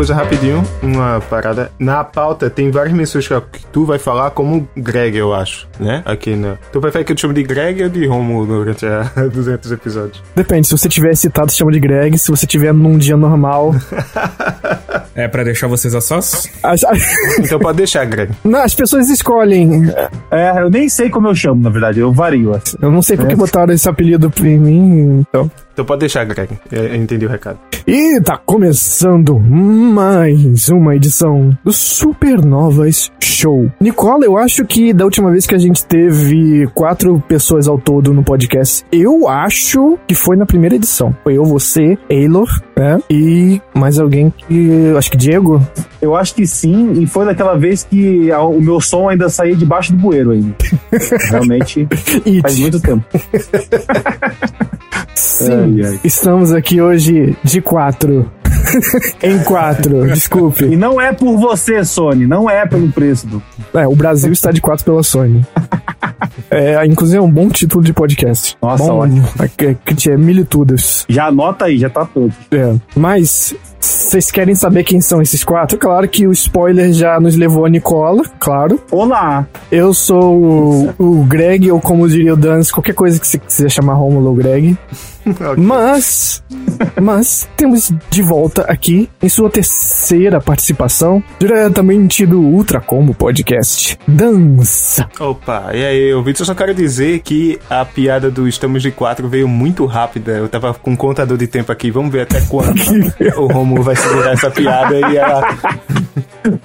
Coisa rapidinho? Uma parada. Na pauta tem várias menções que tu vai falar como Greg, eu acho, né? Aqui na. Tu prefere que eu te chame de Greg ou de Romulo durante a 200 episódios? Depende, se você tiver citado, se chama de Greg. Se você tiver num dia normal. é pra deixar vocês a sós? Então pode deixar, Greg. Não, as pessoas escolhem. É, eu nem sei como eu chamo, na verdade. Eu vario. Assim. Eu não sei porque é. botaram esse apelido em mim, então. Então pode deixar, Greg. Eu entendi o recado. E tá começando mais uma edição do Supernovas Show. Nicola, eu acho que da última vez que a gente teve quatro pessoas ao todo no podcast, eu acho que foi na primeira edição. Foi eu, você, Eilor, né? E mais alguém que. Acho que Diego. Eu acho que sim, e foi naquela vez que a, o meu som ainda saía debaixo do bueiro ainda. Realmente faz muito tempo. Sim, ai, ai. estamos aqui hoje de quatro. em quatro, desculpe. E não é por você, Sony, não é pelo preço. Do... É, o Brasil está de quatro pela Sony. É, inclusive é um bom título de podcast. Nossa, bom, ótimo. É, é, é militudas. Já anota aí, já tá todo. É, mas vocês querem saber quem são esses quatro? Claro que o spoiler já nos levou a Nicola, claro. Olá! Eu sou o, o Greg, ou como diria o Dance, qualquer coisa que você quiser chamar Romulo ou Greg. Okay. Mas, mas temos de volta aqui em sua terceira participação, diretamente do Ultra Combo Podcast. Dança! Opa, e aí, ouvintes, eu só quero dizer que a piada do Estamos de Quatro veio muito rápida. Eu tava com um contador de tempo aqui, vamos ver até quando o Romulo vai segurar essa piada e ela.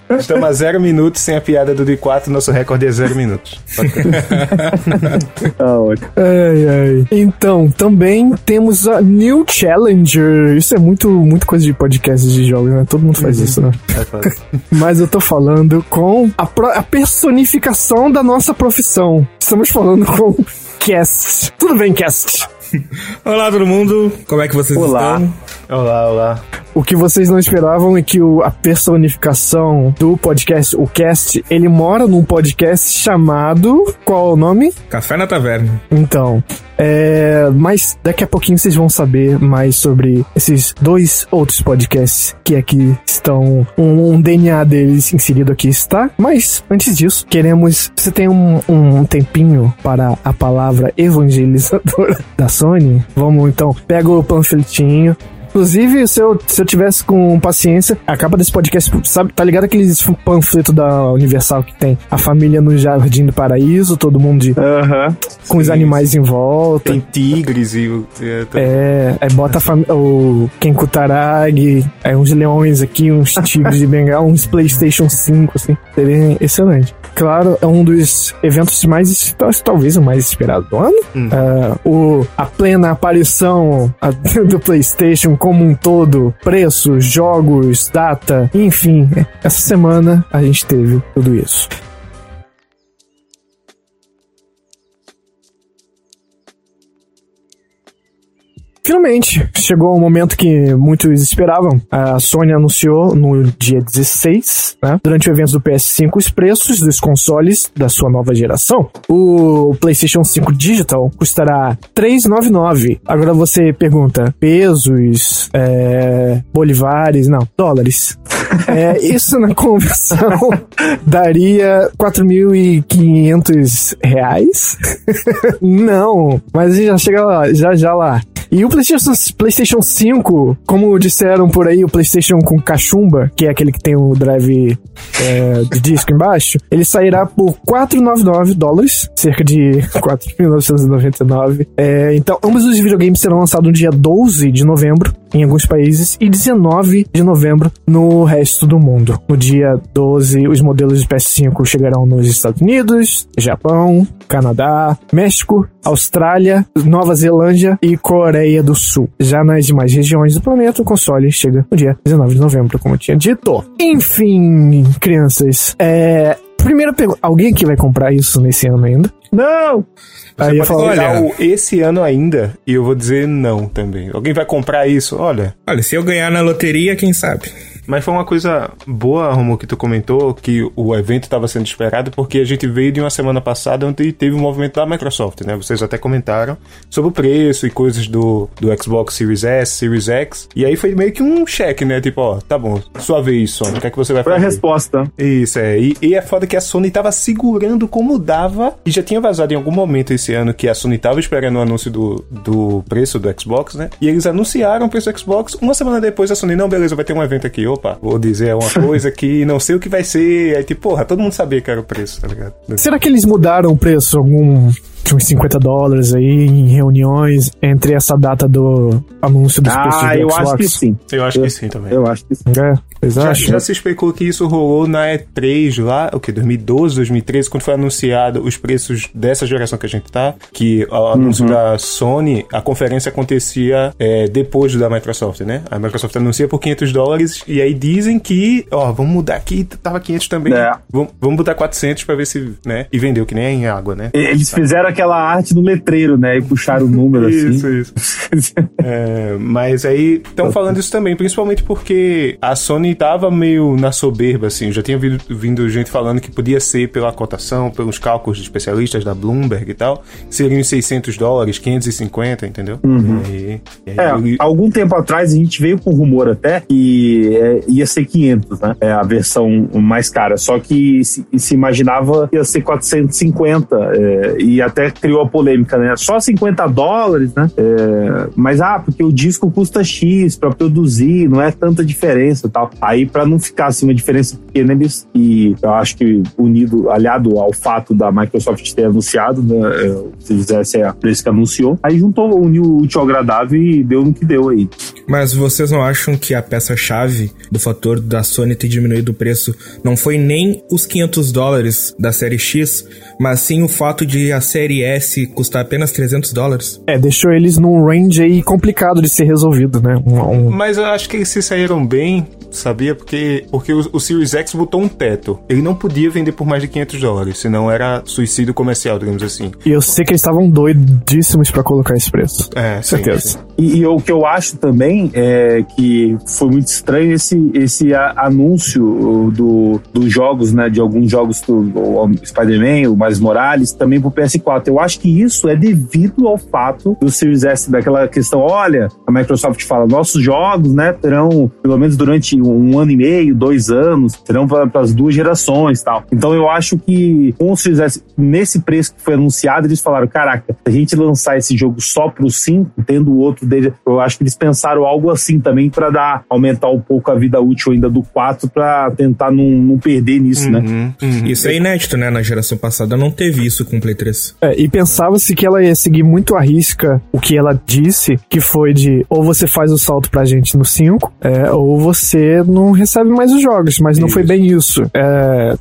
Estamos a zero minutos sem a piada do D4, nosso recorde é zero minutos. ah, ai, ai. Então, também temos a New Challenger. Isso é muito, muito coisa de podcast de jogos, né? Todo mundo faz uhum. isso, né? É Mas eu tô falando com a, a personificação da nossa profissão. Estamos falando com Cast. Tudo bem, Cast? Olá, todo mundo. Como é que vocês olá. estão? Olá, olá. O que vocês não esperavam é que o, a personificação do podcast, o cast, ele mora num podcast chamado. Qual é o nome? Café na Taverna. Então. É, mas daqui a pouquinho vocês vão saber mais sobre esses dois outros podcasts que aqui estão. Um, um DNA deles inserido aqui está. Mas antes disso, queremos. Você tem um, um tempinho para a palavra evangelizadora da Sony? Vamos então, pega o panfletinho, Inclusive, se eu, se eu tivesse com paciência, a capa desse podcast, sabe, tá ligado aqueles panfleto da Universal que tem a família no Jardim do Paraíso, todo mundo de, uh -huh. com Sim. os animais em volta. Tem tigres e. É, é bota a o Ken Kutaragi, aí uns leões aqui, uns tigres de bengala, uns PlayStation 5, assim. Seria excelente. Claro, é um dos eventos mais, talvez o mais esperado do ano. Hum. Uh, o, a plena aparição do PlayStation como um todo, preços, jogos, data, enfim. Essa semana a gente teve tudo isso. Finalmente, chegou o momento que muitos esperavam. A Sony anunciou no dia 16, né, durante o evento do PS5, os preços dos consoles da sua nova geração. O PlayStation 5 Digital custará 399. Agora você pergunta, pesos, é, bolivares, não, dólares. É, isso na conversão daria 4.500 reais? não, mas já chega lá, já já lá. E o PlayStation, PlayStation 5, como disseram por aí, o PlayStation com cachumba, que é aquele que tem o drive é, de disco embaixo, ele sairá por 499 dólares, cerca de 4.999. É, então, ambos os videogames serão lançados no dia 12 de novembro em alguns países e 19 de novembro no resto do mundo. No dia 12, os modelos de PS5 chegarão nos Estados Unidos, Japão, Canadá, México, Austrália, Nova Zelândia e Coreia do Sul. Já nas demais regiões do planeta, o console chega no dia 19 de novembro, como eu tinha dito. Enfim, crianças, é. Primeira pergunta: alguém aqui vai comprar isso nesse ano ainda? Não! Aí eu falo, olha, esse ano ainda, e eu vou dizer não também. Alguém vai comprar isso? Olha. Olha, se eu ganhar na loteria, quem sabe? Mas foi uma coisa boa, Romo, que tu comentou, que o evento estava sendo esperado, porque a gente veio de uma semana passada onde teve um movimento da Microsoft, né? Vocês até comentaram sobre o preço e coisas do, do Xbox Series S, Series X. E aí foi meio que um cheque, né? Tipo, ó, tá bom, sua vez, Sony, o que é que você vai fazer? Foi a resposta. Isso, é. E, e é foda que a Sony tava segurando como dava, e já tinha vazado em algum momento esse ano que a Sony tava esperando o anúncio do, do preço do Xbox, né? E eles anunciaram o preço do Xbox, uma semana depois a Sony, não, beleza, vai ter um evento aqui, opa, vou dizer uma coisa que não sei o que vai ser. Aí, tipo, porra, todo mundo sabia que era o preço, tá ligado? Será que eles mudaram o preço algum de uns 50 dólares aí em reuniões entre essa data do anúncio dos ah, preços do eu Xbox. acho que sim. Eu acho eu, que sim também. Eu acho que sim. É, já, já se especulou que isso rolou na E3 lá, o que? 2012, 2013, quando foi anunciado os preços dessa geração que a gente tá, que o anúncio Uhum. da Sony, a conferência acontecia é, depois da Microsoft, né? A Microsoft anuncia por 500 dólares e aí dizem que, ó, vamos mudar aqui, tava 500 também, É. vamos, vamos botar 400 pra ver se, né? E vendeu que nem em água, né? Eles fizeram aquela arte no letreiro, né? E puxaram o número assim. Isso, isso. É, mas aí estão falando isso também, principalmente porque a Sony tava meio na soberba, assim. Já tinha vindo, vindo gente falando que podia ser pela cotação, pelos cálculos de especialistas da Bloomberg e tal, seriam 600 dólares, 550, entendeu? E aí- e aí É, ele- algum tempo atrás a gente veio com rumor até que é, ia ser 500, né? É a versão mais cara. Só que se, se imaginava que ia ser 450 é, e até criou a polêmica, né? Só 50 dólares, né? É, mas ah, porque o disco custa X para produzir, não é tanta diferença, tal. Aí para não ficar assim uma diferença pequena eles e eu acho que unido, aliado ao fato da Microsoft ter anunciado, né? é, Se fizesse a preço que anunciou, aí juntou, uniu o útil ao agradável e deu no que deu aí. Mas vocês não acham que a peça-chave do fator da Sony ter diminuído o preço não foi nem os 500 dólares da série X, mas sim o fato de a série S custar apenas 300 dólares? É, deixou eles num range aí complicado de ser resolvido, né? Um, um- Mas eu acho que eles se saíram bem, sabia? Porque, porque o, o Series X botou um teto. Ele não podia vender por mais de 500 dólares, senão era suicídio comercial, digamos assim. E eu sei que eles estavam doidíssimos pra colocar esse preço. É, sim, Certeza. sim. E, e o que eu acho também é que foi muito estranho esse, esse anúncio do, dos jogos, né? De alguns jogos do, Spider-Man, o Miles Morales, também pro PS4. Eu acho que isso é devido ao fato do Series S, daquela questão, olha, a Microsoft fala, nossos jogos, né, terão, pelo menos durante um ano e meio, dois anos, terão para as duas gerações tal. Então eu acho que com o Series S, nesse preço que foi anunciado, eles falaram, caraca, se a gente lançar esse jogo só pro 5, tendo outro dele, eu acho que eles pensaram algo assim também para dar, aumentar um pouco a vida útil ainda do 4 para tentar não, não perder nisso, né? Uhum, uhum. Isso é inédito, né? Na geração passada não teve isso com o Play 3. É, e pensava-se que ela ia seguir muito à risca o que ela disse, que foi de ou você faz o salto pra gente no 5, é, ou você não recebe mais os jogos, mas não foi bem isso. É,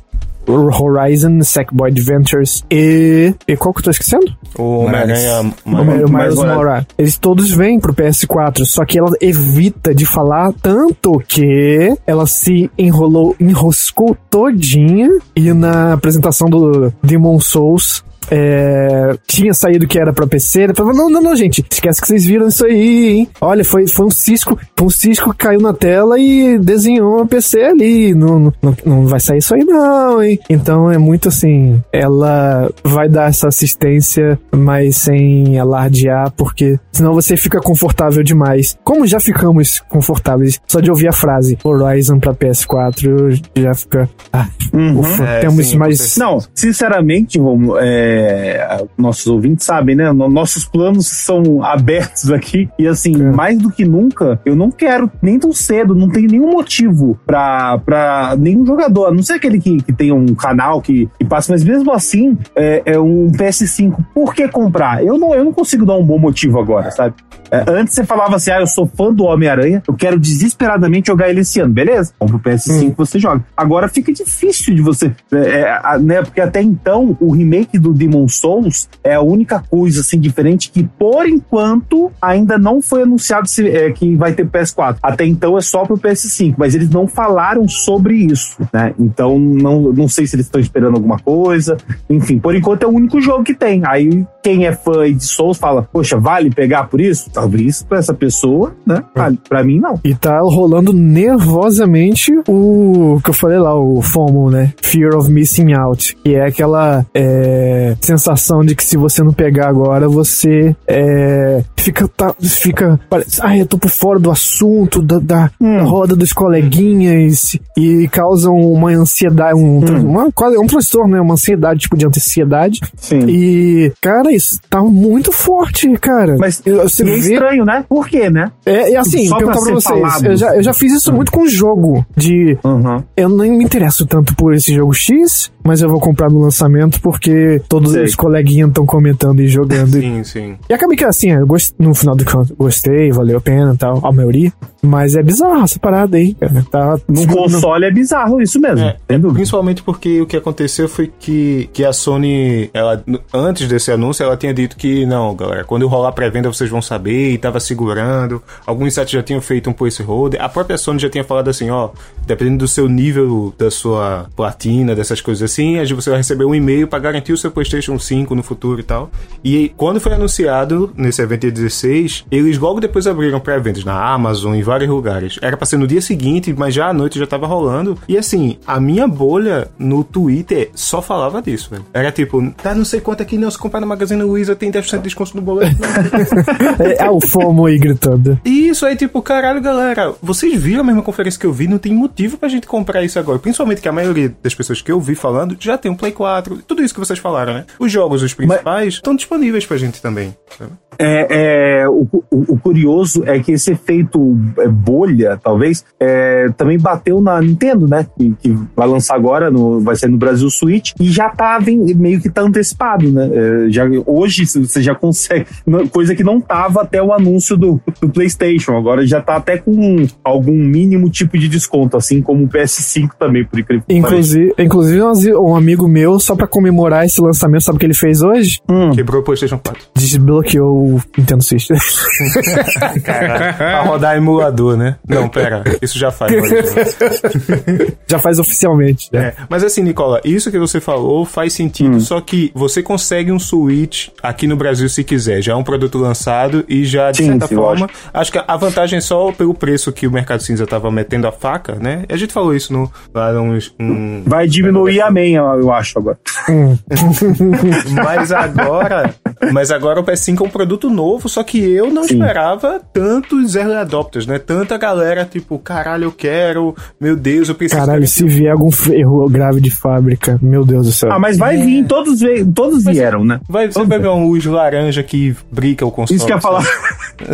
Horizon, Sackboy Adventures e. E qual que eu tô esquecendo? O Homem-Aranha. O, o Miles. Morales. Eles todos vêm pro PS4, só que ela evita de falar tanto que ela se enrolou, enroscou todinha e na apresentação do Demon Souls é, tinha saído que era pra PC, ele falava, não, não, não, gente, esquece que vocês viram isso aí, hein? Olha, foi, foi um cisco, foi um cisco que caiu na tela e desenhou a PC ali, não, não, não- vai sair isso aí não, hein? Então é muito assim, ela vai dar essa assistência, mas sem alardear, porque senão você fica confortável demais. Como já ficamos confortáveis, só de ouvir a frase Horizon pra PS4, já fica, ah, Uhum. ufa, É, temos sim, mais... Não, sinceramente, Romulo, é, é, nossos ouvintes sabem, né? Nossos planos são abertos aqui e assim, é. mais do que nunca, eu não quero nem tão cedo, não tem nenhum motivo pra, pra nenhum jogador, a não ser aquele que, que tem um canal que, que passa, mas mesmo assim, é, é um PS5. Por que comprar? Eu não, eu não consigo dar um bom motivo agora, sabe? É, antes você falava assim, ah, eu sou fã do Homem-Aranha, eu quero desesperadamente jogar ele esse ano. Beleza, compra o PS5 hum. você joga. Agora fica difícil de você, é, né? Porque até então o remake do Demon Souls é a única coisa assim diferente que por enquanto ainda não foi anunciado se, é, que vai ter PS4. Até então é só pro PS5, mas eles não falaram sobre isso, né? Então não, não sei se eles estão esperando alguma coisa. Enfim, por enquanto é o único jogo que tem. Aí quem é fã de Souls fala, poxa, vale pegar por isso? Talvez pra essa pessoa, né? Vale. Pra mim, não. E tá rolando nervosamente o que eu falei lá, o FOMO, né? Fear of Missing Out. Que é aquela é, sensação de que se você não pegar agora, você é, fica, tá, fica. Parece, ah, eu tô por fora do assunto, da, da, hum. da roda dos coleguinhas, e causam uma ansiedade, um, hum. uma, quase um transtorno, né? Uma ansiedade, tipo de ansiedade. Sim. E, cara, isso tá muito forte, cara. Mas você é vê... estranho, né? Por quê, né? É, e assim, Só perguntar pra, pra vocês, eu já, eu já fiz isso hum. muito com jogo, de... Uhum. Eu nem me interesso tanto por esse jogo X, mas eu vou comprar no lançamento porque todos Sei. os coleguinhas estão comentando e jogando. sim, sim. E acabei que assim, eu gost... no final do canto, gostei, valeu a pena e tal, a maioria. Mas é bizarro essa parada aí, cara. Tá, no console é bizarro isso mesmo. É, principalmente porque o que aconteceu foi que, que a Sony, ela, antes desse anúncio, ela tinha dito que, não, galera, quando rolar pré-venda vocês vão saber, e tava segurando. Alguns sites já tinham feito um place holder. A própria Sony já tinha falado assim, ó, dependendo do seu nível, da sua platina, dessas coisas assim, você vai receber um e-mail para garantir o seu PlayStation 5 no futuro e tal. E quando foi anunciado nesse evento dia 16, eles logo depois abriram pré-vendas na Amazon, em vários lugares. Era pra ser no dia seguinte, mas já à noite já tava rolando. E assim, a minha bolha no Twitter só falava disso, velho. Era tipo, tá não sei quanto aqui, não, se comprar na Magazine Luiza tem 10% de desconto no boleto. é, é o FOMO aí gritando. Isso aí, tipo, caralho, galera, vocês viram a mesma conferência que eu vi? Não tem motivo pra gente comprar isso agora. Principalmente que a maioria das pessoas que eu vi falando já tem um Play 4. Tudo isso que vocês falaram, né? Os jogos, os principais, estão disponíveis pra gente também. Sabe? É, é o, o, o, curioso é que esse efeito é, bolha, talvez, é, também bateu na Nintendo, né? Que, que, vai lançar agora, no, vai ser no Brasil Switch, e já tá vem, meio que tá antecipado, né? É, já, hoje você já consegue, coisa que não tava até o anúncio do, do PlayStation, agora já tá até com algum mínimo tipo de desconto, assim como o PS5 também, por incrível que Inclusive, inclusive um amigo meu, só pra comemorar esse lançamento, sabe o que ele fez hoje? Hum. Quebrou o PlayStation 4. Desbloqueou o Nintendo Switch. Caralho, pra rodar emulador, né? Não, pera, isso já faz. já faz oficialmente. Né? É, mas assim, Nicola, isso que você falou faz sentido, hum. só que você consegue um Switch aqui no Brasil se quiser. Já é um produto lançado e já, de sim, certa sim, forma, acho que a vantagem é só pelo preço que o Mercado Cinza tava metendo a faca, né? A gente falou isso no. Lá uns, um, Vai diminuir a meia, eu acho, agora. mas agora. Mas agora o PS5 é um produto novo, só que eu não Sim. esperava tantos early adopters, né? Tanta galera, tipo, caralho, eu quero, meu Deus, eu preciso. Caralho, se vier algum erro grave de fábrica, meu Deus do céu. Ah, mas vai é. vir, todos, todos vieram, né? Vai, você vai ver uma luz laranja que brinca o console. Isso que eu ia falar.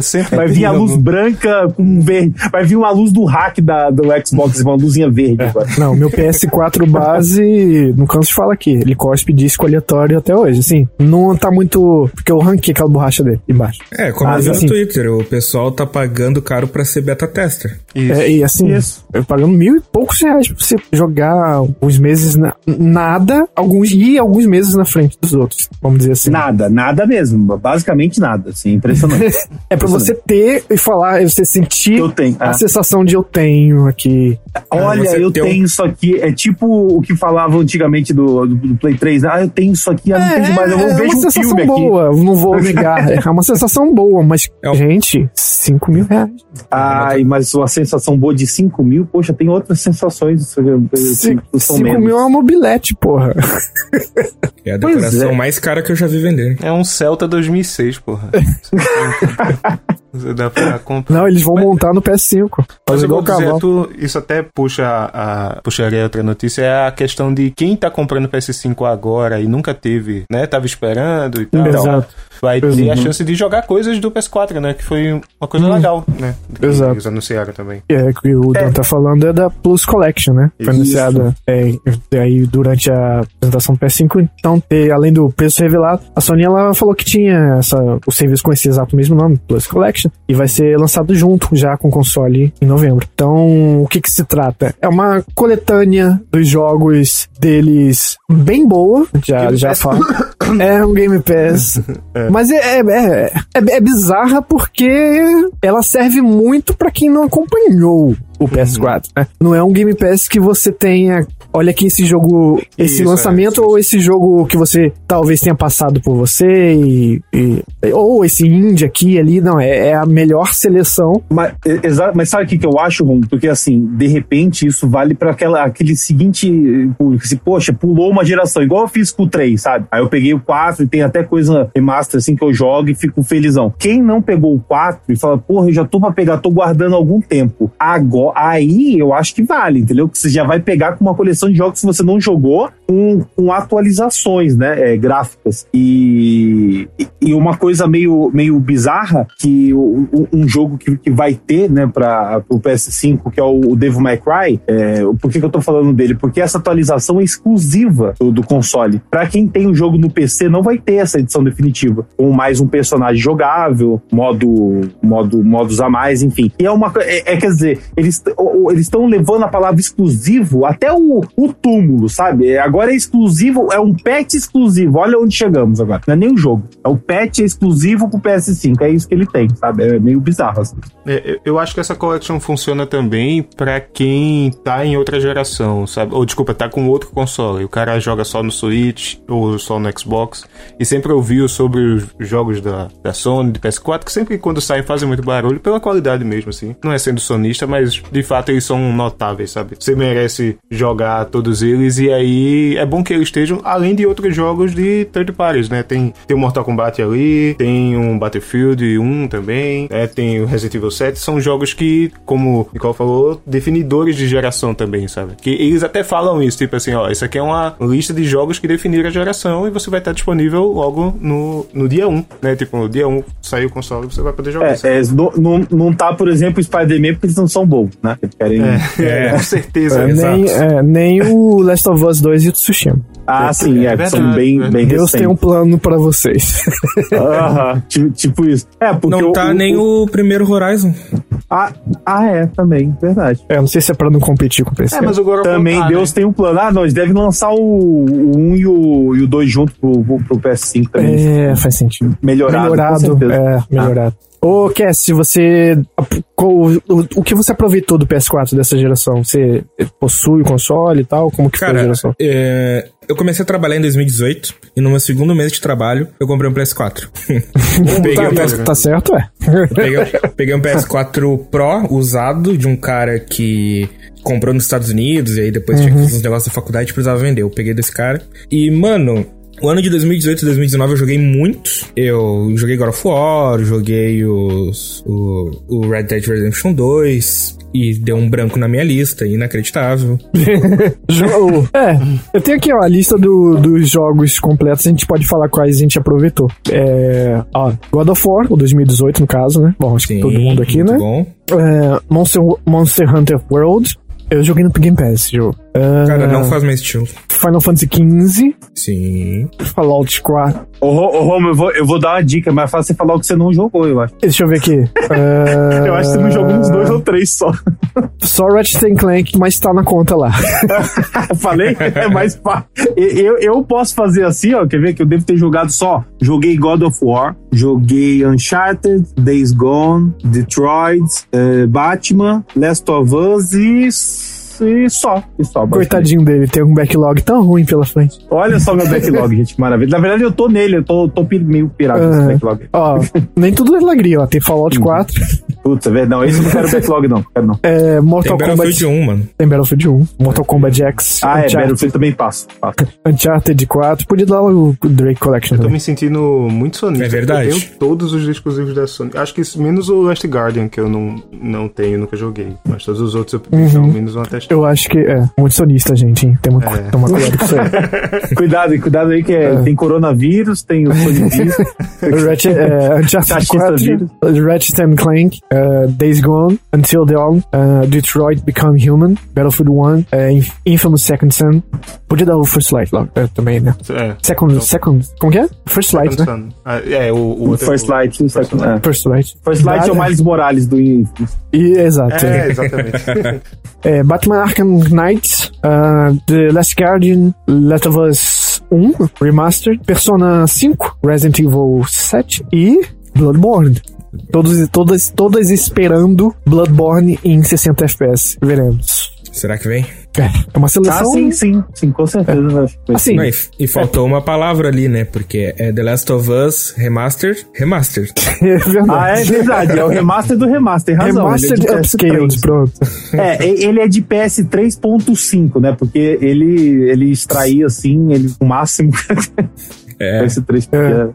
Sempre vai vir a luz algum... branca com verde. Vai vir uma luz do hack da, do Xbox, uma luzinha verde. É. Não, meu PS4 base, não canso de falar aqui, ele cospe disco aleatório até hoje, assim. Não tá muito. Porque eu ranquei aquela borracha dele embaixo. É, como Mas, eu vi assim, no Twitter, o pessoal tá pagando caro pra ser beta tester. Isso. É, e assim, Isso. eu pagando mil e poucos reais pra você jogar alguns meses na, nada, alguns e alguns meses na frente dos outros, vamos dizer assim. Nada, nada mesmo. Basicamente nada, assim, impressionante. é pra você ter e falar, você sentir eu tenho, a é. sensação de eu tenho aqui. Olha, eu tenho um... isso aqui. É tipo o que falavam antigamente do, do, do Play 3. Né? Ah, eu tenho isso aqui, ah, não é, tenho mais. Eu vou é ver um filme boa, aqui. Não vou negar. É uma sensação boa, mas, é gente, 5 mil reais. Ai, mas uma sensação boa de 5 mil, poxa, tem outras sensações. 5 mil é uma mobilete, porra. É a decoração é. mais cara que eu já vi vender. É um Celta 2006, porra. Você dá pra comprar. Não, eles vão montar no PS5. Mas igual dizer, tu- isso até puxa a, puxaria outra notícia, é a questão de quem tá comprando PS5 agora e nunca teve, né? Tava esperando e tal. Exato. Vai ter a Uhum. chance de jogar coisas do PS4, né? Que foi uma coisa legal, né? Que Exato. Eles anunciaram também. É, que o Dan tá falando é da Plus Collection, né? Foi Isso. anunciada é, aí durante a apresentação do PS5. Então, e além do preço revelado, a Sony ela falou que tinha essa, o serviço com esse exato mesmo nome, Plus Collection, e vai ser lançado junto já com o console em novembro. Então, o que que se trata? É uma coletânea dos jogos deles bem boa, já, já falo. É um Game Pass. Mas é, é, é, é- é bizarra porque ela serve muito pra quem não acompanhou o PS4. né? Não é um Game Pass que você tenha. Olha aqui esse jogo, esse Isso, lançamento, é, ou esse jogo que você talvez tenha passado por você, e, e- ou esse indie aqui ali. Não, é, é a melhor seleção. Mas, é- mas sabe o que, que eu acho, Rom? Porque assim, de repente isso vale pra aquela, aquele seguinte público. Se, poxa, pulou uma geração, igual eu fiz com o 3, sabe? Aí eu peguei o 4 e tem até coisa remaster assim que eu jogo e fico felizão. Quem não pegou o 4 e fala, porra, eu já tô pra pegar, tô guardando algum tempo. Agora, aí eu acho que vale, entendeu? Que você já vai pegar com uma coleção de jogos que você não jogou com, com atualizações, né? é, gráficas. E, e- uma coisa meio, meio bizarra que o- um jogo que, que vai ter, né, para o PS5, que é o Devil May Cry, é, por que, que eu tô falando dele? Porque essa atualização é exclusiva do, do console. Para quem tem o jogo no PC, não vai ter essa edição definitiva, com mais um personagem jogável, modo, modo, modos a mais, enfim. E é uma é, é, quer dizer, eles eles estão levando a palavra exclusivo até o, o túmulo, sabe? É, Agora é exclusivo, é um patch exclusivo. Olha onde chegamos agora. Não é nem um jogo. É o patch exclusivo pro PS5. É isso que ele tem, sabe? É meio bizarro, assim. É, eu- acho que essa collection funciona também pra quem tá em outra geração, sabe? Ou desculpa, tá com outro console. O cara joga só no Switch ou só no Xbox e sempre ouviu sobre os jogos da, da Sony, de PS4, que sempre quando saem fazem muito barulho pela qualidade mesmo, assim. Não é sendo sonista, mas de fato eles são notáveis, sabe? Você merece jogar todos eles e aí é bom que eles estejam além de outros jogos de third parties, né? Tem, tem o Mortal Kombat ali, tem um Battlefield 1 também, né? Tem o Resident Evil 7, são jogos que, como o Nicole falou, definidores de geração também, sabe? Que eles até falam isso, tipo assim, ó, isso aqui é uma lista de jogos que definiram a geração e você vai estar disponível logo no, no dia 1, né? Tipo, no dia 1 saiu o console você vai poder jogar. É, é, não, não, não tá, por exemplo, Spider-Man porque eles não são bons, né? Eles querem. É, com certeza. É, nem, é, nem o Last of Us 2 e o Tsushima. Ah, sim, é, É são bem, verdade. bem Deus tem um recentes. plano pra vocês. Aham, tipo, tipo isso. É, porque Não o- tá o- nem o primeiro Horizon. Ah, ah, é, também, verdade. é, não sei se é pra não competir com o PC. É, mas o War Também tá, Deus né? tem um plano. Ah, não, eles devem lançar o, o 1 e o, e o 2 junto pro, pro, pro PS5 também. É, faz sentido. Melhorado. Melhorado, certeza. é, melhorado. Ô, Cass, você. o, o que você aproveitou do PS4 dessa geração? Você possui o console e tal? Como que foi a Cara, geração? é, eu comecei a trabalhar em 2018 e no meu segundo mês de trabalho eu comprei um PS4. peguei, tá, um tá- PS... tá certo, é? peguei, peguei um PS4 Pro usado de um cara que comprou nos Estados Unidos e aí depois tinha que fazer uns negócios da faculdade e precisava vender. Eu peguei desse cara. E, mano, o ano de 2018 e 2019 eu joguei muito. Eu joguei God of War, joguei os, o, o Red Dead Redemption 2 e deu um branco na minha lista, inacreditável. É, eu tenho aqui ó, a lista do- dos jogos completos, a gente pode falar quais a gente aproveitou. É, ó, God of War, o 2018 no caso, né? Bom, acho que Sim, todo mundo aqui, muito né? bom. É, Monster, Monster Hunter World, eu joguei no Game Pass, esse jogo. Cara, não faz mais estilo. Final Fantasy XV, Sim. Fallout 4. Ô, ô, Romo, eu vou, eu vou dar uma dica, mas é fácil você falar o que você não jogou, eu acho. Deixa eu ver aqui. É, Eu acho que você não jogou uns dois ou três só. Só Ratchet Clank, mas tá na conta lá. Falei? É mais fácil. Eu, eu posso fazer assim, ó. Quer ver que eu devo ter jogado só? Joguei God of War, joguei Uncharted, Days Gone, Detroit, eh, Batman, Last of Us e, e só. E só. Coitadinho dele, tem um backlog tão ruim pela frente. Olha só meu backlog, gente, que maravilha. Na verdade, eu tô nele, eu tô, tô meio pirado nesse Ah. backlog. Ó, nem tudo é alegria, ó. Tem Fallout 4, Putz, é verdade. Não, esse eu não quero backlog, não. Quero não. É, Tem Mortal Battlefield Kombat. 1, mano. Tem Battlefield 1. Mortal Kombat X. Ah, é, Uncharted, Battlefield também passo. passo. Uncharted 4. Podia dar o Drake Collection Eu tô também. me sentindo muito sonista. É verdade. Eu tenho todos os exclusivos da Sony. Acho que isso, menos o Last Guardian, que eu não, não tenho, nunca joguei. Mas todos os outros eu tenho pelo menos uma testa. Eu acho que é muito sonista, gente, hein? Tem uma, É. tomar cuidado com isso aí. Cuidado, cuidado aí que é, tem coronavírus, tem o. Ratchet, é, Uncharted Taxista 4, vírus. Ratchet and Clank, uh, Days Gone, Until Dawn, uh, Detroit Become Human, Battlefield 1, uh, Inf- Infamous Second Son. Podia dar o First Light lá é, também, né? É. Second, second, como que é? First Light, né? Ah, é, o, o outro. First Light, second, é. First Light. First Light é o Miles Morales do Infamous. E, exato. É, É. exatamente. É, Batman Arkham Knight, uh, The Last Guardian, Last of Us 1, Remastered, Persona 5, Resident Evil 7 e Bloodborne. Todos, todas, todas esperando Bloodborne em 60 FPS. Veremos. Será que vem? É, é uma Ah, seleção. sim, sim. Sim, com certeza. vai Assim, Não, e, e faltou uma palavra ali, né? Porque é The Last of Us Remastered. Remastered. é verdade. Ah, é verdade. É o remaster do remaster, tem razão. Remastered ele é de Upscaled, PS3. pronto. É, ele é de PS 3.5, né? Porque ele, ele extraía, assim, ele, o máximo É. PS3.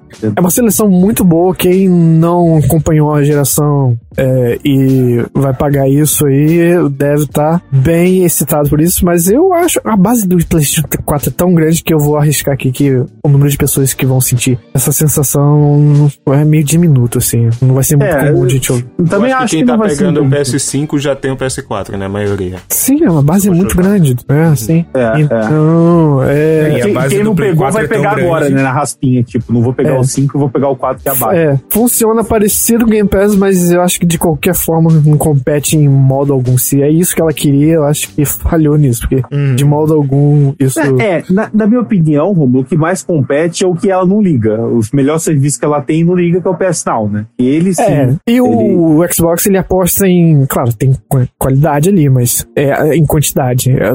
porque É uma seleção muito boa. Quem não acompanhou a geração é, e vai pagar isso aí deve estar bem excitado por isso. Mas eu acho a base do PlayStation 4 é tão grande que eu vou arriscar aqui que o número de pessoas que vão sentir essa sensação é meio diminuto, assim. Não vai ser muito É, comum de. Eu também Eu acho que, quem não tá vai ser pegando o muito. PS5 já tem o PS4, né? A maioria. Sim, é uma base muito jogar. grande. É, assim. É, é. então, é. E a Quem, base quem do não Play pegou 4 vai é pegar grande. agora, né? Raspinha. Tipo, não vou pegar É. o 5, vou pegar o 4 que é abaixo. É, funciona parecido com o Game Pass, mas eu acho que de qualquer forma não compete em modo algum. Se é isso que ela queria, eu acho que falhou nisso, porque de modo algum isso. É, na, na minha opinião, Romulo, o que mais compete é o que ela não liga. O melhor serviço que ela tem não liga, que é o PS Now, né? E ele sim. É, e ele- o Xbox ele aposta em, claro, tem qu- qualidade ali, mas é, em quantidade. É,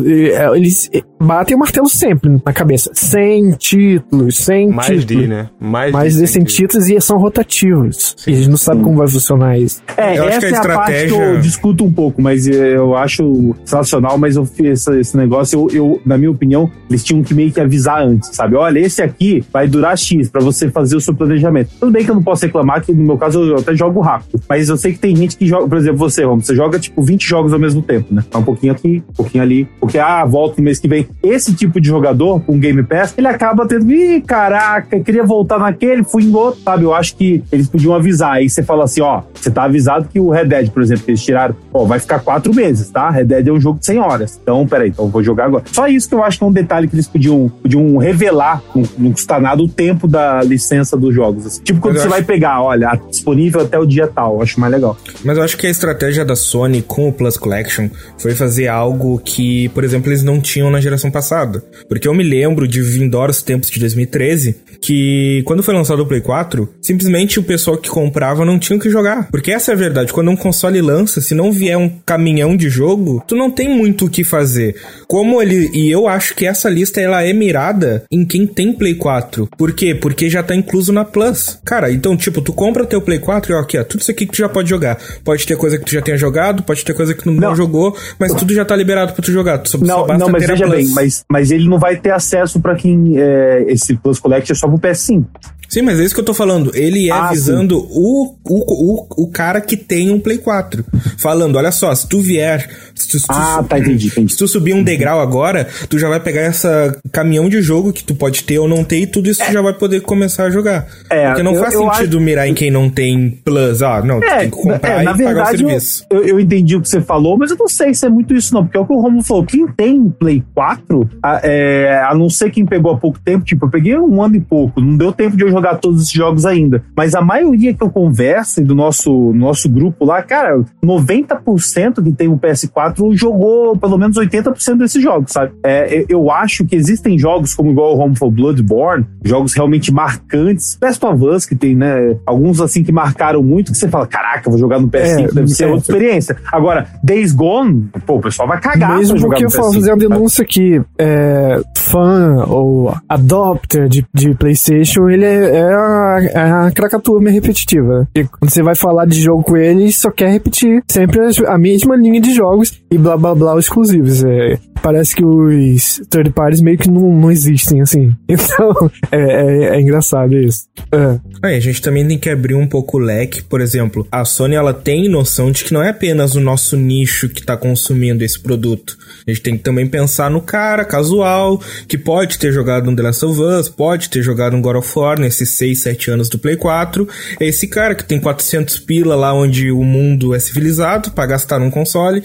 é, Eles batem o martelo sempre na cabeça. 100 títulos, 100 Mais títulos. de, né? Mais, Mais de 100 títulos. títulos e são rotativos. E a gente não sabe como vai funcionar isso. É, Eu acho essa que a é a parte que estratégia- eu discuto um pouco, mas eu acho sensacional, mas eu fiz esse, esse negócio, eu, eu, na minha opinião, eles tinham que meio que avisar antes, sabe? Olha, esse aqui vai durar X pra você fazer o seu planejamento. Tudo bem que eu não posso reclamar, que no meu caso eu até jogo rápido, mas eu sei que tem gente que joga, por exemplo, você, Romulo, você joga tipo 20 jogos ao mesmo tempo, né? Um pouquinho aqui, um pouquinho ali, porque ah, volta no mês que vem. Esse tipo de jogador com Game Pass, ele acaba tendo, ih, caraca, queria voltar naquele, fui em outro, sabe? Eu acho que eles podiam avisar. Aí você fala assim, ó, você tá avisado que o Red Dead, por exemplo, que eles tiraram, ó, vai ficar quatro meses, tá? Red Dead é um jogo de 100 horas. Então, peraí, então eu vou jogar agora. Só isso que eu acho que é um detalhe que eles podiam, podiam revelar, não, não custa nada, o tempo da licença dos jogos. assim. Tipo, quando você eu vai acho- pegar, olha, disponível até o dia tal, eu acho mais legal. Mas eu acho que a estratégia da Sony com o Plus Collection foi fazer algo que, por exemplo, eles não tinham na geração passada. Porque eu me lembro de vindórios tempos de 2013 que, quando foi lançado o Play 4, simplesmente o pessoal que comprava não tinha o que jogar. Porque essa é a verdade. Quando um console lança, se não vier um caminhão de jogo, tu não tem muito o que fazer. Como ele. E eu acho que essa lista ela é mirada em quem tem Play 4. Por quê? Porque já tá incluso na Plus. Cara, então, tipo, tu compra teu Play 4 e ó, aqui, ó, tudo isso aqui que tu já pode jogar. Pode ter coisa que tu já tenha jogado, pode ter coisa que tu não, Não. jogou, mas tudo já tá liberado pra tu jogar. Tu só, só Não, basta não, mas ter a Plus. bem, mas, mas ele não vai ter acesso pra quem é, esse Plus Collection é só pro PS5. Sim, mas é isso que eu tô falando. Ele é Ah, visando o, o, o, o cara que tem um Play 4. Falando, olha só, se tu vier. Se tu, se tu- Ah, tá, entendi, entendi. Se tu subir um degrau agora, tu já vai pegar essa caminhão de jogo que tu pode ter ou não ter, e tudo isso tu já vai poder começar a jogar. É, Porque não eu- faz eu sentido mirar em quem não tem Plus. Ah, não, tu tem que comprar é, na e pagar o verdade, eu, serviço. eu, eu entendi o que você falou, mas eu não sei se é muito isso, não. Porque é o que o Romulo falou. Quem tem Play 4, a, é, a não ser quem pegou há pouco tempo, tipo, eu peguei um ano e pouco, não deu tempo de eu jogar todos esses jogos ainda. Mas a maioria que eu converso do nosso, nosso grupo lá, cara, 90% que tem o PS4 jogou pelo menos 80% desses jogos, sabe? É, eu- acho que existem jogos como igual o Home for Bloodborne, jogos realmente marcantes. Last of Us, que tem, né? Alguns assim que marcaram muito, que você fala, caraca, eu vou jogar no PS5, É, deve ser é. outra experiência. Agora, Days Gone, pô, o pessoal vai cagar Mesmo jogar porque eu vou PS5, fazer uma denúncia que é, fã ou adopter de, de PlayStation, ele é, é a, é a cracatua meio repetitiva. E quando você vai falar de jogo com eles, só quer repetir sempre a mesma linha de jogos e blá blá blá exclusivos. É, parece que os third parties meio que não, não existem, assim. Então, é, é, é engraçado isso. É. Aí, a gente também tem que abrir um pouco o leque. Por exemplo, a Sony ela tem noção de que não é apenas o nosso nicho que tá consumindo esse produto. A gente tem que também pensar no cara casual, que pode ter jogado um The Last of Us, pode ter jogado um God of War nesses 6, 7 anos do Play 4. É esse cara que tem 400 pila lá onde o mundo é civilizado pra gastar num console.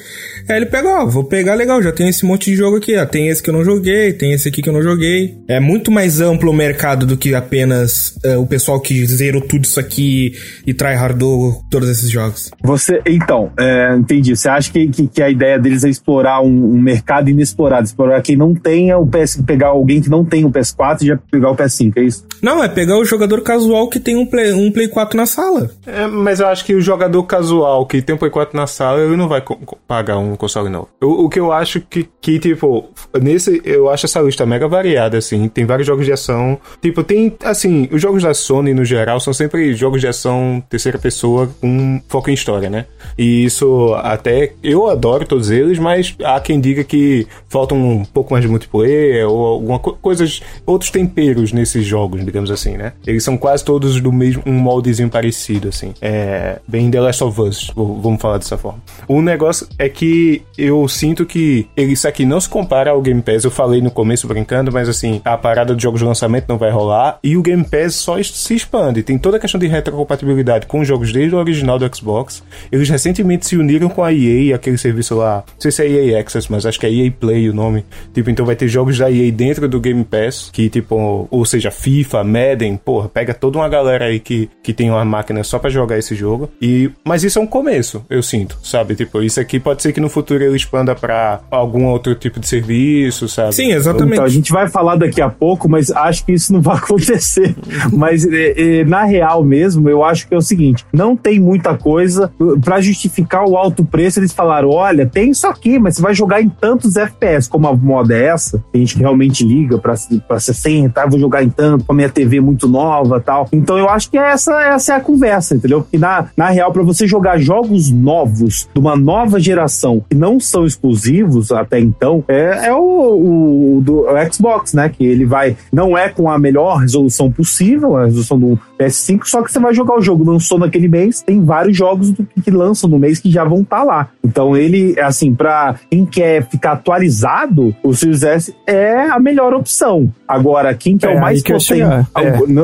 Aí ele pega, ó, vou pegar legal, já tem esse monte de jogo aqui, ó, tem esse que eu não joguei, tem esse aqui que eu não joguei. É muito mais amplo o mercado do que apenas é, o pessoal que zerou tudo isso aqui e tryhardou todos esses jogos. Você, então, é, entendi. Você acha que, que, que a ideia deles é explorar um, um mercado inexplorado, explorar quem não tenha o PS, pegar alguém que não tem o PS4 e já pegar o PS5, é isso? Não, é pegar o jogador casual que tem um Play, um Play 4 na sala. É, mas eu acho que o jogador casual que tem um Play 4 na sala, ele não vai pagar um console novo. O, o que eu acho que, que, tipo, nesse, eu acho essa lista mega variada, assim. Tem vários jogos de ação. Tipo, tem, assim, os jogos da Sony, no geral, são sempre jogos de ação terceira pessoa com foco em história, né? E isso até, eu adoro todos eles, mas há quem diga que faltam um pouco mais de multiplayer ou alguma co coisas, outros temperos nesses jogos, digamos assim, né? Eles são quase todos do mesmo, um moldezinho parecido, assim. É, bem The Last of Us, vamos falar dessa forma. O negócio é que eu sinto que isso não se compara ao Game Pass. Eu falei no começo brincando, mas assim, a parada de jogos de lançamento não vai rolar e o Game Pass só se expande. Tem toda a questão de retrocompatibilidade com jogos desde o original do Xbox. Eles recentemente se uniram com a EA, aquele serviço lá, não sei se é EA Access, mas acho que é EA Play o nome. Tipo, então vai ter jogos da EA dentro do Game Pass, que tipo, ou seja, FIFA, Madden, porra, pega toda uma galera aí que, que tem uma máquina só pra jogar esse jogo. E mas isso é um começo, eu sinto, sabe? Tipo, isso aqui pode ser que no futuro ele expanda pra algum outro tipo de serviço, sabe? Sim, exatamente. Então, a gente vai falar daqui a pouco, mas acho que isso não vai acontecer. mas é, é, na real mesmo, eu acho que é o seguinte: não tem muita coisa pra justificar o alto preço. Eles falaram: olha, tem isso aqui, mas você vai jogar em tantos FPS. Como a moda é essa, tem gente que realmente liga pra, pra 60, ah, vou jogar em tanto, com a minha TV muito nova tal. Então eu acho que essa, essa é a conversa, entendeu? E na, na real, pra você jogar jogos novos, de uma nova geração, que não são exclusivos até então, é, é o, o, do o Xbox, né? Que ele vai. Não é com a melhor resolução possível, a resolução do PS5, só que você vai jogar o jogo. Lançou naquele mês, tem vários jogos do, que lançam no mês que já vão estar lá. Então ele, assim, pra quem quer ficar atualizado, o Series S é a melhor opção. Agora, quem quer É, o mais potente, é.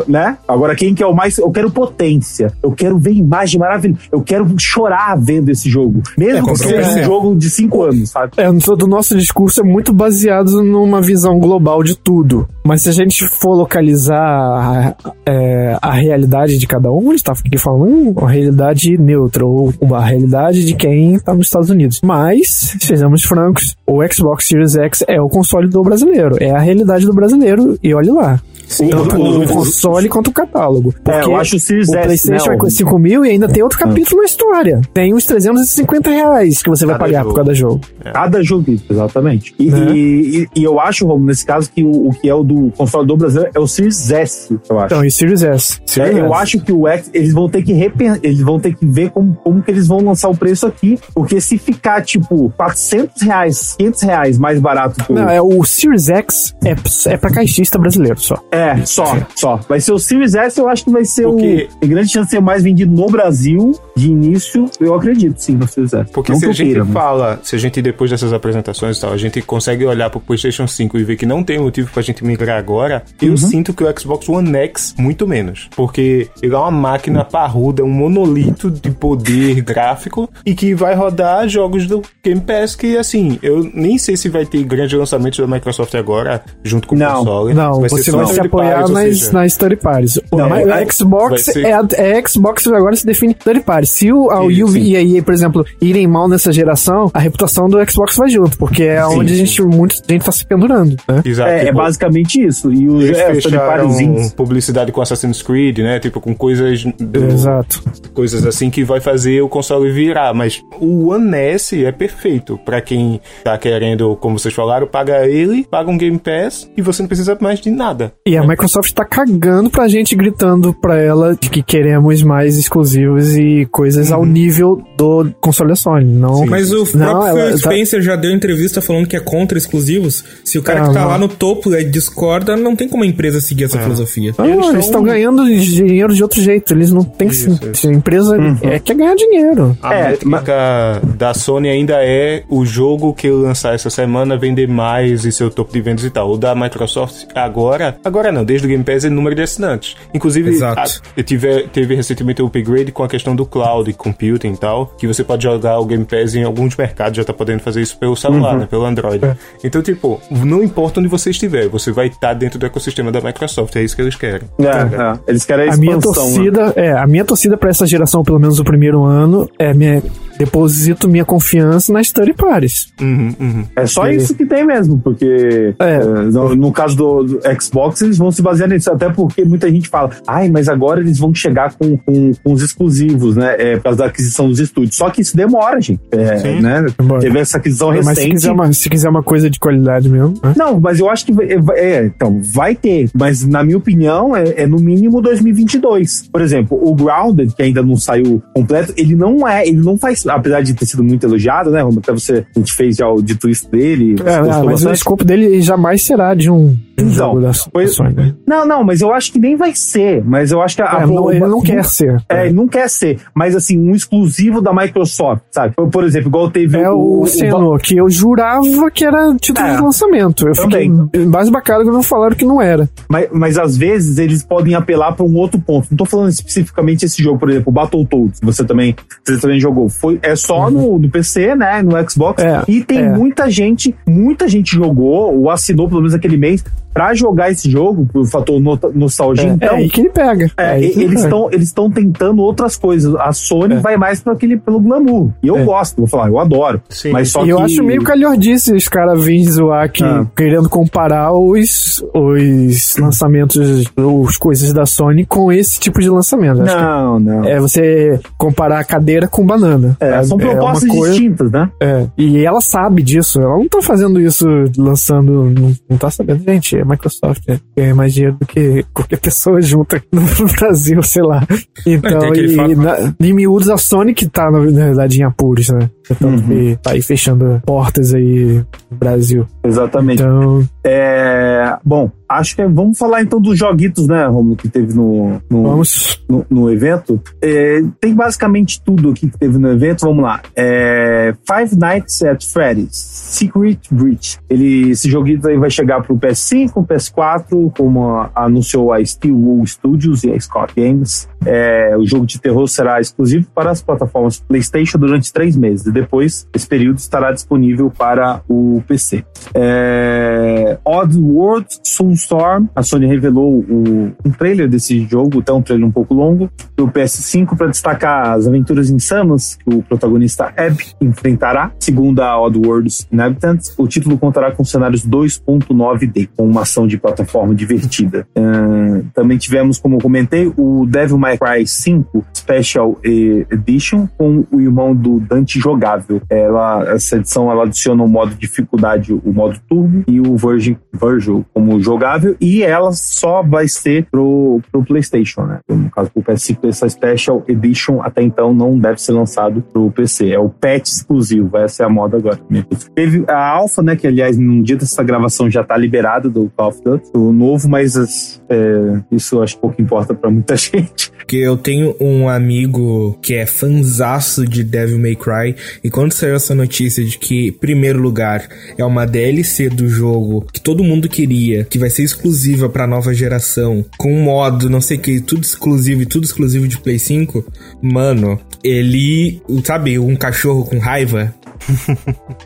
Né? Agora, quem quer o mais. Eu quero potência. Eu quero ver imagem maravilhosa. Eu quero chorar vendo esse jogo. Mesmo É, que seja um jogo de 5 anos, sabe? É, do nosso discurso é muito baseado numa visão global de tudo. Mas se a gente for localizar a, é, a realidade de cada um, a gente tá aqui falando uma realidade neutra, ou uma realidade de quem tá nos Estados Unidos. Mas, sejamos francos, o Xbox Series X é o console do brasileiro. É a realidade do brasileiro, e olhe lá. Tanto o- o console quanto o catálogo. É, Porque eu acho o Series o S, PlayStation né, é o- 5 mil e ainda tem outro capítulo na história. Tem uns 350 reais que você vai Cada pagar jogo. por cada jogo. Cada jogo, exatamente. E, Né? e, e eu acho, Romulo, nesse caso, que o, o que é o do console do brasileiro é o Series S, eu acho. Então, e Series S? É, Series eu S. acho que o X, eles vão ter que repen- eles vão ter que ver como, como que eles vão lançar o preço aqui, porque se ficar, tipo, 400 reais, 500 reais mais barato que o... Não, é o Series X é, é pra caixista brasileiro só. É, só, só. Vai ser o Series S, eu acho que vai ser Porque- o. Tem grande chance de ser mais vendido no Brasil, de início, eu acredito, sim, no Series S. Porque Não se a gente queira, mas- fala, se a gente depois dessas apresentações e tal, a gente consegue olhar pro PlayStation 5 e ver que não tem motivo pra gente migrar agora, Uhum. eu sinto que o Xbox One X muito menos. Porque ele é uma máquina parruda, um monolito de poder gráfico e que vai rodar jogos do Game Pass que, assim, eu nem sei se vai ter grandes lançamentos da Microsoft agora junto com o Não, console. Não, ser você só vai se apoiar parties, ou nas, seja, nas third parties. O, Não, mas o Xbox ser- é, a- é Xbox agora se define third party. Se o, a Wii sim. e a EA, por exemplo, irem mal nessa geração, a reputação do Xbox vai junto, porque é Sim, onde a gente, muita gente tá se pendurando, né? Exato, É, é tipo, basicamente isso. E os Eles é, fecharam publicidade com Assassin's Creed, né? Tipo, com coisas do- Exato. coisas assim que vai fazer o console virar, mas o One S é perfeito pra quem tá querendo, como vocês falaram, paga ele, paga um Game Pass e você não precisa mais de nada. E E a Microsoft tá cagando pra gente, gritando pra ela de que queremos mais exclusivos e coisas ao nível do console da Sony. Não, Mas o Não, próprio ela tá- Spencer já deu entrevista falando que é contra exclusivos. Se o cara Ah, que tá não. lá no topo é, discorda, não tem como a empresa seguir essa filosofia. Não, Eles eles tão- estão ganhando dinheiro de outro jeito. Eles não têm que. Isso, se- A empresa é, quer ganhar dinheiro. A É, métrica da Sony ainda é o jogo que lançar essa semana vender mais e seu topo de vendas e tal. O da Microsoft agora, agora não, desde o Game Pass é número de assinantes. Inclusive, Exato. a- eu tive, teve recentemente o upgrade com a questão do cloud computing e tal, que você pode jogar o Game Pass em alguns mercados, já tá podendo fazer isso pelo celular, né, pelo Android. Então, tipo, não importa onde você estiver, você vai estar dentro do ecossistema da Microsoft, é isso que eles querem. É, é. Eles querem a A minha expansão. né? torcida, é, a minha torcida pra essa geração, pelo menos o primeiro ano, é minha, deposito minha confiança nas third parties. Uhum, uhum. É só isso que tem mesmo, porque É. é, no, no caso do, do Xbox, eles vão se basear nisso, até porque muita gente fala, ai, mas agora eles vão chegar com, com, com os exclusivos, né? É, por causa da aquisição dos estúdios. Só que isso demora, gente. É, Sim. né? Demora. Teve essa aquisição Mas se recente. quiser, uma, se quiser uma coisa de qualidade mesmo. né? Não, mas eu acho que é, então, vai ter, mas na minha opinião é, é no mínimo 2022. Por exemplo, o Grounded, que ainda não saiu completo, ele não é, ele não faz, apesar de ter sido muito elogiado, né, Romulo? Até você, a gente fez já o dito isso dele, É, ah, mas o bastante. escopo dele jamais será de um, de um Então, jogo da, pois- Sony. né? Não, não, mas eu acho que nem vai ser, mas eu acho que a, É, não, ele não quer ser. É, ele não quer ser, mas assim, um exclusivo da Microsoft, sabe? Por, por exemplo, igual teve É o, o Senua, que eu jurava que era título É, de lançamento. Eu fiquei também. mais bacana quando falaram que não era. Mas, mas às vezes eles podem apelar para um outro ponto. Não tô falando especificamente esse jogo, por exemplo, o Battletoads, você também, você também jogou. Foi, é só no, no PC, né? No Xbox. Uhum. É, e tem é. muita gente, muita gente jogou, ou assinou pelo menos aquele mês, pra jogar esse jogo, por fator no- nostalgia. É, então, é aí que ele pega. É, ele eles estão eles estão tentando outras coisas. A Sony É. vai mais para aquele pelo glamour. E eu É. gosto, vou falar, eu adoro. Sim. Mas só E que eu acho meio calhordice os caras virem zoar aqui, Ah. querendo comparar os, os lançamentos, os coisas da Sony com esse tipo de lançamento. Acho que Não, não. É você comparar a cadeira com banana. É, sabe? são propostas uma coisa, distintas, né? é, E ela sabe disso. Ela não tá fazendo isso lançando. Não, não tá sabendo. Gente, é Microsoft. É, ganha mais dinheiro do que qualquer pessoa junta no, no Brasil, sei lá. Então, e, fato- na, em miúdos, a Sony que tá, na, verdade, em apuros, né? Tanto que tá aí fechando portas aí no Brasil. Exatamente. Então, É, bom, acho que é- vamos falar então dos joguitos, né, Romulo, que teve no, no, vamos. no, no evento. É, tem basicamente tudo aqui que teve no evento. Vamos lá. É, Five Nights at Freddy's Secret Breach. Ele, esse joguito aí vai chegar pro PS5, PS4, como anunciou a Steelwool Studios e a Scott Games. É, o jogo de terror será exclusivo para as plataformas PlayStation durante três meses. E depois, esse período estará disponível para o PC. É, Odd World Soulstorm. A Sony revelou o- um trailer desse jogo, até um trailer um pouco longo, do PS5 para destacar as aventuras insanas que o protagonista Abby enfrentará. Segundo a Odd Worlds Inhabitants, o título contará com cenários 2.9D, com uma ação de plataforma divertida. Ahn, também tivemos, como eu comentei, o Devil May Cry 5 Special Edition com o irmão do Dante jogável. Ela, essa edição ela adiciona o modo dificuldade, o modo turbo e o Virgin Virgil como jogável e ela só vai ser pro, pro PlayStation, né? No caso, pro PS5, essa Special Edition até então não deve ser lançado pro PC. É o patch exclusivo, essa é a moda agora. Teve a Alpha, né? Que aliás, num dia dessa gravação já tá liberada do Call of Duty, o novo, mas é, isso acho que pouco importa pra muita gente. Porque eu tenho um amigo que é fanzaço de Devil May Cry, e quando saiu essa notícia de que, primeiro lugar, é uma DLC do jogo que todo mundo queria, que vai ser exclusiva pra nova geração, com um modo, não sei o que, tudo exclusivo e tudo exclusivo de Play 5, mano, ele, sabe, um cachorro com raiva,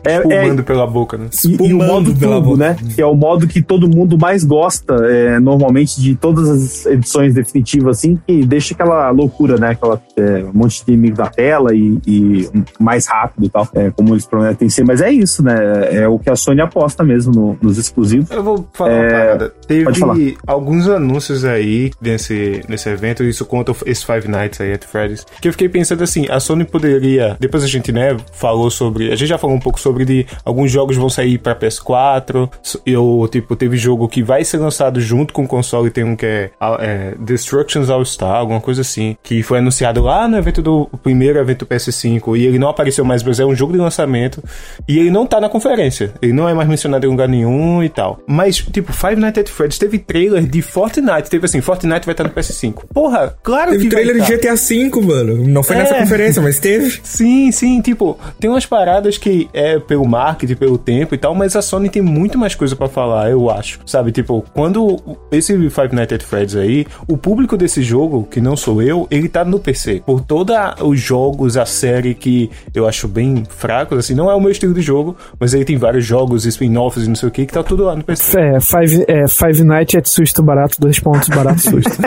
É, é, Fumando pela boca, né? E, e o Espumando modo pela turbo, boca. né? Que é o modo que todo mundo mais gosta, é, normalmente, de todas as edições definitivas, assim, que deixa aquela loucura, né? Aquela é, um monte de inimigo na tela e, e mais rápido e tal, é, como eles prometem ser. Mas é isso, né? É o que a Sony aposta mesmo no- nos exclusivos. Eu vou falar uma É, parada. Teve pode falar. alguns anúncios aí nesse, nesse evento, isso conta esse Five Nights aí at Freddy's, que eu fiquei pensando assim, a Sony poderia, depois a gente, né, falou sobre a gente já falou um pouco sobre de alguns jogos vão sair para PS4. Eu, tipo, teve jogo que vai ser lançado junto com o console, tem um que é, é Destructions All Star, alguma coisa assim, que foi anunciado lá no evento do primeiro evento PS5 e ele não apareceu mais, mas é um jogo de lançamento e ele não tá na conferência. Ele não é mais mencionado em lugar nenhum e tal. Mas, tipo, Five Nights at Freddy's teve trailer de Fortnite, teve assim, Fortnite vai estar no PS5. Porra, claro teve que trailer de GTA V, mano. Não foi é. nessa conferência, mas teve. Sim, sim, tipo, tem umas paradas que é pelo marketing, pelo tempo e tal, mas a Sony tem muito mais coisa para falar, eu acho. Sabe, tipo, quando esse Five Nights at Freddy's aí, o público desse jogo, que não sou eu, ele tá no PC. Por todos os jogos, a série que eu acho bem fracos, assim, não é o meu estilo de jogo, mas ele tem vários jogos, spin-offs e não sei o que, que tá tudo lá no PC. É, Five, é, Five Nights é susto barato, dois pontos barato susto.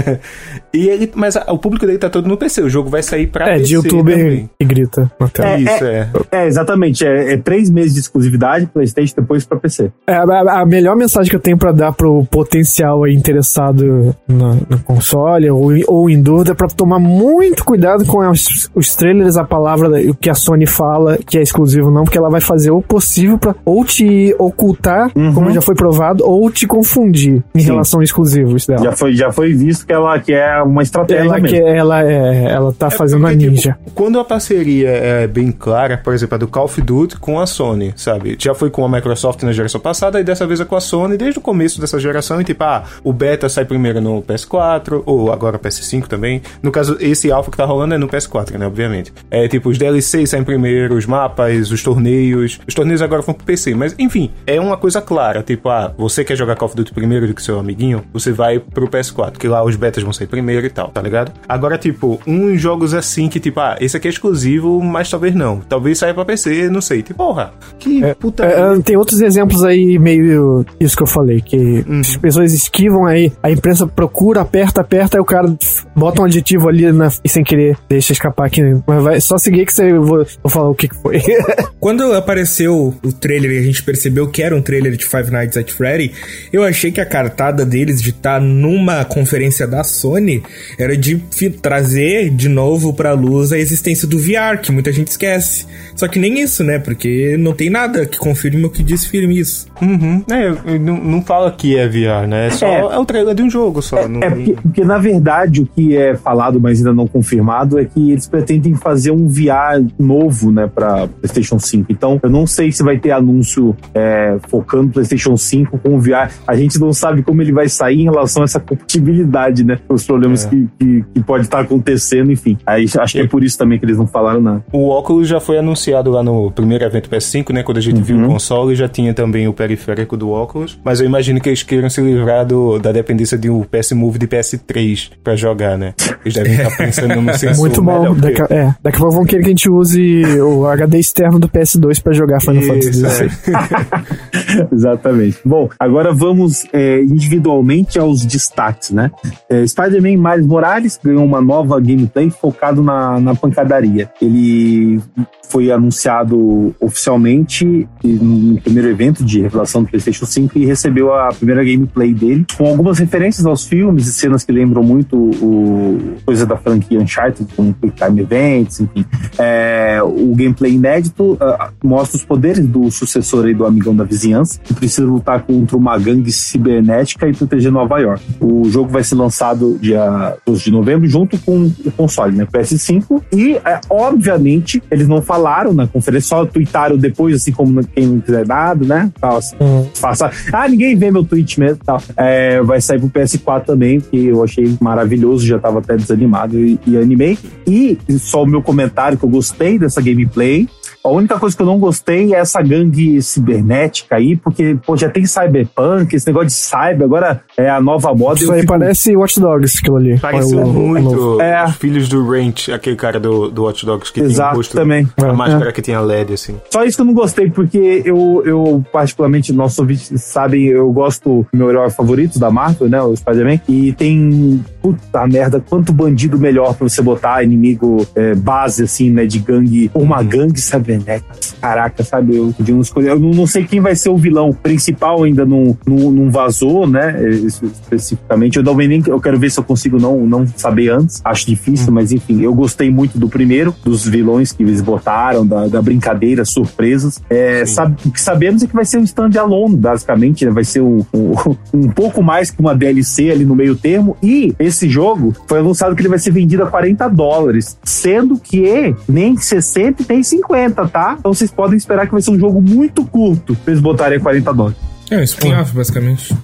e ele, mas a, o público dele tá todo no PC, o jogo vai sair pra é, PC. É, de youtuber também. e grita na tela. É, Isso, é. É, é exatamente. É, é, três meses de exclusividade, PlayStation, depois pra PC. É, a, a, melhor mensagem que eu tenho pra dar pro potencial interessado no, no console ou, ou em dúvida é pra tomar muito cuidado com os, os trailers, a palavra, o que a Sony fala que é exclusivo não, porque ela vai fazer o possível pra ou te ocultar, uhum. como já foi provado, ou te confundir em Sim. relação a exclusivos dela. Já foi, já foi visto que ela que é uma estratégia ela mesmo. Que ela, é, ela tá é fazendo porque, a ninja. Tipo, quando a parceria é bem clara, por exemplo, a do Call of Duty com a Sony, sabe? Já foi com a Microsoft na geração passada e dessa vez é com a Sony desde o começo dessa geração. E tipo, ah, o beta sai primeiro no PS4, ou agora PS5 também. No caso, esse alpha que tá rolando é no PS4, né? Obviamente. É tipo, os DLCs saem primeiro, os mapas, os torneios. Os torneios agora vão pro PC, mas enfim, é uma coisa clara. Tipo, ah, você quer jogar Call of Duty primeiro do que seu amiguinho? Você vai pro PS4, que lá os betas vão sair primeiro e tal, tá ligado? Agora, tipo, uns jogos assim que, tipo, ah, esse aqui é exclusivo, mas talvez não. Talvez saia pra PC, não sei. Tipo, porra, que é, puta. É, tem outros exemplos aí, meio isso que eu falei, que uhum. as pessoas esquivam aí, a imprensa procura, aperta, aperta, aí o cara bota um aditivo ali na, e sem querer deixa escapar aqui. Mas vai só seguir que você vou, vou falar o que, que foi. Quando apareceu o trailer e a gente percebeu que era um trailer de Five Nights at Freddy, eu achei que a cartada deles de estar tá numa conferência da Sony era de trazer de novo pra luz a existência do VR, que muita gente esquece. Só que nem isso, né? Porque não tem nada que confirme ou que desfirme isso. Uhum. É, não, não fala que é VR, né? É só é, é o trailer de um jogo só. É, é porque, porque, na verdade, o que é falado, mas ainda não confirmado, é que eles pretendem fazer um VR novo, né, pra PlayStation 5. Então, eu não sei se vai ter anúncio é, focando PlayStation 5 com o VR. A gente não sabe como ele vai sair em relação a essa compatibilidade, né? Os problemas é. que, que, que, pode estar tá acontecendo, enfim. Aí, acho que é por isso também que eles não falaram nada. O óculos já foi anunciado lá no primeiro evento PS5, né? Quando a gente uhum. viu o console, já tinha também o periférico do óculos. Mas eu imagino que eles queiram se livrar do, da dependência de um PS Move de PS3 pra jogar, né? Eles devem estar pensando no sensor. Muito bom. Daqui, a, é, daqui a pouco vão querer que a gente use o HD externo do PS2 pra jogar Final Fantasy XVI. É. Exatamente. Bom, agora vamos é, individualmente aos destaques, né? É, Spider-Man Miles Morales ganhou uma nova gameplay focado na, na pancadaria. Ele foi anunciado oficialmente no primeiro evento de revelação do PlayStation 5 e recebeu a primeira gameplay dele, com algumas referências aos filmes e cenas que lembram muito o coisa da franquia Uncharted, como Quick Time Events, enfim. É, o gameplay inédito uh, mostra os poderes do sucessor aí do amigão da vizinhança, que precisa lutar contra uma gangue cibernética e proteger Nova York. O jogo vai ser lançado dia 12 de novembro, junto com o console, né? PS5. E, é, obviamente, eles não falaram na conferência, só tweetaram depois, assim como quem não quiser nada, né? Tal, assim, uhum. faça. Ah, ninguém vê meu tweet mesmo tal. É, vai sair pro PS4 também, que eu achei maravilhoso, já tava até desanimado e, e animei. E só o meu comentário que eu gostei dessa gameplay a única coisa que eu não gostei é essa gangue cibernética aí, porque pô, já tem cyberpunk, esse negócio de cyber, agora é a nova moda. Isso aí fico... parece Watch Dogs, aquilo ali. Parece muito é. Filhos do Ranch, aquele cara do, do Watch Dogs que Exato, tem o rosto, também. a é. máscara que tinha LED, assim. Só isso que eu não gostei, porque eu, eu particularmente, nossos ouvintes sabem, eu gosto do meu herói favorito da Marvel, né, o Spider-Man, e tem, puta merda, quanto bandido melhor pra você botar inimigo é, base, assim, né, de gangue, uma gangue, sabe? Vendetta. Caraca, sabe? Eu, de escolher. Eu não, sei quem vai ser o vilão principal, ainda não, não, não vazou, né? Especificamente. Eu não nem. Eu quero ver se eu consigo não, não saber antes. Acho difícil, mas enfim, eu gostei muito do primeiro, dos vilões que eles botaram, da, da brincadeira, surpresas. É, sabe, o que sabemos é que vai ser um stand-alone, basicamente, né? Vai ser um, um, um pouco mais que uma DLC ali no meio termo. E esse jogo foi anunciado que ele vai ser vendido a 40 dólares, sendo que nem 60 nem 50, tá? Então vocês podem esperar que vai ser um jogo muito curto pra eles botarem 40 dólares. É, um spin-off, basicamente.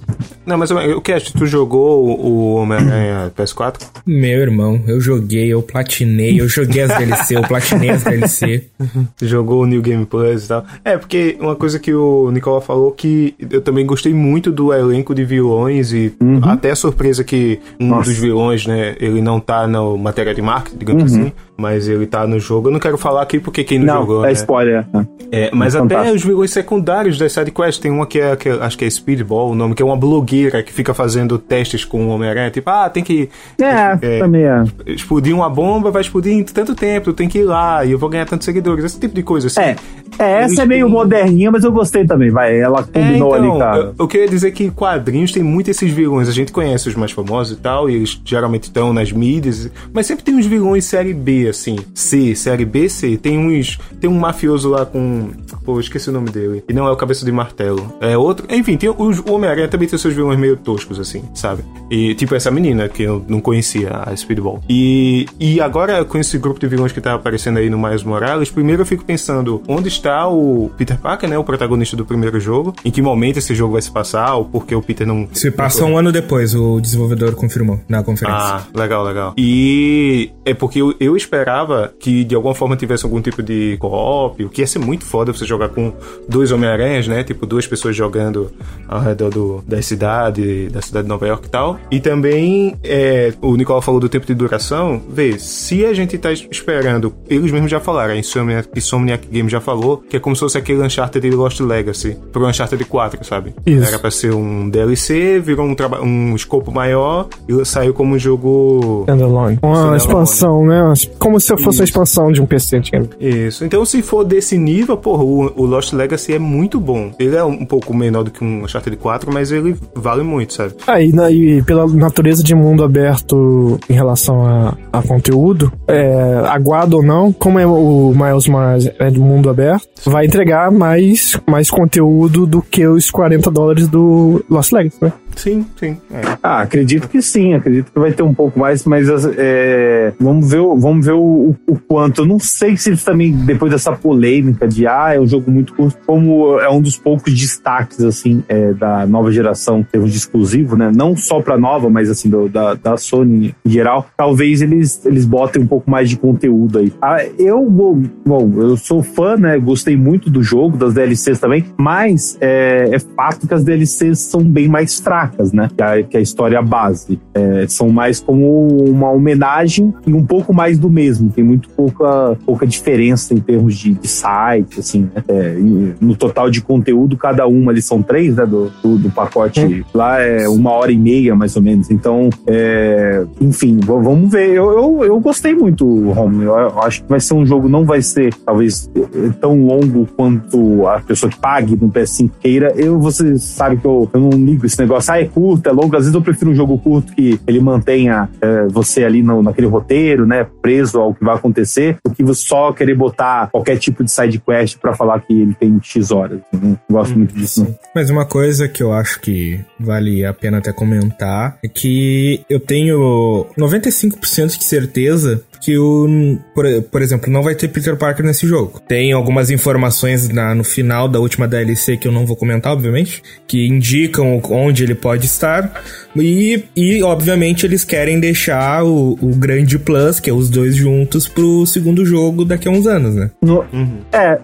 Não, mas o Cast, tu jogou o Homem-Aranha PS4? Meu irmão, eu joguei, eu platinei, eu joguei as DLC, eu platinei as DLC. Jogou o New Game Plus e tal. É, porque uma coisa que o Nicola falou que eu também gostei muito do elenco de vilões e uhum. até a surpresa que um Nossa. dos vilões, né, ele não tá na matéria de marketing, digamos uhum. assim, mas ele tá no jogo. Eu não quero falar aqui porque quem não, não jogou, é né? spoiler. É, mas é até os vilões secundários das sidequests, tem uma que é, que é, acho que é Speedball, o nome, que é uma blogueira que fica fazendo testes com o Homem-Aranha, tipo, ah, tem que... É, é, também é. Explodir uma bomba, vai explodir em tanto tempo, tem que ir lá, e eu vou ganhar tantos seguidores, esse tipo de coisa, assim. É, é essa é meio têm... moderninha, mas eu gostei também, vai, ela combinou é, então, ali, cara. Eu, eu queria dizer que quadrinhos tem muito esses vilões, a gente conhece os mais famosos e tal, e eles geralmente estão nas mídias, mas sempre tem uns vilões série B, assim, C, série B, C, tem uns, tem um mafioso lá com, pô, esqueci o nome dele, e não é o Cabeça de Martelo, é outro, enfim, tem os, o Homem-Aranha também tem seus vilões meio toscos, assim, sabe? E, tipo, essa menina que eu não conhecia, a Speedball. E, e agora, com esse grupo de vilões que tá aparecendo aí no Miles Morales, primeiro eu fico pensando, onde está o Peter Parker, né? O protagonista do primeiro jogo? Em que momento esse jogo vai se passar? Ou porque o Peter não... Se passa um ano depois, o desenvolvedor confirmou na conferência. Ah, legal, legal. E é porque eu, eu esperava que de alguma forma tivesse algum tipo de co-op, o que ia ser muito foda você jogar com dois Homem-Aranhas, né? Tipo, duas pessoas jogando ao redor do, da cidade, da cidade de Nova York e tal. E também, é, o Nicola falou do tempo de duração. Vê, se a gente tá esperando, eles mesmos já falaram, a Insomniac, Insomniac Game já falou, que é como se fosse aquele Uncharted de Lost Legacy, pro Uncharted 4, sabe? Isso. Era pra ser um DLC, virou um, um escopo maior e saiu como um jogo... Standalone. Uma expansão, né? Como se fosse Isso. uma expansão de um PC antigo. Isso. Então, se for desse nível, porra, o, o Lost Legacy é muito bom. Ele é um pouco menor do que um Uncharted 4, mas ele vale muito, sabe? Ah, e, na, e pela natureza de mundo aberto em relação a, a conteúdo, é, aguardo ou não, como é o Miles Morales é de mundo aberto, vai entregar mais, mais conteúdo do que os 40 dólares do Lost Legacy, né? Sim, sim. É. Ah, acredito que sim, acredito que vai ter um pouco mais, mas é, vamos ver, vamos ver o, o, quanto. Eu não sei se eles também, depois dessa polêmica de ah, é um jogo muito curto, como é um dos poucos destaques assim é, da nova geração, termos de exclusivo, né? Não só pra nova, mas assim, do, da, da Sony em geral, talvez eles, eles botem um pouco mais de conteúdo aí. Ah, eu, bom, eu sou fã, né? Gostei muito do jogo, das DLCs também, mas é, é fato que as DLCs são bem mais fracas né? Que a, que a história base. É, são mais como uma homenagem e um pouco mais do mesmo. Tem muito pouca, pouca diferença em termos de, de site, assim, né? É, no total de conteúdo, cada uma, eles são três, né? Do, do, do pacote lá é uma hora e meia, mais ou menos. Então, é, enfim, vamos ver. Eu, eu, eu gostei muito, Romulo. Eu acho que vai ser um jogo, não vai ser talvez tão longo quanto a pessoa que pague no PS5 queira. Eu, você sabe que eu, eu não ligo esse negócio é curto, é longo. Às vezes eu prefiro um jogo curto que ele mantenha é, você ali no, naquele roteiro, né? Preso ao que vai acontecer, do que você só querer botar qualquer tipo de side quest para falar que ele tem X horas. Não gosto muito disso. Mas uma coisa que eu acho que vale a pena até comentar é que eu tenho 95% de certeza que o, por, por exemplo, não vai ter Peter Parker nesse jogo. Tem algumas informações na, no final da última DLC que eu não vou comentar, obviamente, que indicam onde ele pode estar. E, e obviamente, eles querem deixar o, o grande plus, que é os dois juntos, pro segundo jogo daqui a uns anos, né? No, uhum. é,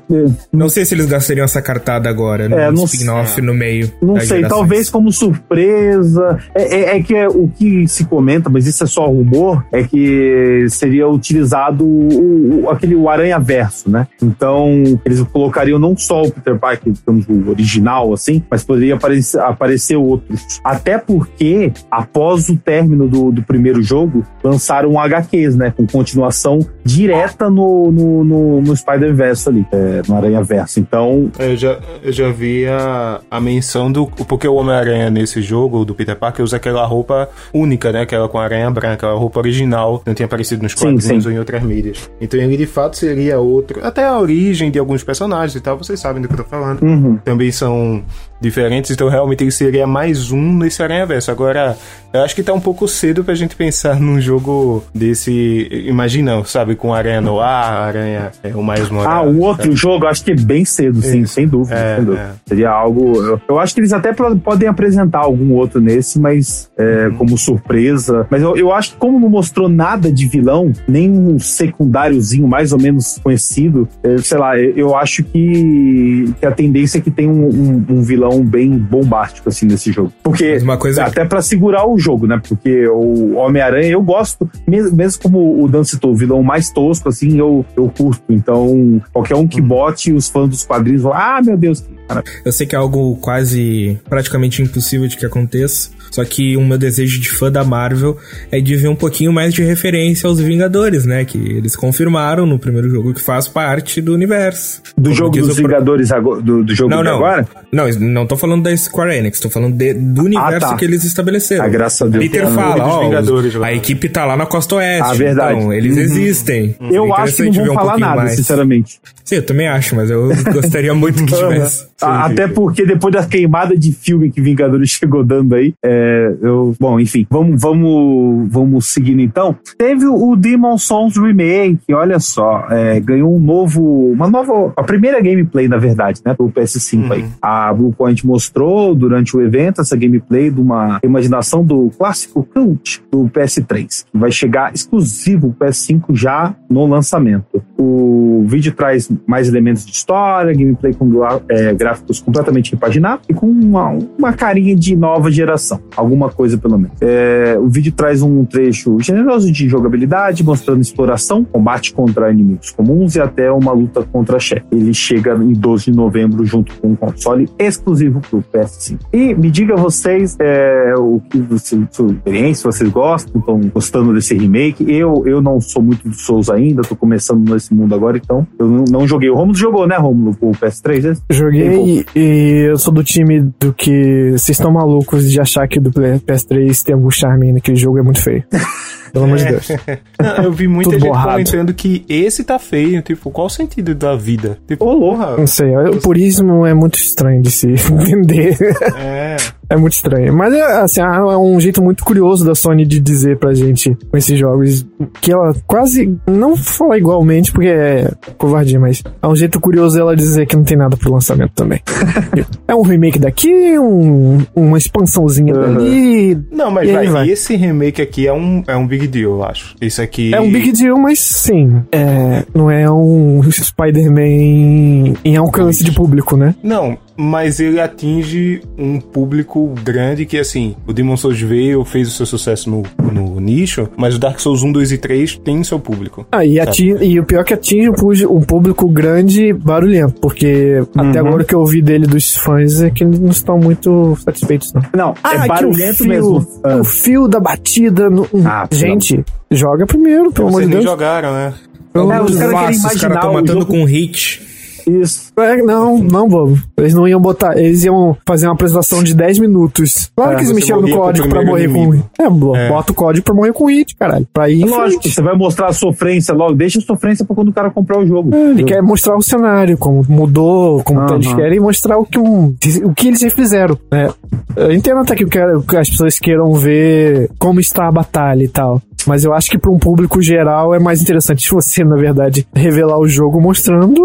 Não sei se eles gastariam essa cartada agora, né? É, no spin-off no meio. Não sei, gerações. talvez como surpresa. É, é, é que é, o que se comenta, mas isso é só rumor, é que seria utilizado o, o, aquele o Aranha Verso, né? Então, eles colocariam não só o Peter Parker, digamos, o original, assim, mas poderia aparecer, aparecer outros. Até porque, após o término do, do primeiro jogo, lançaram HQs, né? Com continuação direta no, no, no, no Spider-Verse ali, é, no Aranha Verso. Então. Eu já, eu já vi a, a menção do. Porque o Homem-Aranha nesse jogo, do Peter Parker, usa aquela roupa única, né? Aquela com aranha branca, a roupa original, não tinha aparecido nos quadrinhos sim, sim. ou em outras mídias. Então ele de fato seria outro. Até a origem de alguns personagens e tal, vocês sabem do que eu tô falando. Uhum. Também são diferentes, então realmente ele seria mais um nesse Aranha Verso. Agora, eu acho que tá um pouco cedo pra gente pensar num jogo desse. Imagina, sabe, com Aranha Noir, Aranha é, o mais Morales. Ah, o outro sabe? jogo, acho que é bem cedo, sim, Isso. sem dúvida. É, sem dúvida. É. Seria algo. Eu, eu, acho que eles até podem apresentar algum outro nesse, mas é, uhum. como surpresa. Mas eu, eu acho que, como não mostrou nada de vilão, nem um secundáriozinho mais ou menos conhecido, é, sei lá, eu acho que, que a tendência é que tem um, um, um vilão vilão bem bombástico, assim, nesse jogo. Porque, uma coisa... até para segurar o jogo, né? Porque o Homem-Aranha, eu gosto, mesmo, mesmo como o Dan citou, o vilão mais tosco, assim, eu, eu curto. Então, qualquer um que hum. bote, os fãs dos quadrinhos vão, ah, meu Deus, cara. Eu sei que é algo quase praticamente impossível de que aconteça, só que o meu desejo de fã da Marvel é de ver um pouquinho mais de referência aos Vingadores, né? Que eles confirmaram no primeiro jogo que faz parte do universo. Do Como jogo dos Vingadores agora, do, do jogo não, não, agora? Não, não tô falando da Square Enix, tô falando de, do universo ah, tá. que eles estabeleceram. Ah, graças a Deus. Peter fala, ó, oh, a equipe tá lá na costa oeste. Ah, verdade. Então, eles uhum. existem. Eu acho que não vão um falar nada, mais. sinceramente. Sim, eu também acho, mas eu gostaria muito que tivesse. Sim, Até porque depois da queimada de filme que Vingadores chegou dando aí, é, eu Bom, enfim, vamos, vamos, vamos seguindo então. Teve o Demon Souls Remake, olha só, é, ganhou um novo, uma nova, a primeira gameplay, na verdade, né, pro PS5 uhum. aí. A Bluepoint mostrou durante o evento essa gameplay de uma imaginação do clássico cult do PS3, que vai chegar exclusivo pro PS5 já no lançamento. O vídeo traz mais elementos de história, gameplay com é, gráficos completamente repaginados e com uma, uma carinha de nova geração. Alguma coisa pelo pelo menos. É, o vídeo traz um trecho generoso de jogabilidade, mostrando exploração, combate contra inimigos comuns e até uma luta contra chefe. Ele chega em 12 de novembro junto com um console exclusivo para o PS5. E me diga vocês é, o que experiência, se vocês gostam, estão gostando desse remake. Eu, eu não sou muito do Souls ainda, tô começando nesse mundo agora, então eu não, não joguei. O Romulo jogou, né, Romulo, o PS3? É? Joguei e, e eu sou do time do que vocês estão malucos de achar que do PS3 3 tem algum charme naquele jogo, é muito feio. Pelo amor de é. Deus. Não, eu vi muita gente borrado. comentando que esse tá feio. Tipo, qual o sentido da vida? Tipo, Ô, porra. Não sei, o purismo é muito estranho de se entender. É. É muito estranho. Mas é, assim, é um jeito muito curioso da Sony de dizer pra gente com esses jogos que ela quase não fala igualmente porque é covardia, mas é um jeito curioso ela dizer que não tem nada pro lançamento também. é um remake daqui, um, uma expansãozinha uhum. dali. Não, mas vai, vai. esse remake aqui é um, é um big deal, eu acho. Isso aqui. É um big deal, mas sim. É, não é um Spider-Man em alcance de público, né? Não, mas ele atinge um público grande que, assim, o Demon Souls veio, fez o seu sucesso no, no nicho, mas o Dark Souls 1, 2 e 3 tem seu público. Ah, e, atinge, e o pior é que atinge um público grande barulhento, porque uhum. até agora o que eu ouvi dele dos fãs é que eles não estão muito satisfeitos, não. Não, ah, é barulhento o fio, mesmo. Ah. O fio da batida. No, ah, gente, joga primeiro, pelo amor de Deus. jogaram, né? é, os caras estão matando com hit. Isso. É, não, não, vamos. Eles não iam botar. Eles iam fazer uma apresentação de 10 minutos. Claro é, que eles mexeram no código pra morrer inimigo. com. É, é, bota o código pra morrer com hit, caralho. Pra ir. É lógico, você vai mostrar a sofrência logo. Deixa a sofrência pra quando o cara comprar o jogo. É, ele quer mostrar o cenário, como mudou, como uhum. eles querem mostrar o que, um, o que eles já fizeram. Né? Eu entendo até que, que as pessoas queiram ver como está a batalha e tal. Mas eu acho que para um público geral é mais interessante você, na verdade, revelar o jogo mostrando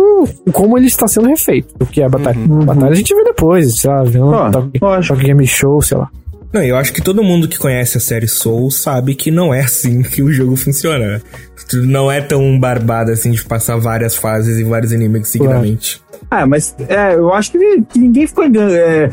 como ele está sendo refeito. Porque a batalha, uhum. batalha a gente vê depois, sabe? Um ah, toque, game show, sei lá. Não, eu acho que todo mundo que conhece a série Soul sabe que não é assim que o jogo funciona. Não é tão barbado assim de passar várias fases e vários inimigos seguidamente. Ah, mas é, eu acho que, que ninguém ficou enganado. É,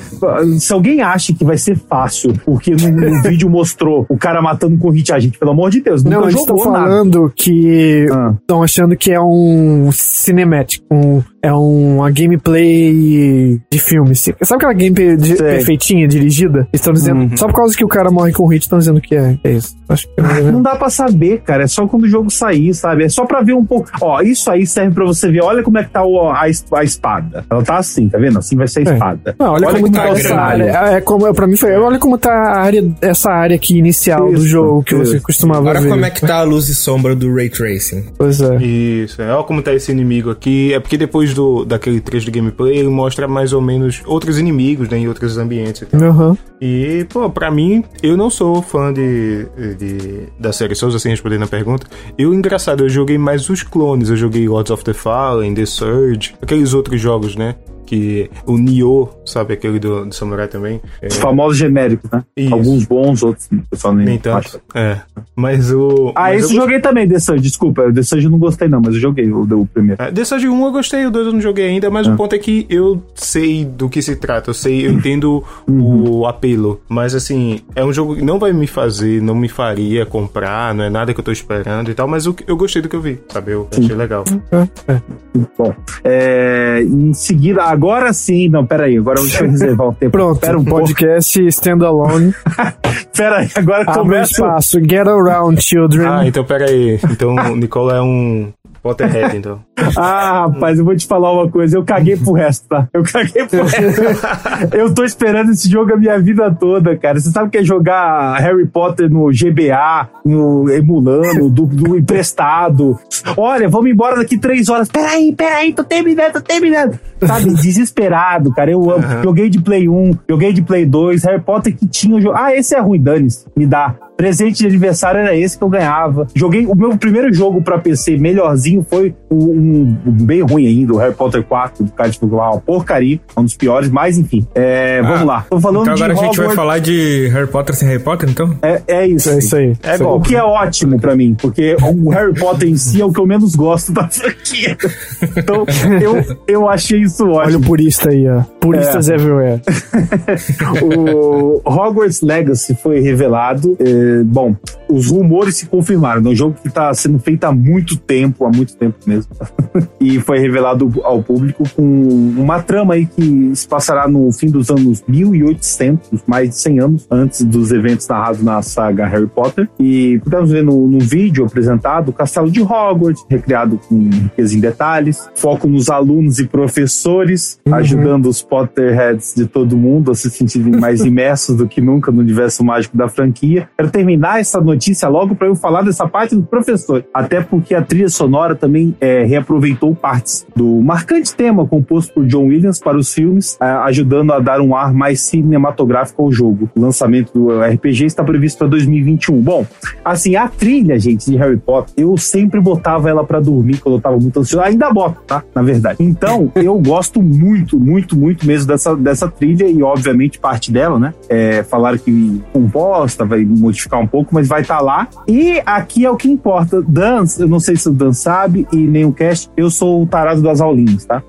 se alguém acha que vai ser fácil, porque no, no vídeo mostrou o cara matando com hit, a gente, pelo amor de Deus, Não, eles estão jogou nada. falando que Ah. estão achando que é um cinematic, um, é uma gameplay de filme. Sabe aquela gameplay de- perfeitinha, dirigida? Eles estão dizendo, só por causa que o cara morre com hit, estão dizendo que é, é isso. Acho que é. Não dá pra saber, cara. É só quando o jogo sair, sabe? É só pra ver um pouco. Ó, isso aí serve pra você ver. Olha como é que tá o- a, a espada. Ela tá assim, tá vendo? Assim vai ser a É. espada. Não, olha, como tá o essa área. É, como, pra mim foi, olha como tá a área, essa área aqui inicial do Isso, jogo que você isso. costumava Agora ver. como é que tá a luz e sombra do Ray Tracing? Pois é. Isso, é. Olha como tá esse inimigo aqui. É porque depois do, daquele trecho de gameplay, ele mostra mais ou menos outros inimigos, né? Em outros ambientes e tal. Aham. E, pô, pra mim, eu não sou fã de, de da série Souls, assim, respondendo a pergunta. Eu, engraçado, eu joguei mais os clones. Eu joguei Lords of the Fallen, The Surge, aqueles outros jogos, né? Que o Nioh, sabe, aquele do, do Samurai também. É, Os famosos genéricos, né? Isso. Alguns bons, outros pessoal nem, nem tanto. É. Mas o. Ah, mas esse eu joguei também, The Surge. Desculpa, The Surge eu não gostei, não, mas eu joguei o, o primeiro. É, The Surge 1 eu gostei, o 2 eu não joguei ainda, mas o ponto é que eu sei do que se trata, eu sei, eu entendo o apelo. Mas assim, é um jogo que não vai me fazer, não me faria comprar, não é nada que eu tô esperando e tal, mas eu, eu gostei do que eu vi, sabe? Eu achei legal. É, é. Bom, é, em seguida, agora sim, não, peraí, agora deixa eu reservar um tempo. Pronto, Pera um pouco. podcast standalone. Pera aí, agora Abre começa. espaço. Get around, children. Ah, então pera aí. Então o Nicola é um Potterhead, então. Ah, rapaz, eu vou te falar uma coisa. Eu caguei pro resto, tá? Eu caguei pro resto. eu tô esperando esse jogo a minha vida toda, cara. Você sabe o que é jogar Harry Potter no GBA, no emulando, do, do emprestado. Olha, vamos embora daqui três horas. Peraí, peraí, tô terminando, tô terminando. Sabe, desesperado, cara. Eu amo. Joguei de Play 1, joguei de Play 2, Harry Potter que tinha o jogo. Ah, esse é ruim, dane-se. Me dá. Presente de aniversário era esse que eu ganhava. Joguei o meu primeiro jogo pra PC melhorzinho foi um, um bem ruim ainda, o Harry Potter 4, do cara tipo, uma porcaria, um dos piores, mas enfim. É, vamos lá. Tô falando Então de agora a gente vai Hogwarts. falar de Harry Potter sem Harry Potter, então? É, é isso. É isso aí. É Isso aí. O que é ótimo pra mim, porque o Harry Potter em si é o que eu menos gosto da franquia. Então, eu, eu achei isso Olha ótimo. o purista aí, ó. Puristas É. everywhere. o Hogwarts Legacy foi revelado. é, bom, os rumores se confirmaram. É um jogo que está sendo feito há muito tempo, há muito tempo mesmo. e foi revelado ao público com uma trama aí que se passará no fim dos anos 1800, mais de 100 anos antes dos eventos narrados na saga Harry Potter. E podemos ver no, no vídeo apresentado o castelo de Hogwarts, recriado com riqueza em detalhes, foco nos alunos e professores, ajudando os Potterheads de todo mundo a se sentirem mais imersos do que nunca no universo mágico da franquia. Quero terminar essa notícia logo para eu falar dessa parte do professor, até porque a trilha sonora também é, reaproveitou partes do marcante tema composto por John Williams para os filmes, ajudando a dar um ar mais cinematográfico ao jogo. O lançamento do RPG está previsto para 2021. Bom, assim, a trilha, gente, de Harry Potter, eu sempre botava ela para dormir quando eu tava muito ansioso. Ainda boto, tá? Na verdade. Então, eu gosto muito, muito, muito mesmo dessa, dessa trilha e, obviamente, parte dela, né? É, falaram que composta, vai modificar um pouco, mas vai estar lá. E aqui é o que importa. Dan, eu não sei se o Dan sabe e nem o Cast, eu sou o tarado das aulinhas, tá?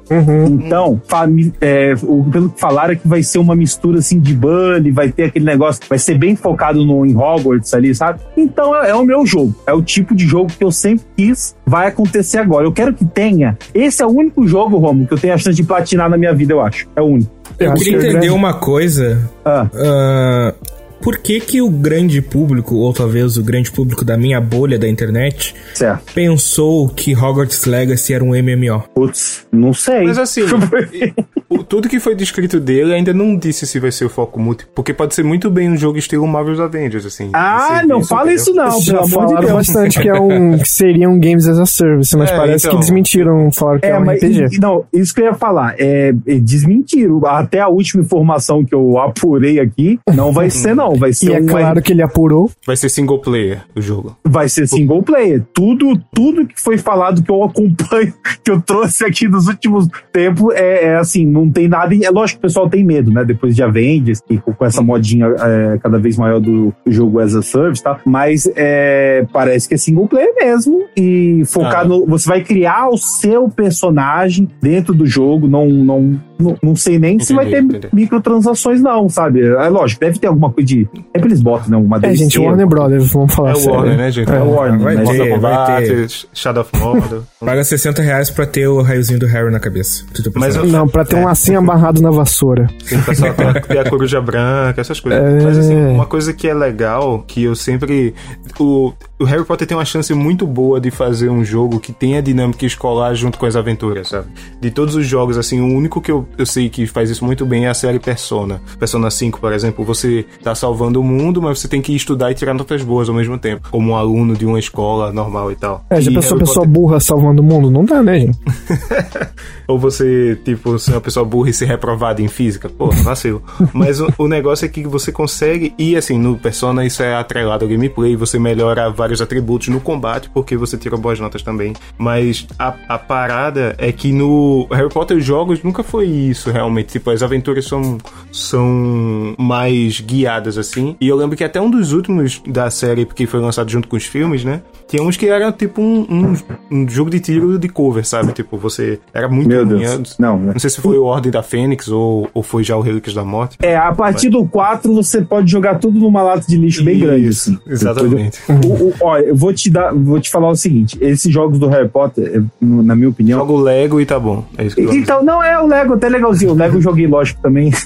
Então, fami- é, o- pelo que falaram é que vai ser uma mistura assim de Bully, vai ter aquele negócio, vai ser bem focado no, em Hogwarts ali, sabe? Então é, é o meu jogo, é o tipo de jogo que eu sempre quis, vai acontecer agora. Eu quero que tenha. Esse é o único jogo, Romo, que eu tenho a chance de platinar na minha vida, eu acho. É o único. Eu acho queria que é entender grande. uma coisa. Ah, ah, por que que o grande público, ou talvez o grande público da minha bolha da internet, certo. pensou que Hogwarts Legacy era um MMO? Putz, não sei. Mas assim, o- tudo que foi descrito dele ainda não disse se vai ser o foco múltiplo, porque pode ser muito bem um jogo estilo Marvel's Avengers, assim. ah, não fala entendeu? isso não, pelo Já amor de Deus. bastante que, é um, que seria um Games as a Service, mas É, parece então. que desmentiram, falaram que é, É, um mas RPG. e- não, isso que eu ia falar. É, é, desmentiram. Até a última informação que eu apurei aqui, não vai ser, não. Vai ser E é um claro que ele apurou. Vai ser single player o jogo. vai ser single player. Tudo, tudo que foi falado que eu acompanho, que eu trouxe aqui nos últimos tempos, é, é assim, não, não tem nada. É lógico que o pessoal tem medo, né? Depois de Avengers e com essa modinha é, cada vez maior do jogo as a service, tá? Mas é, parece que é single player mesmo e focar ah. no. Você vai criar o seu personagem dentro do jogo, não, não não, não sei nem entendi, se vai ter entendi. microtransações, não, sabe? É lógico, deve ter alguma coisa de. Sempre eles botam, né? Uma É, gente, Warner Brothers, vamos falar É o Warner, né, gente? É, o Warner. Vai né? ter, vai ter. Shadow of Mordor. Paga 60 reais pra ter o raiozinho do Harry na cabeça. Mas eu- Não, pra ter um assim amarrado na vassoura. Tem o pessoal tem a, tem a coruja branca, essas coisas. É. Mas assim, uma coisa que é legal, que eu sempre. O, o Harry Potter tem uma chance muito boa de fazer um jogo que tenha dinâmica escolar junto com as aventuras, sabe? De todos os jogos, assim, o único que eu, eu sei que faz isso muito bem é a série Persona. Persona 5, por exemplo, você tá salvando o mundo, mas você tem que estudar e tirar notas boas ao mesmo tempo, como um aluno de uma escola normal e tal. É, já pensou pessoa Potter- burra salvando o mundo? Não dá, né, gente? Ou você, tipo, ser uma pessoa burra e ser reprovada em física. Pô, vacilo. Mas o, o negócio é que você consegue, e assim, no Persona isso é atrelado ao gameplay, você melhora vários atributos no combate, porque você tira boas notas também. Mas a, a parada é que no Harry Potter jogos nunca foi isso, realmente. Tipo, as aventuras são, são mais guiadas, assim. E eu lembro que até um dos últimos da série, que foi lançado junto com os filmes, né? Tinha uns que era tipo um, um, um jogo de tiro de cover, sabe? Tipo, você era muito Meu ruim. Deus. Eu- Não, né? Não sei se foi o Ordem da Fênix ou, ou foi já o Relíquias da Morte. É, a partir do 4 você pode jogar tudo numa lata de lixo bem grande. Isso, Assim. exatamente. O, o, olha, eu vou te dar, vou te falar o seguinte: esses jogos do Harry Potter, no- na minha opinião. Joga o Lego e tá bom. É isso que eu. Então, não é o Lego, até legalzinho. O Lego eu joguei, lógico, também.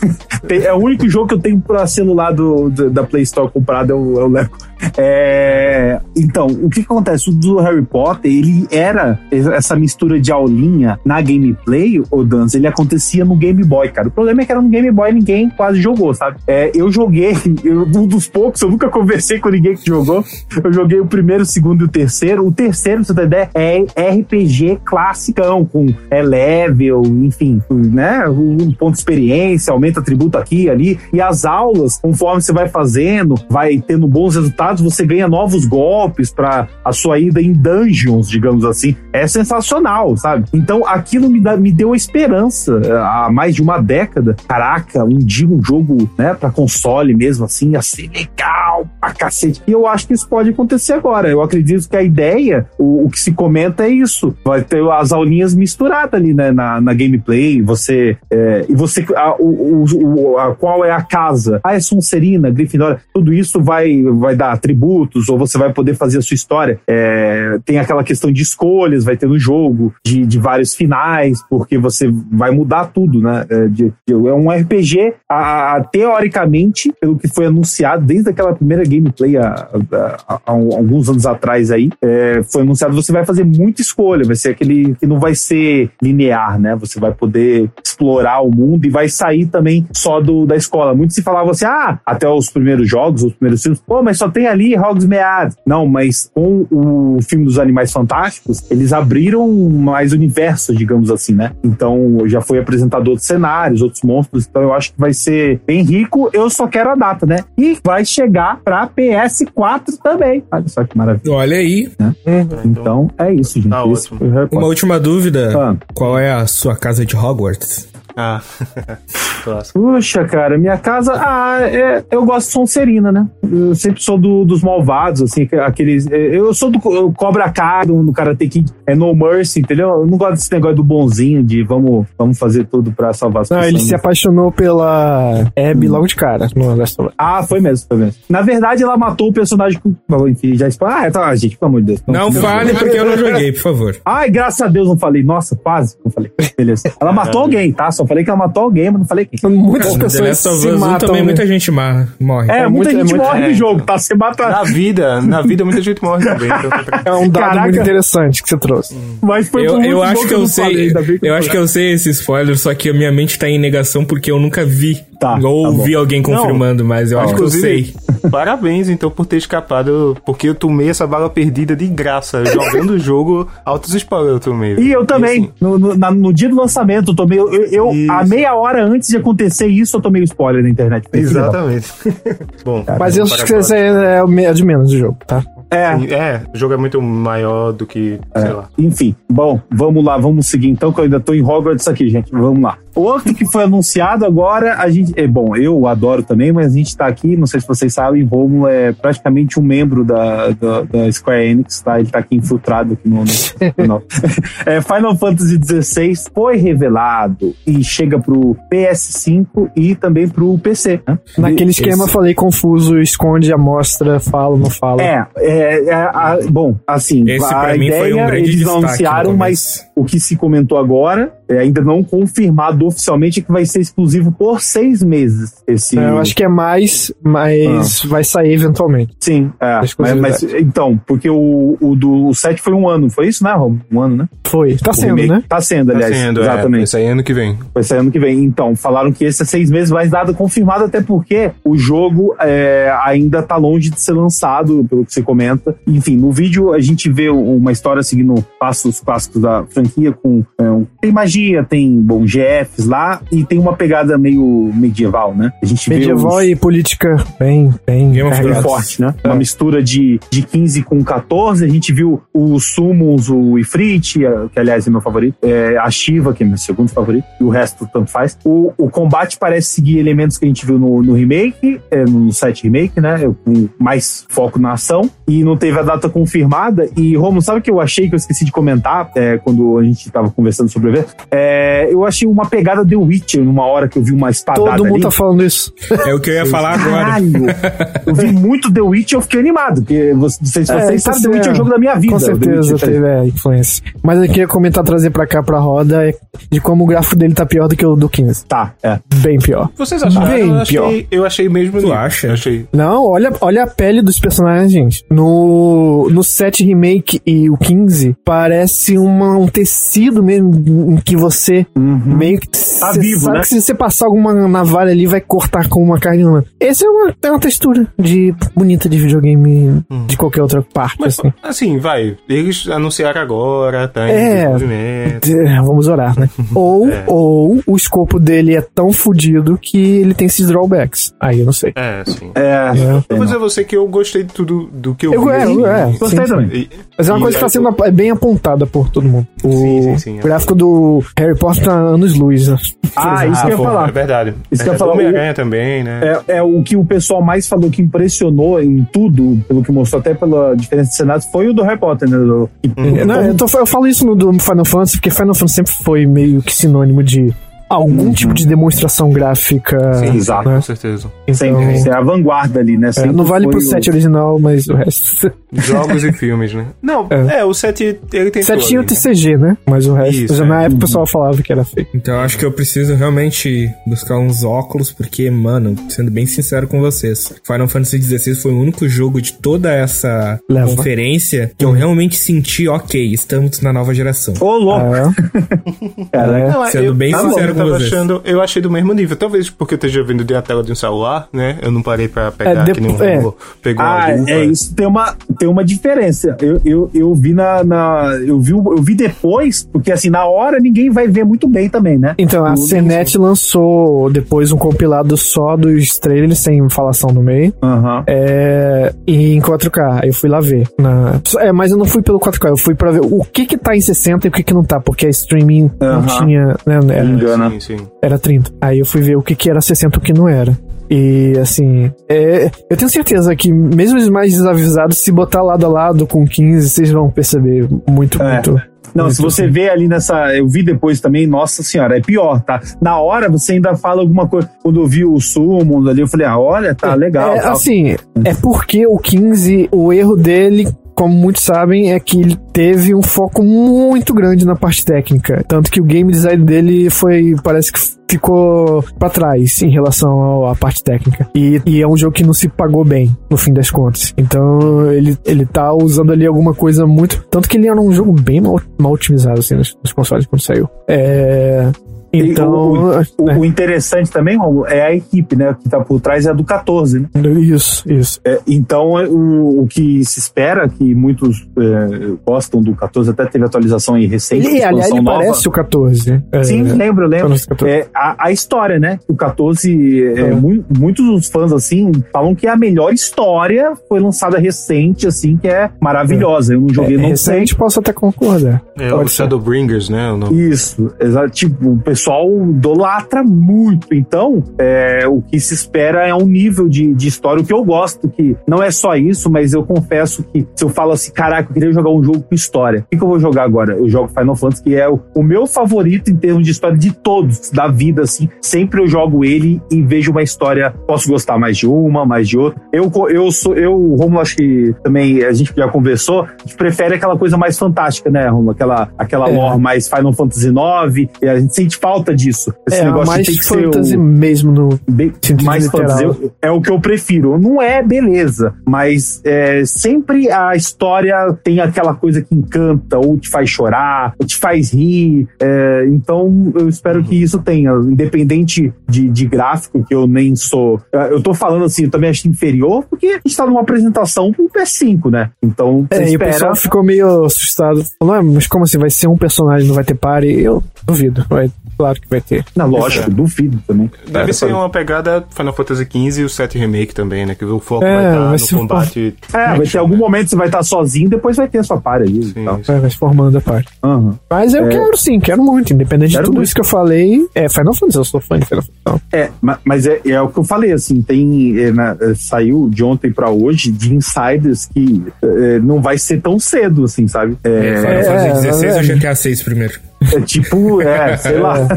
É o único jogo que eu tenho pra celular do, do- da Play Store comprado é o, é o Lego. É, então, o que, que acontece? O do Harry Potter, ele era essa mistura de aulinha na gameplay, o Dance, ele acontecia no Game Boy, cara. O problema é que era no Game Boy ninguém quase jogou, sabe? É, eu joguei, eu- um dos poucos, eu nunca conversei com ninguém que jogou. Eu joguei o primeiro, o segundo e o terceiro. O terceiro, pra você ter ideia, é RPG classicão, com é level, enfim, né? Um ponto de experiência, aumenta atributo aqui ali. E as aulas, conforme você vai fazendo, vai tendo bons resultados, você ganha novos golpes para a sua ida em dungeons, digamos assim. É sensacional, sabe? Então aquilo me, dá- me deu esperança eh, há mais de uma década. Caraca, um dia um jogo, né, para console mesmo assim, ia ser legal pra cacete. E eu acho que isso pode acontecer agora. Eu acredito que a ideia, o, o que se comenta é isso. Vai ter as aulinhas misturadas ali, né, na, na gameplay. Você. é, e você. A, o- o- a- qual é a casa? Ah, é Sonserina, Grifinória. Tudo isso vai, vai dar atributos, ou você vai poder fazer a sua história. É, tem aquela questão de escolhas, vai ter no jogo, de, de vários finais, porque você vai mudar tudo, né? É, de- de- é um RPG, a- a- teoricamente, pelo que foi anunciado desde aquela primeira gameplay há, alguns anos atrás aí, é, foi anunciado você vai fazer muita escolha, vai ser aquele que não vai ser linear, né? Você vai poder explorar o mundo e vai sair também só do, da escola. Muitos se falavam assim, ah, até os primeiros jogos, os primeiros filmes, pô, mas só tem ali Hogsmeade. Não, mas com o filme dos Animais Fantásticos, eles abriram mais universo, digamos assim, né? Então já foi apresentado outros cenários, outros monstros, então eu acho que vai ser bem rico. Eu só quero a data, né? E vai chegar pra PS4 também. Olha só que maravilha. Olha aí. Então é isso, gente. Tá Uma última dúvida. Ah. Qual é a sua casa de Hogwarts? Ah, clássico. Puxa, cara, minha casa. Ah, é- eu gosto de Sonserina, né? Eu sempre sou do- dos malvados, assim, que- aqueles. é, Eu sou do co- Cobra Kai, do, do Karate Kid, é No Mercy, entendeu? Eu não gosto desse negócio do bonzinho, de vamos, vamos fazer tudo pra salvar as Não, pessoas. ele se apaixonou pela Abby logo de cara no Last of Us. Ah, foi mesmo, foi mesmo. Na verdade, ela matou o personagem que. Bom, Enfim, já. Ah, tá, gente, pelo amor de Deus. Não fale porque eu não joguei, por favor. Ai, graças a Deus não falei. Nossa, quase não falei. Beleza. Ela matou alguém, tá? Só falei que ela matou alguém, mas não falei quem. Muitas The pessoas se Us 1 matam. também né? muita gente morre. É, É muita muito- é gente muito- morre é, no jogo, tá? Você mata. Na vida, na vida muita gente morre também. Então. É um dado Caraca. muito interessante que você trouxe. Mas foi Eu, eu muito acho que eu sei. falei, que eu acho que eu sei esse spoiler, só que a minha mente tá em negação porque eu nunca vi. Tá, ou tá alguém confirmando, mas eu acho que eu sei. parabéns então por ter escapado, porque eu tomei essa bala perdida de graça. Jogando o jogo, altos spoilers eu tomei. E eu também, assim, no, no- na- no dia do lançamento, eu tomei. Eu, eu Isso. a meia hora antes de acontecer isso, eu tomei o spoiler na internet. exatamente. Bom, Mas eu vamos acho para que esse é, é é de menos do jogo, tá? É, É, o jogo é muito maior do que, sei lá. Enfim, bom, vamos lá, vamos seguir então, que eu ainda tô em Hogwarts aqui, gente. Vamos lá. O outro que foi anunciado agora, a gente. É, bom, eu adoro também, mas a gente tá aqui, não sei se vocês sabem, Romulo é praticamente um membro da, da, da Square Enix, tá? Ele tá aqui infiltrado aqui no. no, no. É, Final Fantasy XVI foi revelado e chega pro PS5 e também pro PC. Né? Naquele Esse- esquema, falei confuso, esconde, amostra, fala, não fala. É, é, é, a- bom, assim, Esse a pra mim foi ideia um eles anunciaram, mas o que se comentou agora, é ainda não confirmado oficialmente, é que vai ser exclusivo por seis meses. Esse, É, eu acho que é mais, mas vai sair eventualmente. sim, é, mas, mas- então, porque o, o do 7 foi um ano, foi isso, né, Rom? Um ano, né? Foi. Tá O sendo, remake né? Tá sendo, Tá aliás, sendo, é, exatamente. vai sair ano que vem. Vai sair ano que vem. Então, falaram que esse é seis meses, mas nada confirmado, até porque o jogo é, ainda tá longe de ser lançado, pelo que você comenta. Enfim, no vídeo a gente vê uma história seguindo passos clássicos da franquia, com é, um- tem magia, tem bom GFs lá, e tem uma pegada meio medieval, né? A gente Medieval vê os, e política bem, bem forte, né? Uma mistura de, de 15 com 14. A gente viu os Summons, o Ifrit, que aliás é meu favorito, é, a Shiva, que é meu segundo favorito, e o resto tanto faz. O, o combate parece seguir elementos que a gente viu no, no remake, é, no 7 remake, né? Com mais foco na ação. E não teve a data confirmada. E, Romo, sabe o que eu achei que eu esqueci de comentar é, quando a gente tava conversando sobre o evento? É, eu achei uma pegada The Witcher numa hora que eu vi uma espadada Todo mundo ali. tá falando isso. É o que eu ia falar agora. Caralho! Eu vi muito The Witcher, eu fiquei animado, porque você- não sei se É, vocês sabem, The é- Witcher é o jogo da minha vida. Com certeza teve é, influência. Mas eu queria comentar, trazer pra cá, pra roda, é de como o gráfico dele tá pior do que o do 15. Tá, é. Bem pior. Vocês acharam? Bem eu, pior. achei, eu achei mesmo. Tu acha? Eu achei. Não, olha, olha a pele dos personagens, gente. No, no 7 Remake e o 15, parece uma, um tecido mesmo em que você meio que. Tá cê vivo, sabe né? que se você passar alguma navalha ali, vai cortar com uma carne humana. Essa é uma, é uma textura de bonita de videogame de qualquer outra parte, Mas, assim. assim, vai. Eles anunciaram agora, tá em É. desenvolvimento. É, Vamos orar, né? Ou, É. ou o escopo dele é tão fodido que ele tem esses drawbacks. Aí eu não sei. É, sim. É, Eu vou dizer a você que eu gostei de tudo do que eu, Eu, é, é, Gostei sim, também. E- Mas é uma e coisa que tá sendo ap- é bem apontada por todo mundo. O Sim, sim, sim, é gráfico do Harry Potter tá anos luz. né? Ah, isso que eu ia falar. É verdade. Isso que eu ia é, falar, Homem-Aranha também, né? É, é o que o pessoal mais falou que impressionou em tudo, pelo que mostrou até pela diferença de cenários, foi o do Harry Potter, né? Do, que- Não, eu, tô- eu falo isso no do Final Fantasy, porque Final Fantasy sempre foi meio que sinônimo de algum tipo de demonstração gráfica. Sim, exato. com certeza. sempre, Então, é a vanguarda ali, né? é, Sempre não vale pro o- 7 original, mas o resto. Jogos e filmes, né? Não, É. é, o 7 ele tem 7 tinha o né? TCG, né? Mas o resto. Isso, já é. na época o pessoal falava que era feio. Então eu acho que eu preciso realmente buscar uns óculos, porque, mano, sendo bem sincero com vocês, Final Fantasy XVI foi o único jogo de toda essa Leva. conferência que eu realmente senti, ok, estamos na nova geração. Ô, louco! É, Cara, é. Não, Sendo bem tá sincero eu tava vocês. achando, eu achei do mesmo nível. Talvez porque eu esteja vendo de a tela de um celular, né? Eu não parei pra pegar É, que nem um é. Pegou Ah, a luva. é isso. Tem uma, tem uma diferença. Eu, eu, eu vi na, na- eu vi eu vi depois, porque assim na hora ninguém vai ver muito bem também, né? Então, a CNET lançou depois um compilado só dos trailers, sem falação no meio. Aham. É, e em 4K, aí eu fui lá ver. Na, é, mas eu não fui pelo 4K, eu fui pra ver o que que tá em 60 e o que que não tá, porque a streaming não Aham. tinha, né, era, Engana. Sim, sim. era 30. Aí eu fui ver o que que era 60 e o que não era. E assim, é, eu tenho certeza que mesmo os mais desavisados, se botar lado a lado com 15, vocês vão perceber muito, É. muito. Não, muito se você assim. vê ali nessa. Eu vi depois também, nossa senhora, é pior, tá? Na hora você ainda fala alguma coisa. Quando eu vi o Summons ali, eu falei, ah, olha, tá legal. É, tal. assim, é porque o 15, o erro dele, como muitos sabem, é que ele teve um foco muito grande na parte técnica. Tanto que o game design dele foi, parece que ficou pra trás em relação à parte técnica. E, e é um jogo que não se pagou bem, no fim das contas. Então, ele, ele tá usando ali alguma coisa muito. Tanto que ele era um jogo bem mal, mal otimizado, assim, nos, nos consoles quando saiu. É. Então, o, o, é. o interessante também, Romulo, é a equipe, né? Que tá por trás é a do 14, né? Isso, isso. É, então, é, o, o que se espera, que muitos é, gostam do 14, até teve atualização aí recente. Ele, aliás, expansão ele nova. parece o 14. É, Sim, lembro, lembro. Parece o 14. É, a, a história, né? O 14, é, É. mu- muitos dos fãs, assim, falam que a melhor história foi lançada recente, assim, que é maravilhosa. Eu não joguei, É, não recente, posso até concordar. É Pode o ser. Shadowbringers, né? o nome. sei. Isso, exato. Tipo, o pessoal idolatra muito. Então, é, o que se espera é um nível de, de história. O que eu gosto, que não é só isso, mas eu confesso que se eu falo assim, caraca, eu queria jogar um jogo com história. O que, que eu vou jogar agora? Eu jogo Final Fantasy, que é o, o meu favorito em termos de história de todos, da vida, assim. Sempre eu jogo ele e vejo uma história. Posso gostar mais de uma, mais de outra. Eu, eu sou, eu, Romulo, acho que também a gente já conversou, a gente prefere aquela coisa mais fantástica, né, Romulo? Aquela, aquela É. lore mais Final Fantasy IX, e a gente sente falta disso. Esse É, negócio mais tem que fantasy ser o, mesmo no bem- mais literal. fantasy. É o que eu prefiro. Não é beleza, mas é, sempre a história tem aquela coisa que encanta, ou te faz chorar, ou te faz rir. é, então eu espero que isso tenha, independente de, de gráfico, que eu nem sou. Eu tô falando assim, eu também acho inferior, porque a gente tá numa apresentação pro PS5, né? Então É, e o espera. pessoal ficou meio assustado. Ah, mas como assim? Vai ser um personagem, não vai ter pare? Eu duvido. Vai, claro que vai ter. Não, lógico, duvido também. Deve É, ser uma pegada Final Fantasy XV e o 7 Remake também, né? Que o foco É, vai estar vai no combate. É, vai ter algum momento que você vai estar sozinho, depois vai ter a sua par aí. e Sim, tal. sim. Vai, se formando a parte. Aham. Mas eu quero sim, quero muito. Independente Quero de tudo muito. isso que eu falei, é Final Fantasy, eu sou fã de Final Fantasy. É, ma- mas é, é o que eu falei, assim, tem. é, na- é, saiu de ontem pra hoje de insiders que é, não vai ser tão cedo, assim, sabe? É, Final É, Fantasy 16 é. ou GTA 6 primeiro? É tipo, é, sei lá.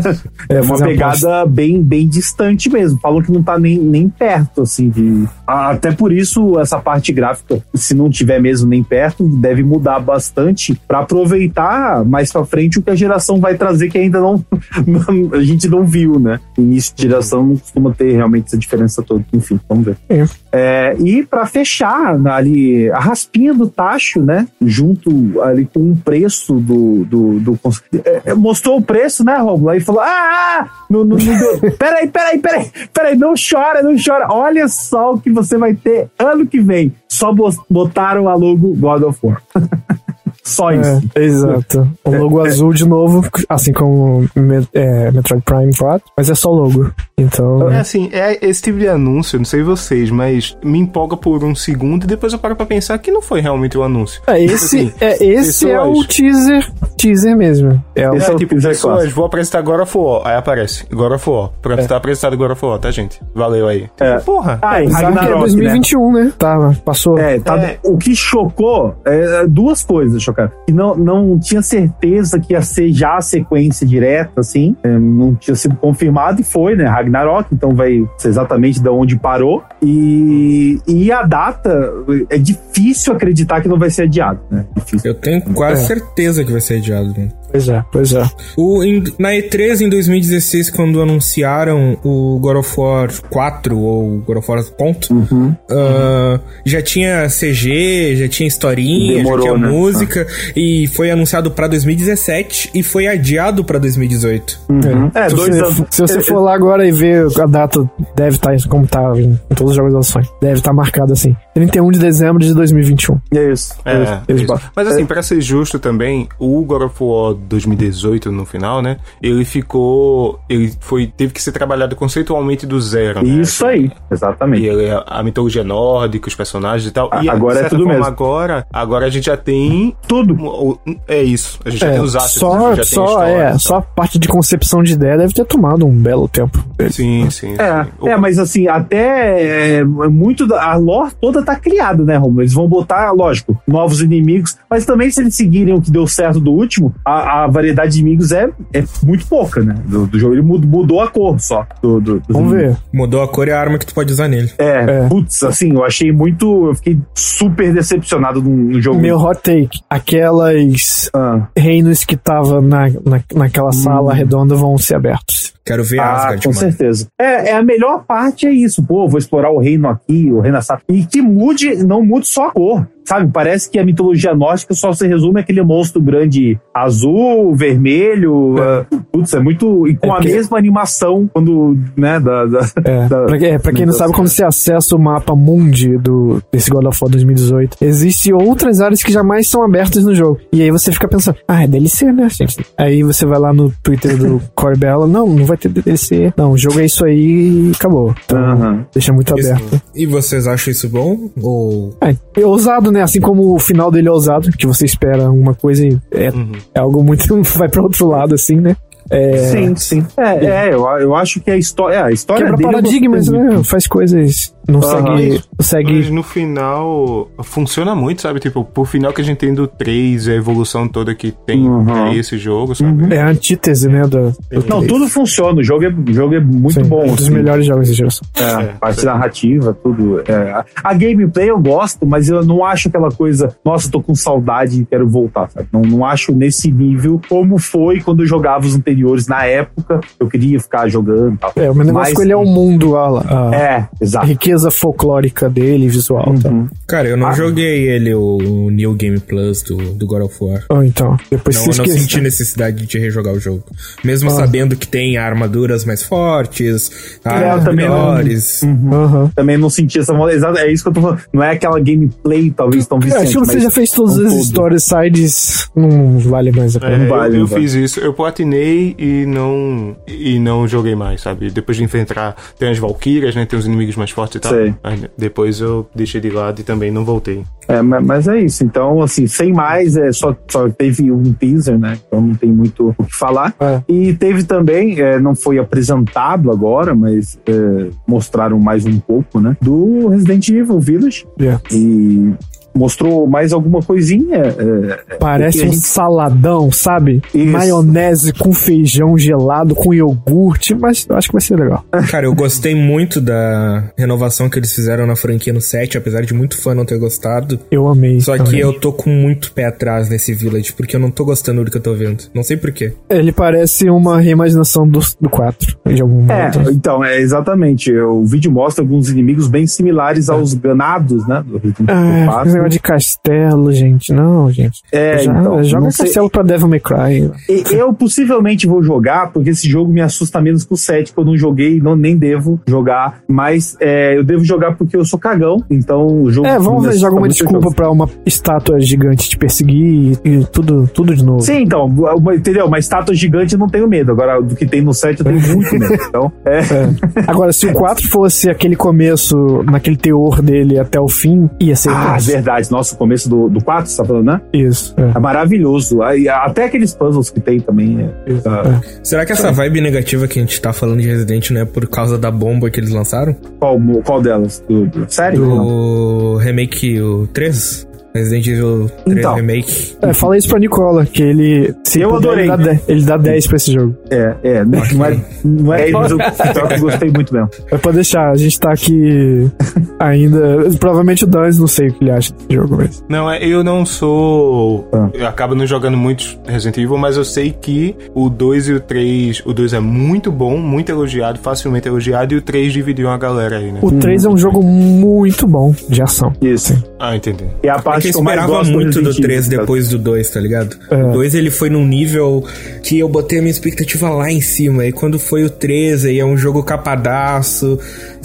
É uma pegada bem, bem distante mesmo. Falou que não tá nem, nem perto, assim, de. Até por isso, essa parte gráfica, se não tiver mesmo nem perto, deve mudar bastante pra aproveitar mais pra frente o que a geração vai trazer que ainda não, não- a gente não viu, né? Início de geração não costuma ter realmente essa diferença toda. Enfim, vamos ver. É. É, e pra fechar ali a raspinha do tacho, né? Junto ali com o preço do. do, do é, é, mostrou o preço, né, Romulo? Aí falou: Ah, não, não deu. Peraí, peraí, peraí, peraí, não chora, não chora. Olha só o que você vai ter ano que vem. Só botaram a logo God of War. Só isso. É, exato. O logo azul de novo, assim como é, Metroid Prime 4, mas é só logo. Então. É assim, é esse tipo de anúncio, não sei vocês, mas me empolga por um segundo e depois eu paro pra pensar que não foi realmente um anúncio. É, esse, Assim, é, esse é o teaser, teaser mesmo. É o, Esse É, é o tipo, teaser pessoas, vou apresentar agora of War. Aí aparece, God of War. Pronto, tá apresentado God of War, tá, gente? Valeu aí. É. Porra. Ah, é Ragnarok, né? 2021, né? Tá, passou. É, tá, É. o que chocou, é, duas coisas chocaram. Que não, não tinha certeza que ia ser já a sequência direta, assim, é, não tinha sido confirmado e foi, né? Ragnarok, então vai ser exatamente de onde parou. E, e a data, é difícil acreditar que não vai ser adiado, né? Difícil. Eu tenho quase É. certeza que vai ser adiado. Né? Pois é, pois é. O, em- na E3 em 2016, quando anunciaram o God of War 4 ou God of War ponto, Uhum. ah, já tinha CG, já tinha historinha, Demorou, já tinha né? música e foi anunciado pra 2017 e foi adiado pra 2018. Uhum. É, se, dois você, anos. se você É, for lá agora e ver a data, deve estar como tá em, todos os jogos da Sony. Deve estar marcado assim. 31 de dezembro de 2021. É isso. É, isso. eles isso. Mas assim, pra ser justo também, o God of War 2018 no final, né? Ele ficou. Ele foi. Teve que ser trabalhado conceitualmente do zero. né? Isso aí, exatamente. E ele, a mitologia nórdica, os personagens e tal. A- e agora é tudo forma, mesmo. Agora, agora a gente já tem. Tudo. É isso. A gente já É, tem os assets, só, a gente já tem a só, história é, só a parte de concepção de ideia deve ter tomado um belo tempo. Sim, sim. É, sim. É, mas assim, até é, muito da a lore toda tá criada, né, Romulo? Eles vão botar, lógico, novos inimigos, mas também se eles seguirem o que deu certo do último, a, a variedade de inimigos é, é muito pouca, né? Do, do jogo. Ele mud- mudou a cor só. Do, do, Vamos inimigos. ver. Mudou a cor e a arma que tu pode usar nele. É, É. putz, assim, eu achei muito. Eu fiquei super decepcionado no, no jogo. Meu hot take: aquelas Ah, reinos que tava na, na, naquela sala redonda vão ser abertos. Quero ver ah, Asgard, com mano. certeza. É, é a melhor parte é isso. Pô, vou explorar o reino aqui, o reino assado. E que mude, não mude só a cor. Sabe, parece que a mitologia nórdica só se resume àquele monstro grande azul, vermelho. É. Uh, putz, é muito. E com é a mesma animação quando, né, da. da, é. da pra, é, pra quem não sabe, quando você acessa o mapa mundi do, desse God of War 2018, existem outras áreas que jamais são abertas no jogo. E aí você fica pensando, ah, é DLC, né, gente? Aí você vai lá no Twitter do Corbella, não, não vai ter DLC. Não, o jogo é isso aí e acabou. Então, uhum. deixa muito isso, aberto. E vocês acham isso bom? Ou... É, é ousado, né? Assim como o final dele é ousado, que você espera uma coisa e é, uhum. é algo muito. vai para outro lado, assim, né? É... Sim, sim. É, é eu, eu acho que a história. É, a história Quebra dele paradigmas, né? Faz coisas não segue, segue. Mas no final funciona muito, sabe? Tipo, por final que a gente tem do 3, a evolução toda que tem uhum. esse jogo, sabe? Uhum. É a antítese, né? Do, do não, 3. tudo funciona. O jogo é, o jogo é muito Sim, bom. Um dos assim. melhores jogos de geração. É, é, parte narrativa, tudo. É. A gameplay eu gosto, mas eu não acho aquela coisa, nossa, tô com saudade e quero voltar, sabe? Não, não acho nesse nível como foi quando eu jogava os anteriores na época. Eu queria ficar jogando e tal. É, o meu negócio mas, com ele é o mundo, a, a é, exato. riqueza riqueza folclórica dele, visual. Uhum. Tá? Cara, eu não ah. joguei ele, o, New Game Plus do, do God of War. Oh, então. Depois não, eu não senti necessidade de rejogar o jogo. Mesmo ah. sabendo que tem armaduras mais fortes, é, armas melhores. Uhum. Uhum. Também não senti essa Exato, é isso que eu tô falando. Não é aquela gameplay, talvez, tão viciante. Acho que você já fez todas as histórias sides, não vale mais a pena. É, vale, eu, eu fiz isso. Eu platinei e não, e não joguei mais, sabe? Depois de enfrentar, tem as Valkyrias, né? Tem os inimigos mais fortes e tal. Sei. Depois eu deixei de lado e também não voltei. É, mas é isso. Então, assim, sem mais, é, só, só teve um teaser, né? Então não tem muito o que falar. É. E teve também, é, não foi apresentado agora, mas é, mostraram mais um pouco, né? Do Resident Evil Village. Yeah. E mostrou mais alguma coisinha. É, é Parece um gente... saladão, sabe? Isso. Maionese com feijão gelado, com iogurte, mas eu acho que vai ser legal. Cara, eu gostei muito da renovação que eles fizeram na franquia no 7, apesar de muito fã não ter gostado. Eu amei. Só também. que eu tô com muito pé atrás nesse Village, porque eu não tô gostando do que eu tô vendo. Não sei porquê. Ele parece uma reimaginação do, do 4, de algum é, modo. então, é exatamente. O vídeo mostra alguns inimigos bem similares aos ganados, né? Do Resident Evil 4 de castelo, gente. Não, gente. É, Já, então, joga castelo pra Devil May Cry. Eu possivelmente vou jogar, porque esse jogo me assusta menos que o 7, que eu não joguei, não, nem devo jogar. Mas é, eu devo jogar porque eu sou cagão, então o jogo. É, vamos ver, joga uma desculpa pra uma estátua gigante te perseguir e, e, tudo, tudo de novo. Sim, então, uma, entendeu? Uma estátua gigante eu não tenho medo. Agora, do que tem no 7 eu tenho muito medo. Então, é. é. Agora, se o 4 fosse aquele começo, naquele teor dele até o fim, ia ser. Ah, verdade. Nossa, o começo do, do 4, você tá falando, né? Isso. É, é maravilhoso. Até aqueles puzzles que tem também. É, é. Será que essa vibe negativa que a gente tá falando de Resident não é por causa da bomba que eles lançaram? Qual, qual delas? Do, do, sério? Do remake o 3? Resident Evil 3 então, Remake. É, fala isso pra Nicola, que ele. Se eu puder, adorei. Ele dá, 10, ele dá 10 pra esse jogo. É, é. Não, não é, não é 10, mas eu, eu gostei muito mesmo. Mas pode deixar, a gente tá aqui ainda. Provavelmente o Dans, não sei o que ele acha desse jogo, mas. Não, é, eu não sou. Ah. Eu acabo não jogando muitos Resident Evil, mas eu sei que o 2 e o 3. O 2 é muito bom, muito elogiado, facilmente elogiado, e o 3 dividiu a galera aí, né? O 3 é um jogo muito bom de ação. Isso. Ah, entendi. E a parte que eu esperava muito do 3 depois do 2, tá ligado? É. O 2 ele foi num nível que eu botei a minha expectativa lá em cima. E quando foi o 3, aí é um jogo capadaço.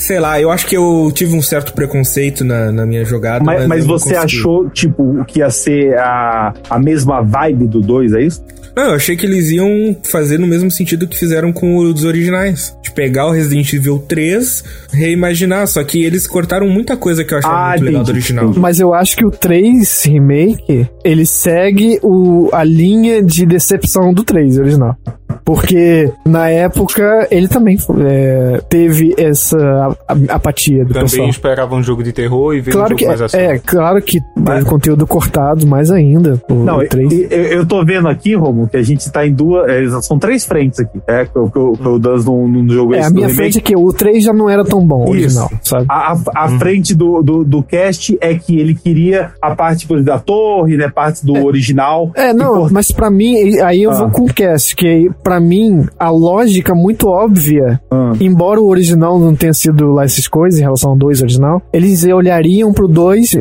Sei lá, eu acho que eu tive um certo preconceito na, na minha jogada. Mas, mas, mas você consegui. achou, tipo, que ia ser a, a mesma vibe do 2, é isso? Não, eu achei que eles iam fazer no mesmo sentido que fizeram com os originais. De pegar o Resident Evil 3, reimaginar. Só que eles cortaram muita coisa que eu achava ah, muito legal do original. Mas eu acho que o 3 Remake, ele segue o, a linha de decepção do 3 original. Porque na época ele também é, teve essa apatia do também pessoal. Também esperava um jogo de terror e veio claro um que, mais assim. É, claro que teve conteúdo cortado, mais ainda. O, Não, o 3. Eu, eu tô vendo aqui, Romo, que a gente tá em duas. É, são três frentes aqui. É, que, que, que o Dan não, não jogou É, a minha frente é que o 3 já não era tão bom, original, Isso. sabe? A, a, a uhum. frente do, do, do cast é que ele queria a parte da torre, né? Parte do é, original. É, não, mas pra mim, aí eu ah. vou com o cast, que pra mim, a lógica muito óbvia, Ah. embora o original não tenha sido lá essas coisas em relação ao 2 original, eles olhariam pro 2, e,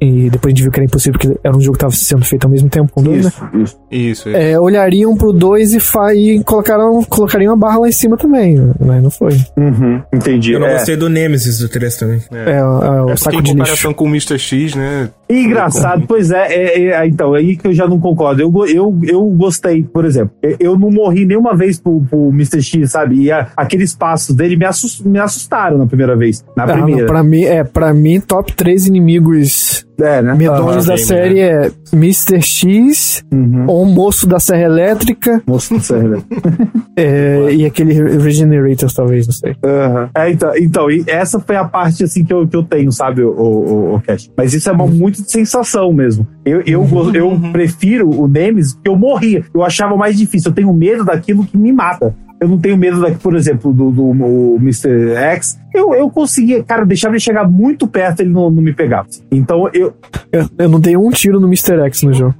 e depois a gente viu que era impossível, porque era um jogo que tava sendo feito ao mesmo tempo com o 2, né? Isso, isso. Isso. É, olhariam pro 2 e, fa e colocaram, colocariam a barra lá em cima também, mas não foi. Uhum, entendi. Eu não É. gostei do Nemesis do 3 também. É, é o É saco em de lixo. comparação com o Mr. X, né? Engraçado, pois é, é, é, então, é aí que eu já não concordo. Eu, eu, eu gostei, por exemplo, eu- eu não morri nenhuma vez pro, pro Mr. X, sabe? E a- aqueles passos dele me, assus- me assustaram na primeira vez. Na Ah, não, primeira. pra mim, é, pra mim, top 3 inimigos É, né? medonhos Ah, da bem, série é Mr. X, Uhum. o moço da Serra Elétrica Moço do cérebro. é, e aquele Re- Regenerators, talvez, não sei. Aham. É, então, então, e essa foi a parte assim que eu, que eu tenho, sabe, o, o, o Cash. Mas isso é uma muito de sensação mesmo. Eu, eu, go- eu prefiro o Nemesis porque eu morria. Eu achava mais difícil. Eu tenho medo daquilo que me mata. Eu não tenho medo, da, por exemplo, do, do o Mr. X. Eu, eu conseguia, cara, deixava ele chegar muito perto ele não, não me pegava. Então, eu. Eu, eu não dei um tiro no Mr. X no jogo.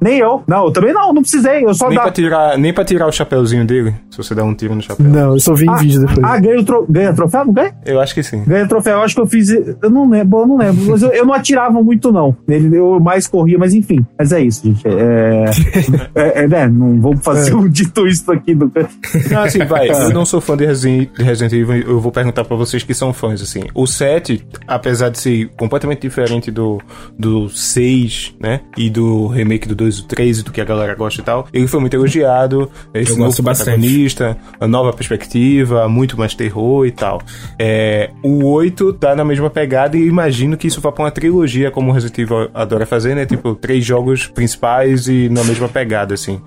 Nem eu. Não, eu também não, não precisei. Eu só Nem pra, dava. tirar, nem pra tirar o chapéuzinho dele, se você der um tiro no chapéu. Não, eu só vi em Ah, vídeo depois. ah, ganha, tro... ganha troféu? Não ganha? Eu acho que sim. Ganha troféu, eu acho que eu fiz. Eu não lembro, eu não lembro. Mas eu, eu não atirava muito, não. Nele eu mais corria, mas enfim. Mas é isso, gente. É. é, é, né? Não vamos fazer um dito isso aqui do. Não, assim, vai. Eu não sou fã de Resident, de Resident Evil, eu vou perguntar pra vocês que são fãs, assim. O 7, apesar de ser completamente diferente do, do 6, né? E do remake do 2 e do 3 e do que a galera gosta e tal, ele foi muito elogiado. Esse Eu novo gosto bastante. a nova perspectiva, muito mais terror e tal. É, o 8 tá na mesma pegada e imagino que isso vá pra uma trilogia, como o Resident Evil adora fazer, né? Tipo, três jogos principais e na mesma pegada, assim.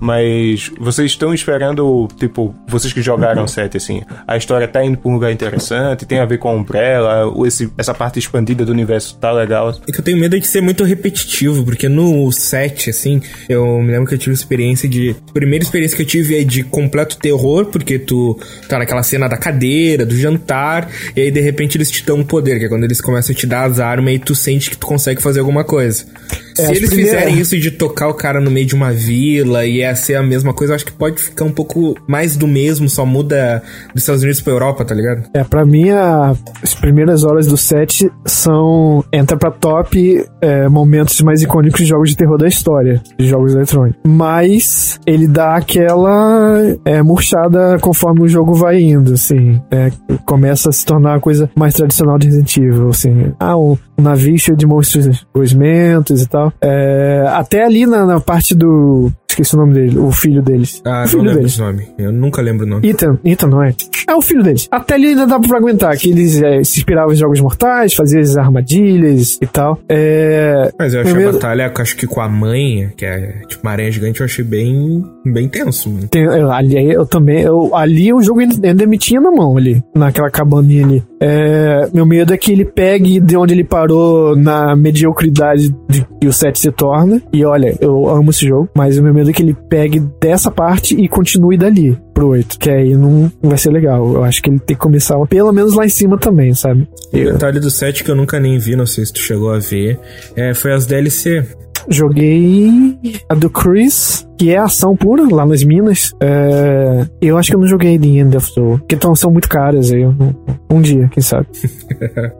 Mas vocês estão esperando, tipo, vocês que jogaram o 7, assim, a história tá indo pra um lugar interessante, tem a ver com a Umbrella, esse, essa parte expandida do universo tá legal. É que eu tenho medo de ser muito repetitivo, porque no set, assim, eu me lembro que eu tive experiência de. A primeira experiência que eu tive é de completo terror, porque tu tá naquela cena da cadeira, do jantar, e aí de repente eles te dão um poder, que é quando eles começam a te dar as armas e tu sente que tu consegue fazer alguma coisa. Se as eles primeiras- fizerem isso de tocar o cara no meio de uma vila e é ser a mesma coisa, eu acho que pode ficar um pouco mais do mesmo, só muda dos Estados Unidos pra Europa, tá ligado? É, pra mim, a- as primeiras horas do set são. entra pra top é, momentos mais icônicos de jogos de terror da história, de jogos eletrônicos. Mas ele dá aquela é, murchada conforme o jogo vai indo, assim. É, começa a se tornar uma coisa mais tradicional de Resident Evil, assim. Ah, um, um navio cheio de monstros gosmentos e tal. É, até ali na, na parte do. Esqueci o nome dele, o filho deles. Ah, o não filho deles. esse nome. Eu nunca lembro o nome. Ethan, Ethan não é? É o filho deles. Até ali ainda dá pra aguentar, que eles é, se inspiravam em jogos mortais, faziam as armadilhas e tal. É. Mas eu achei meu a batalha, acho que com a mãe, que é tipo uma aranha gigante, eu achei bem, bem tenso, mano. Tem, ali eu também. Eu, ali o jogo ainda me tinha na mão ali, naquela cabaninha ali. É, meu medo é que ele pegue de onde ele parou na mediocridade de que o set se torna. E olha, eu amo esse jogo, mas o meu medo é que ele pegue dessa parte e continue dali pro 8. Que aí não, vai ser legal. Eu acho que ele tem que começar pelo menos lá em cima também, sabe? O detalhe do set que eu nunca nem vi, não sei se tu chegou a ver, é, foi as DLC. Joguei a do Chris, que é ação pura, lá nas minas. É, eu acho que eu não joguei The End of the World, porque tão, são muito caras aí. Um dia, quem sabe.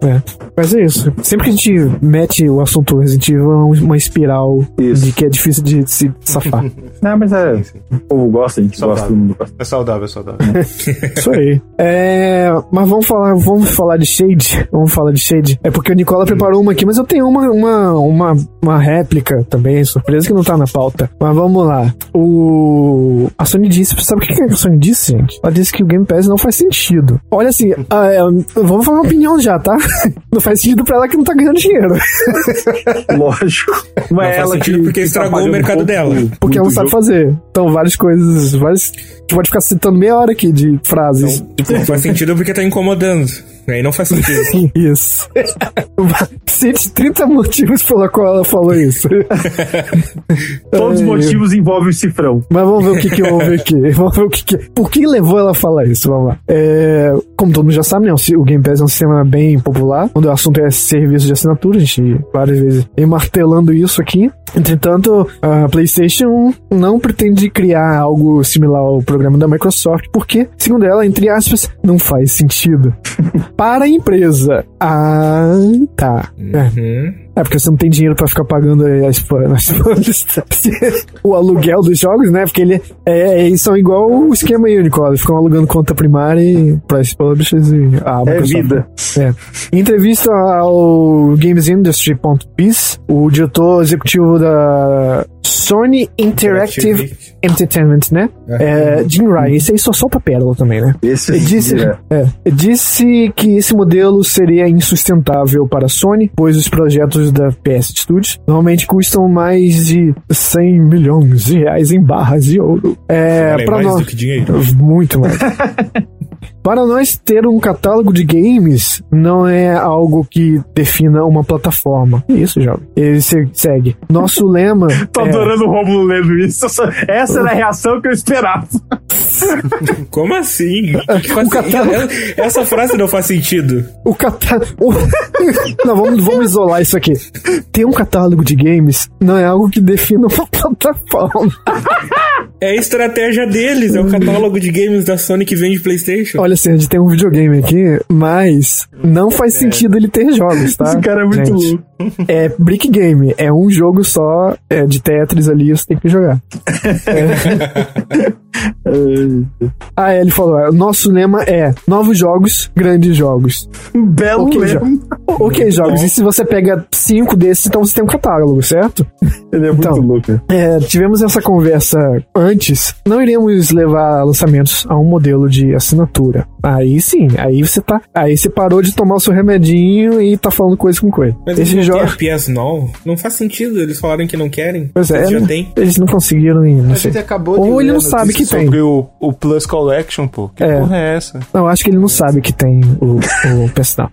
É. Mas é isso. Sempre que a gente mete o assunto Resident Evil, é uma espiral Isso. de que é difícil de se safar. Não, mas é. O povo gosta, a gente Só gosta, todo mundo gosta. É saudável, é saudável. Isso aí. É, mas vamos falar, vamos falar de Shade. Vamos falar de Shade. É porque o Nicola preparou uma aqui, mas eu tenho uma, uma, uma, uma réplica também, surpresa que não tá na pauta. Mas vamos lá. O. A Sony disse. Sabe o que que a Sony disse, gente? Ela disse que o Game Pass não faz sentido. Olha assim, ah, é, vamos falar uma opinião já, tá? Não faz sentido pra ela que não tá ganhando dinheiro. Lógico. Não, Não faz sentido porque estragou o mercado dela. Porque ela não sabe fazer. Então, várias coisas. Várias... A gente pode ficar citando meia hora aqui de frases. Tipo, não faz sentido porque tá incomodando. Aí não faz sentido. Isso. Cite 30 motivos pela qual ela falou isso. Todos os motivos envolvem o cifrão. Mas vamos ver o que, que houve aqui. Vamos ver o que, que Por que levou ela a falar isso? Vamos lá. É, como todo mundo já sabe, né? O Game Pass é um sistema bem popular. Quando o assunto é serviço de assinatura, a gente várias vezes vem martelando isso aqui. Entretanto, a PlayStation não pretende criar algo similar ao programa da Microsoft, porque, segundo ela, entre aspas, não faz sentido. Para a empresa. Ah, tá. É. Uhum. É porque você não tem dinheiro pra ficar pagando as, as, o aluguel dos jogos, né? Porque ele é, eles são igual o esquema Unicorn, eles ficam alugando conta primária e price publishers e a É Microsoft. vida. É. Em entrevista ao GamesIndustry.biz, o diretor executivo da Sony Interactive Entertainment, né? É, Jim Ryan, esse aí só solta pérola também, né? Esse Ele disse, é. é, disse que esse modelo seria insustentável para a Sony, pois os projetos da PS Studios normalmente custam mais de 100 milhões de reais em barras de ouro. É, Vale mais nós, do que dinheiro. muito mais. Para nós ter um catálogo de games não é algo que defina uma plataforma. Isso, jovem. Ele se- segue. Nosso lema Tô é, adorando o Romulo lendo isso. Essa era a reação que eu esperava. Como assim? Faz- O catálogo- Essa frase não faz sentido. O catálogo. não, vamos, vamos isolar isso aqui. Ter um catálogo de games não é algo que defina uma plataforma. É a estratégia deles, é o catálogo de games da Sony que vende PlayStation. Olha, assim, a gente tem um videogame aqui, mas não faz sentido ele ter jogos, tá? Esse cara é muito Gente, louco. É Brick Game, é um jogo só é, de Tetris ali, você tem que jogar. Ah, é, ele falou: é, nosso lema é novos jogos, grandes jogos. Um belo Ok, lema. Ok, jogos. E se você pega cinco desses, então você tem um catálogo, certo? Ele é muito Então. louco. É, tivemos essa conversa antes. Não iremos levar lançamentos a um modelo de assinatura. Aí sim, aí você tá. Aí você parou de tomar o seu remedinho e tá falando coisa com coisa. Mas Esse não jogo. PS Now? Não faz sentido, eles falaram que não querem. Pois é, Eles já né? tem. eles não conseguiram nem. Não A sei. gente acabou Ou ele não sabe que tem. sobre o, o Plus Collection, pô. Que É. porra é essa? Não, acho que ele não sabe que tem o, o PS Now.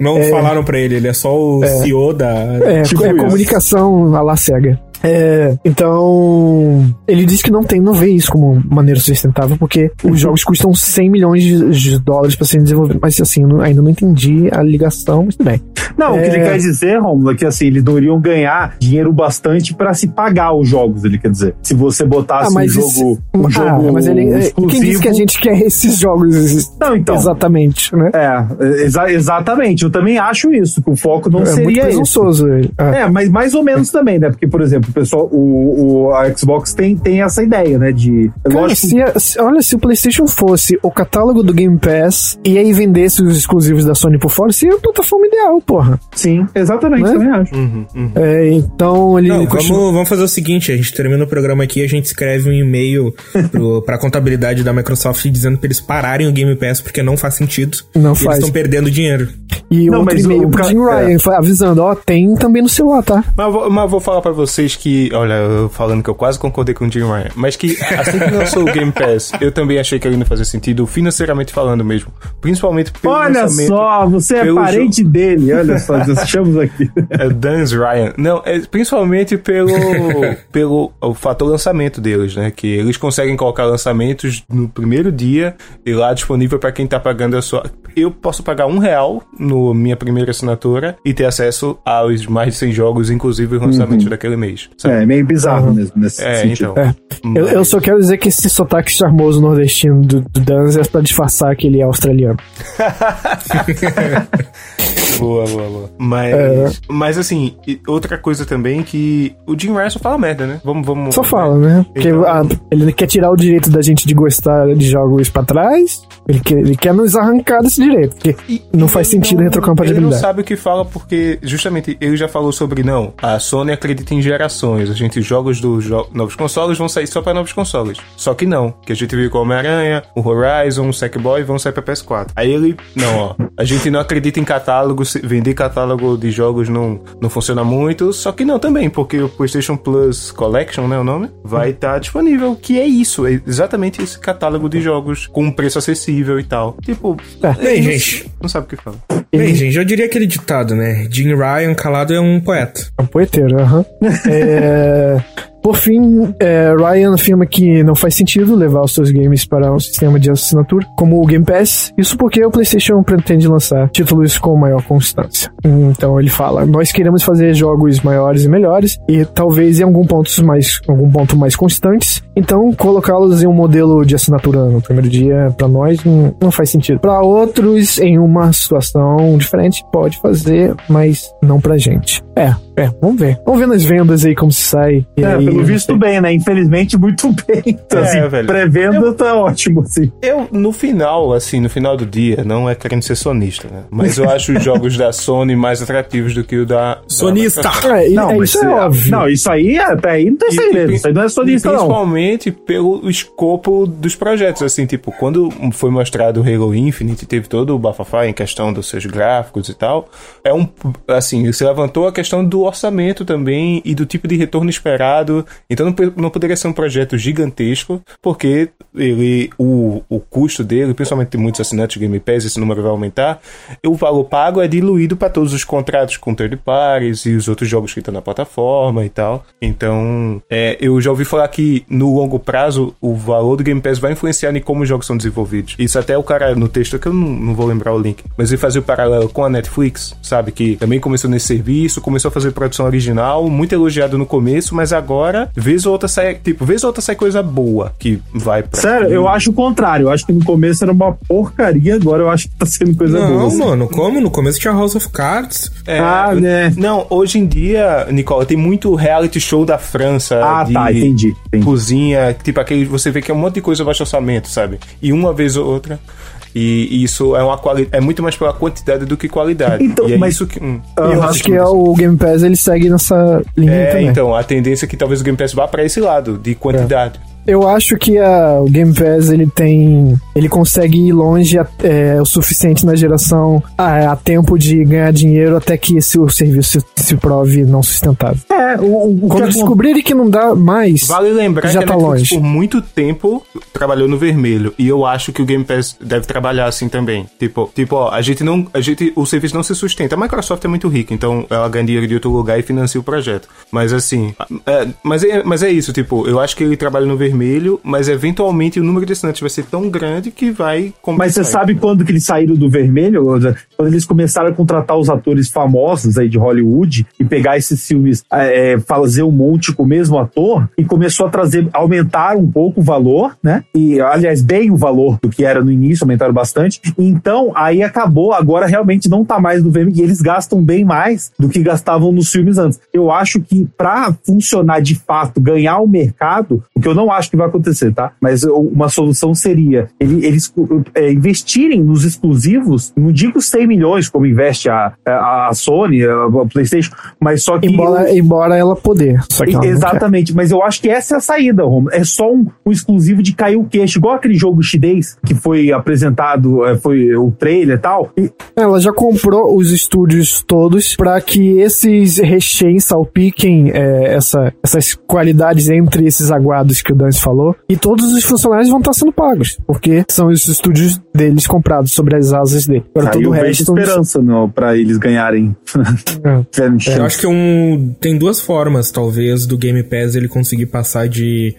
Não falaram pra ele, ele é só o CEO da. É, Tipo é comunicação a la cega. É, então, ele disse que não tem, não vê isso como maneira sustentável, porque os jogos custam 100 milhões de, de dólares pra serem desenvolvidos. Mas assim, não- ainda não entendi a ligação, mas tudo bem. Não, o que É. ele quer dizer, Romulo, é que assim, eles não iriam ganhar dinheiro bastante pra se pagar os jogos, ele quer dizer. Se você botasse um jogo, isso- um ah, jogo mas ele, é, exclusivo... quem disse que a gente quer esses jogos Não, então. exatamente, né? É, exa- exatamente. Eu também acho isso, que o foco não É muito seria esse. presunçoso. ele. Ah. É, mas mais ou menos também, né? Porque, por exemplo, o pessoal, o, o- a Xbox tem, tem essa ideia, né? De. Cara, lógico, se, a- se- olha, se o PlayStation fosse o catálogo do Game Pass e aí vendesse os exclusivos da Sony por fora, seria a plataforma ideal, porra. sim, exatamente, Né? também acho. É, então ele Não, continua. vamos, vamos fazer o seguinte: a gente termina o programa aqui, a gente escreve um e-mail pro, pra contabilidade da Microsoft dizendo pra eles pararem o Game Pass porque não faz sentido. Não e faz. Eles estão perdendo dinheiro. E Não, outro e-mail o pro Jim Ryan é. avisando, ó, tem também no celular, tá? Mas, eu vou- mas vou falar pra vocês que, olha, eu falando que eu quase concordei com o Jim Ryan, mas que assim que lançou o Game Pass, eu também achei que ele não fazia sentido, financeiramente falando mesmo. Principalmente pelo Olha lançamento- só, você é parente dele, olha só, estamos aqui. É Dan's Ryan. Não, é principalmente pelo, pelo o fator lançamento deles, né? Que eles conseguem colocar lançamentos no primeiro dia e lá disponível para quem tá pagando a sua. Eu posso pagar um real no minha primeira assinatura e ter acesso aos mais de 100 jogos, inclusive os lançamentos daquele mês. Sabe? É, meio bizarro mesmo nesse É, sentido. então. É. Eu, eu só quero dizer que esse sotaque charmoso nordestino do, do Danz é pra disfarçar que ele é australiano. Boa, boa, boa. Mas, É. mas assim, outra coisa também que o Jim Ryan só fala merda, né? Vamos, vamos. Só fala, né? Porque Então- ah, ele quer tirar o direito da gente de gostar de jogos pra trás. Ele quer, ele quer nos arrancar desse direito. Porque E- não faz ele sentido não- Ele retrocompatibilidade. não sabe o que fala porque, justamente, ele já falou sobre, não, a Sony acredita em gerações. A gente, jogos dos jo- novos consoles vão sair só pra novos consoles. Só que não, que a gente viu com o Homem-Aranha, o Horizon, o Sackboy vão sair pra PS4. Aí ele, não, ó, a gente não acredita em catálogos, vender catálogo de jogos não, não funciona muito, só que não também, porque o PlayStation Plus Collection, né, o nome, vai estar tá disponível, que é isso, é exatamente esse catálogo de jogos com um preço acessível e tal. Tipo, é, bem, não, gente, não sabe o que fala. Bem, gente, eu diria aquele ditado, né? Jim Ryan calado é um poeta. É um poeteiro, aham. é... yeah. Por fim, é, Ryan afirma que não faz sentido levar os seus games para um sistema de assinatura como o Game Pass, isso porque o PlayStation pretende lançar títulos com maior constância. Então ele fala: nós queremos fazer jogos maiores e melhores e talvez em algum ponto mais, algum ponto mais constantes. Então colocá-los em um modelo de assinatura no primeiro dia para nós não, não faz sentido. Para outros, em uma situação diferente, pode fazer, mas não pra gente. É, é, vamos ver. Vamos ver nas vendas aí como se sai. É, aí, pelo visto bem, né? Infelizmente, muito bem. Então, é, assim, pré-venda tá ótimo, assim. Eu, no final, assim, no final do dia, não é querendo ser sonista, né? Mas eu acho os jogos da Sony mais atrativos do que o da. Sonista! Da é, não, é, isso é óbvio. Não, isso aí, até aí não tem segredo. Isso aí não é sonista, principalmente não. pelo escopo dos projetos, assim, tipo, quando foi mostrado o Halo Infinite, teve todo o bafafá em questão dos seus gráficos e tal. É um. Assim, você levantou a questão do orçamento também e do tipo de retorno esperado. Então não, não poderia ser um projeto gigantesco, porque ele, o, o custo dele, principalmente de muitos assinantes de Game Pass, esse número vai aumentar. o valor pago é diluído para todos os contratos com third parties e os outros jogos que estão na plataforma e tal. Então, é, eu já ouvi falar que no longo prazo o valor do Game Pass vai influenciar em como os jogos são desenvolvidos. Isso até o cara no texto, que eu não, não vou lembrar o link, mas ele fazia o paralelo com a Netflix, sabe? Que também começou nesse serviço, começou a fazer produção original, muito elogiado no começo, mas agora, vez ou outra sai, tipo, vez ou outra sai coisa boa que vai pra. Sério, eu acho o contrário. Eu acho que no começo era uma porcaria, agora eu acho que tá sendo coisa não, boa. Não, assim. mano, como? No começo tinha House of Cards. É, ah, né? Não, hoje em dia, Nicola, tem muito reality show da França. Ah, tá, entendi, entendi. Cozinha, tipo aquele, você vê que é um monte de coisa baixo orçamento, sabe? E uma vez ou outra. E isso é uma quali é muito mais pela quantidade do que qualidade. Então, é mas isso que, hum, eu acho que é o Game Pass ele segue nessa linha é, também. então, a tendência é que talvez o Game Pass vá para esse lado de quantidade. É. Eu acho que a, o Game Pass ele tem. Ele consegue ir longe é, o suficiente na geração a, a, tempo de ganhar dinheiro até que esse, o serviço se, se prove não sustentável. É, o, o Quando que descobrirem que não dá mais. Vale lembrar já que tá longe. por muito tempo trabalhou no vermelho. E eu acho que o Game Pass deve trabalhar assim também. Tipo, tipo ó, a gente não. A gente, o serviço não se sustenta. A Microsoft é muito rica, então ela ganha dinheiro de outro lugar e financia o projeto. Mas assim. É, mas, é, mas é isso, tipo, eu acho que ele trabalha no vermelho vermelho, mas eventualmente o número de assinantes vai ser tão grande que vai compensar. Mas você sabe quando que eles saíram do vermelho? Quando eles começaram a contratar os atores famosos aí de Hollywood e pegar esses filmes, é, é, fazer um monte com o mesmo ator e começou a trazer, aumentar um pouco o valor, né? E, aliás, bem o valor do que era no início, aumentaram bastante. Então, aí acabou, agora realmente não tá mais no vermelho e eles gastam bem mais do que gastavam nos filmes antes. Eu acho que para funcionar de fato, ganhar o mercado, o que eu não acho acho que vai acontecer, tá? Mas uma solução seria eles é, investirem nos exclusivos, não digo 100 milhões como investe a, a, Sony, a, a PlayStation, mas só que. Embora, eu, embora ela poder. Ela exatamente, mas eu acho que essa é a saída, Romo. É só um, um, exclusivo de cair o queixo, igual aquele jogo chinês que foi apresentado, é, foi o trailer e tal. E... Ela já comprou os estúdios todos para que esses recheios salpiquem é, essa, essas qualidades entre esses aguados que o Dan falou, e todos os funcionários vão estar sendo pagos, porque são os estúdios deles comprados sobre as asas dele. Agora, todo o resto. esperança no, pra eles ganharem. é. é. Eu acho que é um, tem duas formas, talvez, do Game Pass ele conseguir passar de,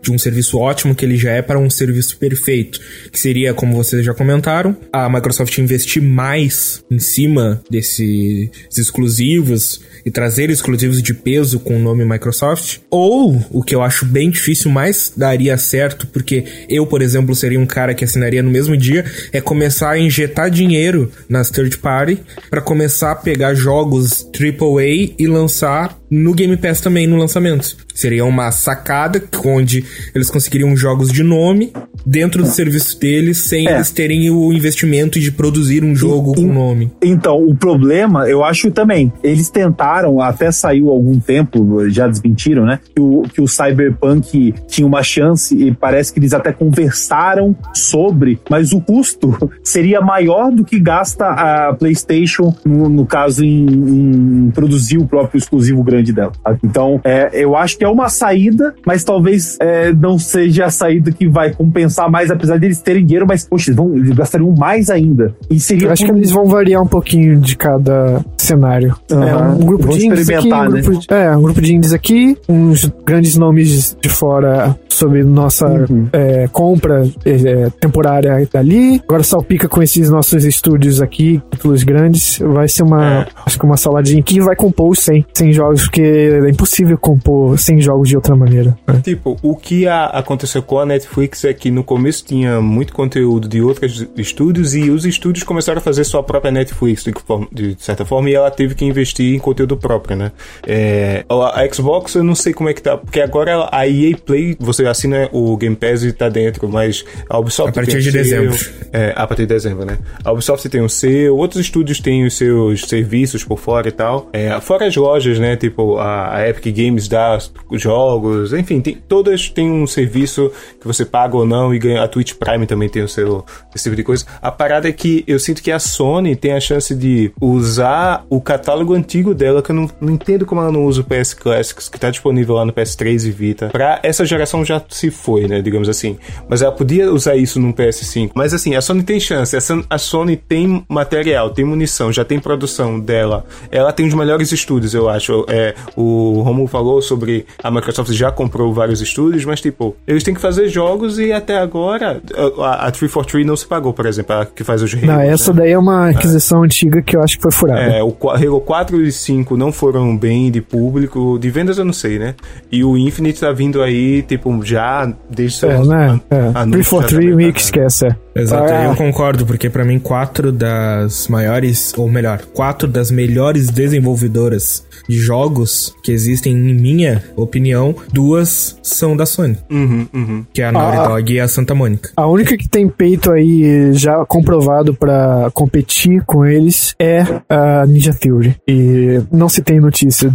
de um serviço ótimo que ele já é para um serviço perfeito, que seria, como vocês já comentaram, a Microsoft investir mais em cima desses exclusivos e trazer exclusivos de peso com o nome Microsoft, ou o que eu acho bem difícil, mas daria certo, porque eu, por exemplo, seria um cara que assinaria no mesmo dia, é começar a injetar dinheiro nas third party para começar a pegar jogos AAA e lançar no Game Pass também no lançamento. Seria uma sacada onde eles conseguiriam jogos de nome dentro do serviço deles sem É. eles terem o investimento de produzir um jogo E- com nome. Então, o problema, eu acho também, eles tentaram, até saiu algum tempo, já desmentiram, né? Que o, que o Cyberpunk tinha uma chance e parece que eles até conversaram sobre, mas o custo seria maior do que gasta a PlayStation, no, no caso, em, em produzir o próprio exclusivo grande dela. Então, é, eu acho que é uma saída, mas talvez é, não seja a saída que vai compensar mais, apesar deles terem dinheiro, mas, poxa, eles, vão, eles gastariam mais ainda. E seria Eu acho que eles vão variar um pouquinho de cada cenário. Aham. É um grupo de indies aqui, um né? grupo de, é, um grupo de indies aqui, uns grandes nomes de fora sobre nossa Uhum. é, compra é, temporária dali. Agora salpica com esses nossos estúdios aqui, títulos grandes. Vai ser uma, É. acho que uma saladinha que vai compor os 100, 100 jogos, porque é impossível compor 100 jogos de outra maneira. né? Tipo, o que a- aconteceu com a Netflix é que no começo tinha muito conteúdo de outros estúdios e os estúdios começaram a fazer sua própria Netflix, de, de certa forma, e ela teve que investir em conteúdo próprio, né? É, a, a Xbox, eu não sei como é que tá, porque agora a EA Play, você assina o Game Pass e tá dentro, mas a Ubisoft A partir tem o de seu- dezembro. É, a partir de dezembro, né? A Ubisoft tem o seu, outros estúdios têm os seus serviços por fora e tal. É, fora as lojas, né? Tipo, a, a Epic Games dá jogos, enfim, tem, todas têm um serviço que você paga ou não e ganha. A Twitch Prime também tem o seu esse tipo de coisa. A parada é que eu sinto que a Sony tem a chance de usar o catálogo antigo dela, que eu não, não entendo como ela não usa o PS Classics, que tá disponível lá no PS3 e Vita. Pra essa geração já se foi, né? Digamos assim. Mas ela podia usar isso num PS5. Mas assim, a Sony tem chance. A Sony tem material, tem munição, já tem produção dela. Ela tem os melhores estúdios, eu acho. É, o Romulo falou sobre a Microsoft já comprou vários estúdios, mas tipo, eles têm que fazer jogos e até agora a, a 343 não se pagou, por exemplo, a que faz os Halo, Não, né? essa daí é uma aquisição antiga que eu acho que foi furada. É, o Halo 4 e 5 não foram bem de público, de vendas eu não sei, né? E o Infinite tá vindo aí, tipo, já desde seu É, né? an- É. anúncio já tá 343 bem Mix, pagado. esquece. é. Exato, Ah. eu concordo, porque pra mim quatro das maiores, ou melhor, quatro das melhores desenvolvedoras de jogos que existem em minha opinião, duas são da Sony, Uhum, uhum. que é a Naughty Ah. Dog e a Santa Mônica. A única que tem peito aí já comprovado pra competir com eles é a Ninja Theory. E não se tem notícia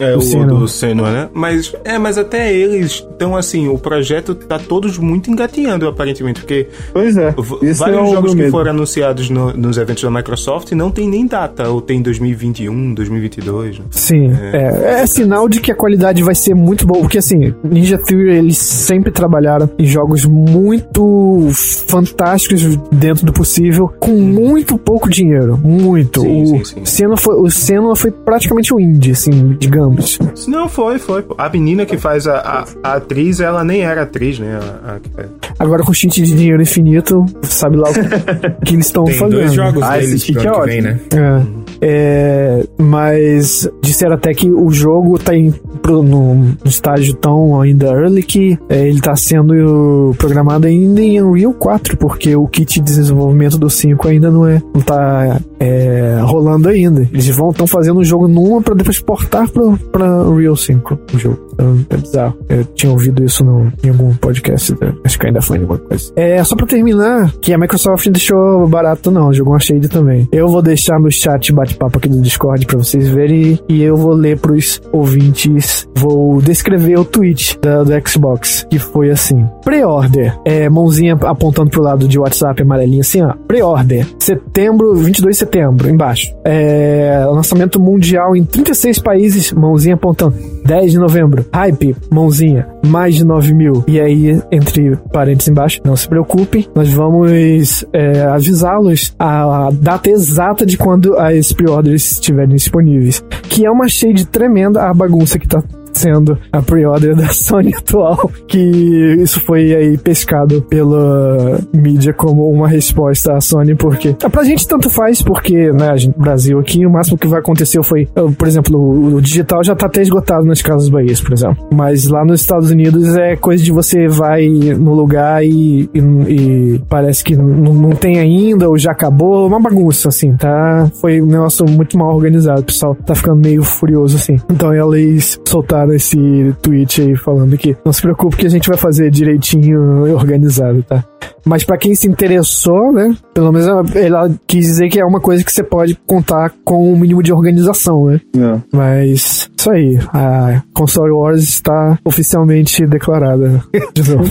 É, do o Senna. do Senua, né? Mas, é, mas até eles, então assim, o projeto tá todos muito engatinhando, aparentemente, porque Pois é. é vários o jogos que medo. foram anunciados no- nos eventos da Microsoft não tem nem data, ou tem 2021, 2022. né? Sim, é. é. sinal de que a qualidade vai ser muito boa, porque assim, Ninja Theory eles sempre trabalharam em jogos muito fantásticos dentro do possível, com muito pouco dinheiro, muito. Sim, o sim, sim. Senna foi, o Senna foi praticamente um indie, assim, digamos. Não, foi, foi. A menina que faz a, a, a atriz, ela nem era atriz, né? A- faz. Agora com cheat de dinheiro infinito, sabe lá o que, que eles estão Tem fazendo. dois jogos Ah, esse deles pro cheat é que vem, né? É. É, mas disseram até que o jogo tá em, pro, no, estágio tão ainda early que é, ele tá sendo programado ainda em Unreal 4, porque o kit de desenvolvimento do 5 ainda não é não tá é, rolando ainda. Eles vão estão fazendo o jogo numa pra depois portar pro, pra Unreal 5 o jogo. É bizarro. Eu tinha ouvido isso no, em algum podcast, né? acho que ainda foi em alguma coisa. É, só pra terminar, que a Microsoft deixou barato não, jogou uma shade também. Eu vou deixar no chat bate-papo aqui do Discord pra vocês verem e eu vou ler pros ouvintes, vou descrever o tweet da, do Xbox, que foi assim, pre-order, é, mãozinha apontando pro lado de WhatsApp amarelinho assim, ó, pre-order, setembro, 22 de setembro, embaixo, é, lançamento mundial em 36 países, mãozinha apontando, 10 de novembro, hype, mãozinha, mais de 9 mil, e aí, entre parênteses embaixo, não se preocupem, nós vamos é, avisá-los a data exata de quando as pre-orders estiverem disponíveis, que é uma shade tremenda a bagunça que tá sendo a pre-order da Sony atual, que isso foi aí pescado pela mídia como uma resposta à Sony, porque ah, pra gente tanto faz, porque, né, a gente, Brasil aqui, o máximo que vai acontecer foi, ah, por exemplo, o, digital já tá até esgotado nas casas Bahia, por exemplo, mas lá nos Estados Unidos é coisa de você vai no lugar e, e, e parece que não, não tem ainda, ou já acabou, uma bagunça, assim, tá? Foi um negócio muito mal organizado, o pessoal tá ficando meio furioso, assim. Então eles soltaram mandaram esse tweet aí falando que não se preocupe que a gente vai fazer direitinho e organizado, tá? Mas pra quem se interessou, né? Pelo menos ela, ela quis dizer que é uma coisa que você pode contar com um mínimo de organização, né? É. Mas isso aí, a Console Wars está oficialmente declarada de novo.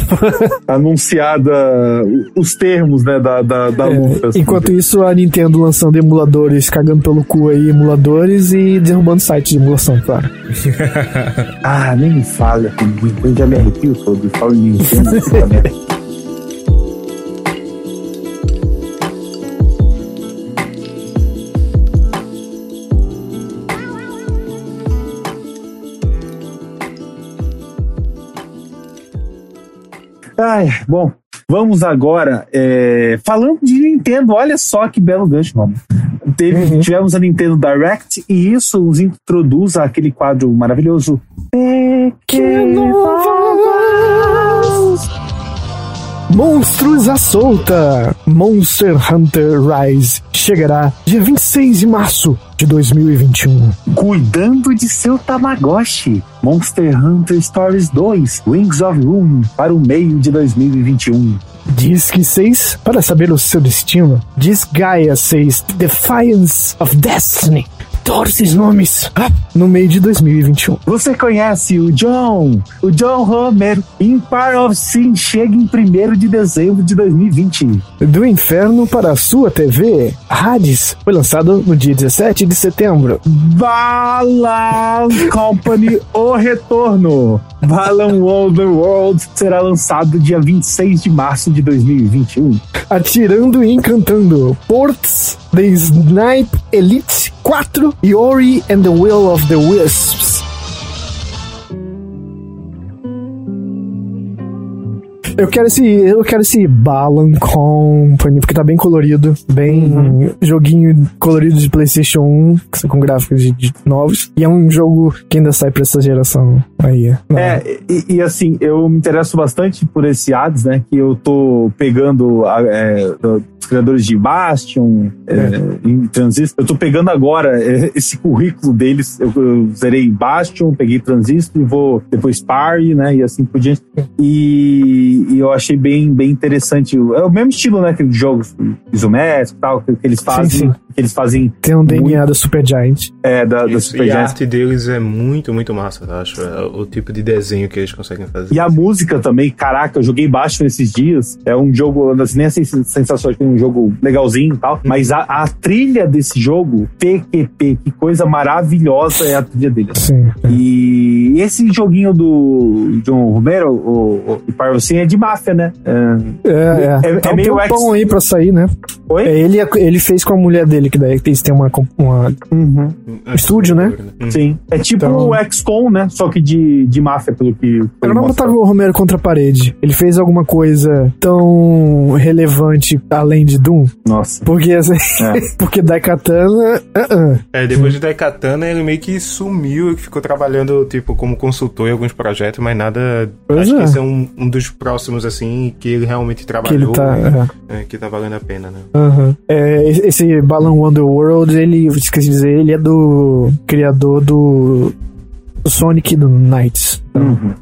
Anunciada os termos, né, da, da, da É, luta. assim. enquanto isso, a Nintendo lançando emuladores, cagando pelo cu aí, emuladores e derrubando sites de emulação, claro. Ah, nem me fala. Eu já me arrepio todo. Falo Nintendo. Ai, bom, vamos agora. é, falando de Nintendo, olha só que belo gancho, mano. Teve, Tivemos a Nintendo Direct e isso nos introduz aquele quadro maravilhoso. Monstros à solta! Monster Hunter Rise chegará dia 26 de março de 2021. Cuidando de seu Tamagotchi. Monster Hunter Stories 2 Wings of Ruin para o meio de 2021. Disque 6 para saber o seu destino. Diz Gaia 6 Defiance of Destiny. Todos esses nomes ah, no meio de 2021. Você conhece o John? O John Romero. Empire of Sin chega em 1 de dezembro de 2020. Do Inferno para a sua TV. Hades foi lançado no dia 17 de setembro. Balan Company O Retorno. Balan World será lançado dia 26 de março de 2021. Atirando e encantando. Ports, The Snipe Elite 4 e Ori and the Will of the Wisps. Eu quero esse, eu quero esse Balan Company, porque tá bem colorido, bem joguinho colorido de PlayStation 1, com gráficos de, de novos, e é um jogo que ainda sai pra essa geração aí. né? É, e, e, assim, eu me interesso bastante por esse ads, né? Que eu tô pegando a- é, os criadores de Bastion, é, em Transistor. Eu tô pegando agora é, esse currículo deles. Eu, eu zerei Bastion, peguei Transistor e vou depois Party, né? E assim por diante. E, e eu achei bem, bem interessante. É o mesmo estilo, né? Aqueles jogos isométricos e tal, que, que eles fazem. sim. Que eles fazem Tem um DNA da Super Giant. é, da, da Isso, Super e a arte deles é muito, muito massa, eu acho. É o tipo de desenho que eles conseguem fazer. E a música também, caraca, eu joguei baixo nesses dias. É um jogo, assim, nem assim, sensações que é um jogo legalzinho e tal. Mas a, a trilha desse jogo, PQP, que coisa maravilhosa é a trilha dele. Sim. E esse joguinho do John Romero, o, o Parvocinho, é de máfia, né? É, É, é. É- tá é um meio tempão ex- aí pra sair, né? Oi? É, ele, ele fez com a mulher dele, que daí eles têm uma, uma Uhum. estúdio, né? Sim. É tipo Então- o XCOM, né? Só que de, de máfia, pelo que. Eu pelo não mostra. botar o Romero contra a parede. Ele fez alguma coisa tão relevante além de Doom? Nossa. Porque, assim, É. porque Daikatana. uh -uh. É, depois de Daikatana, ele meio que sumiu e ficou trabalhando, tipo, como consultor em alguns projetos, mas nada. Pois acho é. que esse é um, um dos próximos, assim, que ele realmente Que trabalhou. ele tá. e, é, que tá valendo a pena, né? é, aham. É, esse Balan Wonderworld, ele, esqueci de dizer, ele é do criador do, Sonic do Knights. Então, Uhum.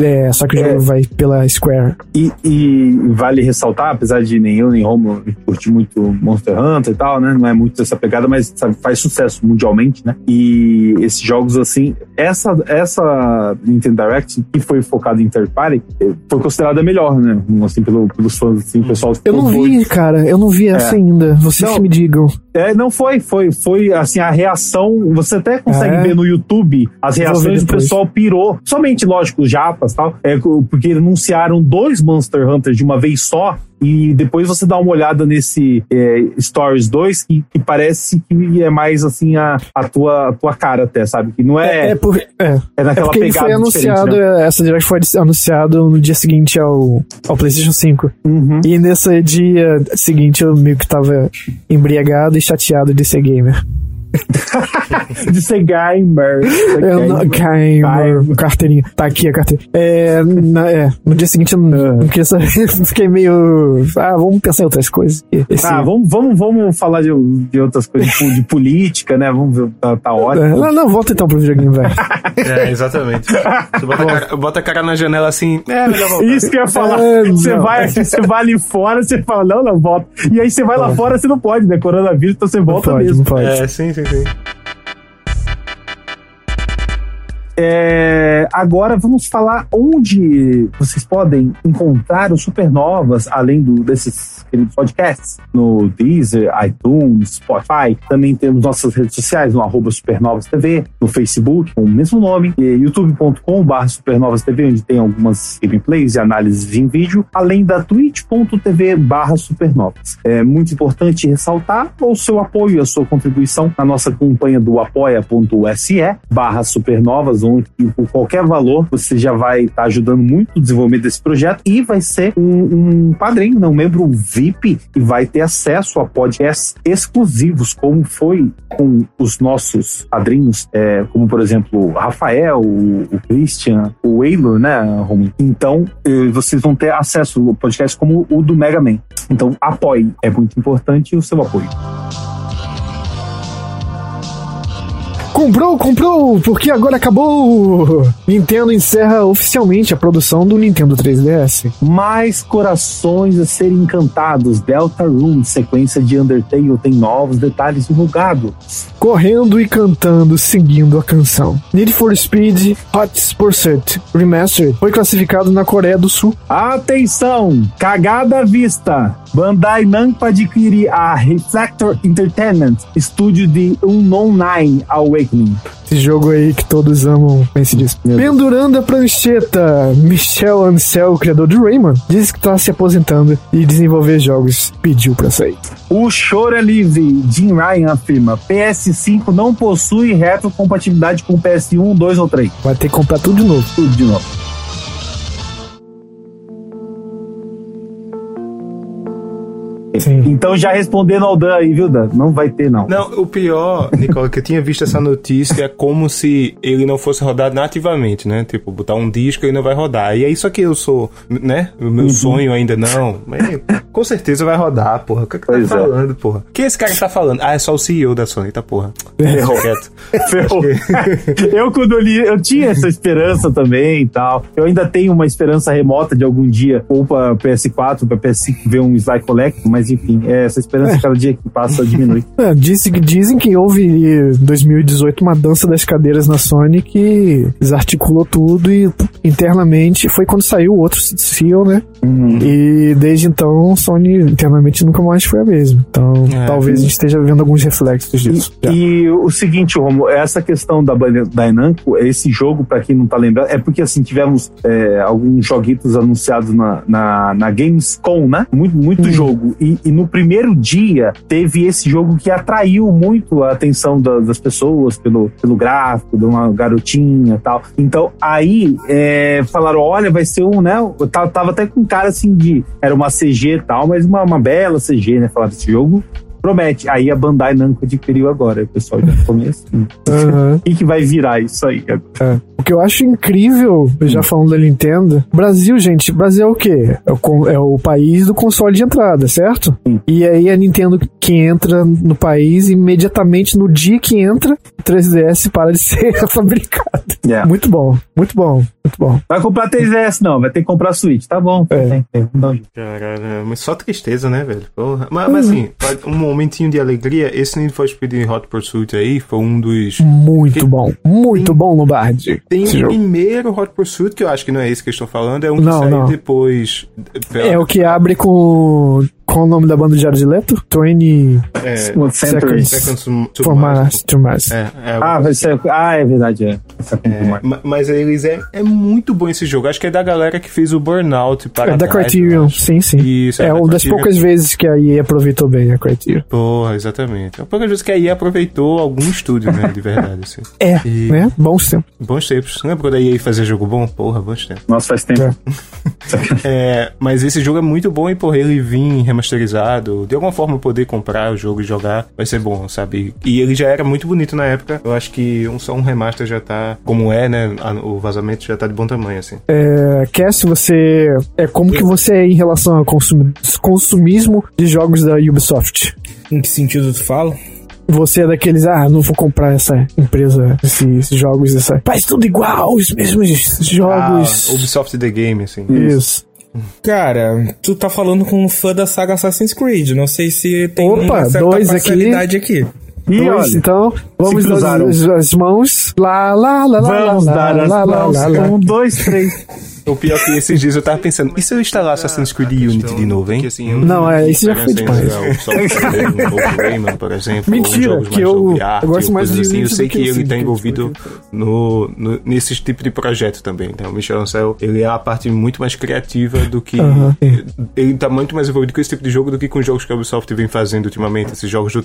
É, só que o jogo É. vai pela Square. E, e vale ressaltar, apesar de nem eu nem Romo curtir muito Monster Hunter e tal, né? Não é muito essa pegada, mas sabe, faz sucesso mundialmente, né? E esses jogos, assim, essa, essa Nintendo Direct, que foi focada em third party, foi considerada melhor, né? Assim, pelo, pelos fãs, assim, o pessoal. Eu não vi, cara, eu não vi essa É. ainda. Vocês Não. que me digam. É, não foi, foi, foi assim, a reação. Você até consegue É. ver no YouTube as reações do pessoal pirou. Somente, lógico, os japas tal. É, porque anunciaram dois Monster Hunters de uma vez só. E depois você dá uma olhada nesse é, Stories 2, que, que parece que é mais assim a, a, tua, a tua cara até, sabe? Que não é, É, por, é, é É naquela porque ele pegada foi anunciado, diferente, né? essa Direct foi anunciado no dia seguinte ao, ao PlayStation 5. Uhum. E nesse dia seguinte eu meio que tava embriagado e chateado de ser gamer. de ser gamer. Eu não, gamer, Gamer. carteirinha. Tá aqui a carteirinha. É, na- é, no dia seguinte eu não, não queria saber. Fiquei meio. Ah, vamos pensar em outras coisas. Esse- Ah, vamos, vamos, vamos falar de, de outras coisas, de, de política, né? Vamos ver, tá, tá É, ótimo. não, não, volta então pro videogame, velho. É, exatamente. Você bota a, cara, bota a cara na janela assim. É, melhor voltar. Isso que eu ia falar. É, você, não. vai, você vai ali fora, você fala, não, não, volta. E aí você vai lá fora, você não pode, né? Coronavírus, então você Não volta pode, mesmo. não pode. É, sim, sim, sim. É, agora vamos falar onde vocês podem encontrar os Supernovas, além do, desses podcasts, no Deezer, iTunes, Spotify. Também temos nossas redes sociais, no arroba Supernovas TV, no Facebook, com o mesmo nome, youtube.com.br Supernovas TV, onde tem algumas gameplays e análises em vídeo, além da twitch.tv barra Supernovas. É muito importante ressaltar o seu apoio e a sua contribuição na nossa campanha do apoia.se barra supernovas, onde por qualquer valor você já vai estar ajudando muito o desenvolvimento desse projeto e vai ser um, um padrinho, né, um membro VIP e vai ter acesso a podcasts exclusivos, como foi com os nossos padrinhos, é, como por exemplo o Rafael, o, o Christian, o Waylor, né, Romulo? Então vocês vão ter acesso a podcasts como o do Mega Man. Então apoie, é muito importante o seu apoio. Comprou, comprou, porque agora acabou! Nintendo encerra oficialmente a produção do Nintendo 3DS. Mais corações a serem encantados. Delta Room, sequência de Undertale, tem novos detalhes divulgados. Correndo e cantando, seguindo a canção. Need for Speed Hot Pursuit Remastered foi classificado na Coreia do Sul. Atenção! Cagada à vista! Bandai Namco adquire a Reflector Entertainment, estúdio de Unknown Nine Esse jogo aí que todos amam. Meu Deus. Pendurando a prancheta, Michel Ancel, o criador de Rayman, disse que está se aposentando e desenvolver jogos. Pediu pra sair. O choro é livre. Jim Ryan afirma: PS5 não possui retrocompatibilidade com PS1, 2 ou 3. Vai ter que comprar tudo de novo. Tudo de novo. Sim. Então já respondendo ao Dan aí, viu, Dan? Não vai ter, não. Não, o pior, Nicola, que eu tinha visto essa notícia é como se ele não fosse rodar nativamente, né? Tipo, botar um disco e não vai rodar. E é isso aqui eu sou, né? O Uhum. meu sonho ainda não. Mas com certeza vai rodar, porra. O que, é que tá Pois é. falando, porra? O que esse cara tá falando? Ah, é só o CEO da Sony, tá, porra. Ferrou. Ferrou. eu, quando eu li, eu tinha essa esperança também e tal. Eu ainda tenho uma esperança remota de algum dia, ou pra PS4, pra PS5 ver um Sly Collect, mas enfim, é, essa esperança cada dia que passa diminui. É, que- dizem que houve em 2018 uma dança das cadeiras na Sony que desarticulou tudo e internamente foi quando saiu o outro CEO, né? E desde então Sony internamente nunca mais foi a mesma. Então É. talvez a gente esteja vendo alguns reflexos disso. já. E o seguinte, Romo, essa questão da Bandai Namco, esse jogo, pra quem não tá lembrando, é porque assim, tivemos é, alguns joguitos anunciados na, na, na Gamescom, né? Muito, muito jogo. E, e no primeiro dia teve esse jogo que atraiu muito a atenção da- das pessoas pelo, pelo gráfico, de uma garotinha e tal. Então aí é, falaram: olha, vai ser um, né? Eu tava, tava até com cara assim de. Era uma CG e tal, mas uma, uma bela CG, né? Falaram, esse jogo promete. Aí a Bandai Namco adquiriu agora. O pessoal já começa. Aham. O que, que vai virar isso aí? É. O que eu acho incrível, já falando da Nintendo, Brasil, gente, Brasil é o quê? É o, é o país do console de entrada, certo? Sim. E aí a Nintendo que entra no país, imediatamente no dia que entra, o 3DS para de ser fabricado. É. Muito bom, muito bom, muito bom. Vai comprar 3DS, não. Vai ter que comprar Switch. Tá bom. É. Tem, tem. Caralho, mas só tristeza, né, velho? Porra. Mas, mas assim, um momentinho de alegria, esse Need for Speed Hot Pursuit aí foi um dos... Muito bom, muito bom, Lombardi. Tem o jogo. primeiro Hot Pursuit, que eu acho que não é esse que eu estou falando, é um que Não, saiu não. depois... É o que abre com. Qual o nome da banda de Jared Leto? 20 É, Seconds. Seconds to- to for Mars. To Mars. É, é, Ah, vai ser. Ah, é verdade. É. É. é, ma- mas eles é, é muito bom esse jogo. Acho que é da galera que fez o Burnout para É da Criterion, sim, sim. Isso, é da uma das poucas vezes que a EA aproveitou bem a Criterion. Porra, exatamente. É poucas vezes que a EA aproveitou algum estúdio, né, de verdade, assim. É, E- né? Bons tempos. Bons tempos. Lembra quando a EA fazia jogo bom? Porra, bons tempos. Nossa, faz tempo. É. É, mas esse jogo é muito bom e, porra, ele vir remasterizado, de alguma forma poder comprar o jogo e jogar, vai ser bom, sabe? E ele já era muito bonito na época. Eu acho que um, só um remaster já tá, como é, né? o vazamento já tá de bom tamanho, assim. É, Cass, você. É como que você é em relação ao consumi- consumismo de jogos da Ubisoft? Em que sentido tu fala? Você é daqueles, ah, não vou comprar essa empresa, esses, esses jogos, essa. Faz tudo igual, os mesmos jogos. Ah, Ubisoft The Game, assim. Isso. Cara, tu tá falando com um fã da saga Assassin's Creed. Não sei se tem Opa, uma certa dois aqui. parcialidade aqui. E Dois, olha, então, vamos dar as, as mãos. Lá, lá, lá, lá, vamos lá, dar lá, as lá, lá, mãos. lá, lá. Um, dois, três. O pior é que esses dias eu tava pensando, e se eu instalar Assassin's Creed Unity de novo, hein? Não, é, isso já foi demais. O Rayman, por exemplo. Mentira, que eu- arte, eu gosto mais de assim. Eu sei que que ele tá Syndicate, envolvido no, no, nesse tipo de projeto também. Então, o Michel Ancel, ele é a parte muito mais criativa do que... Aham. Ele tá muito mais envolvido com esse tipo de jogo do que com jogos que a Ubisoft vem fazendo ultimamente. Esses jogos do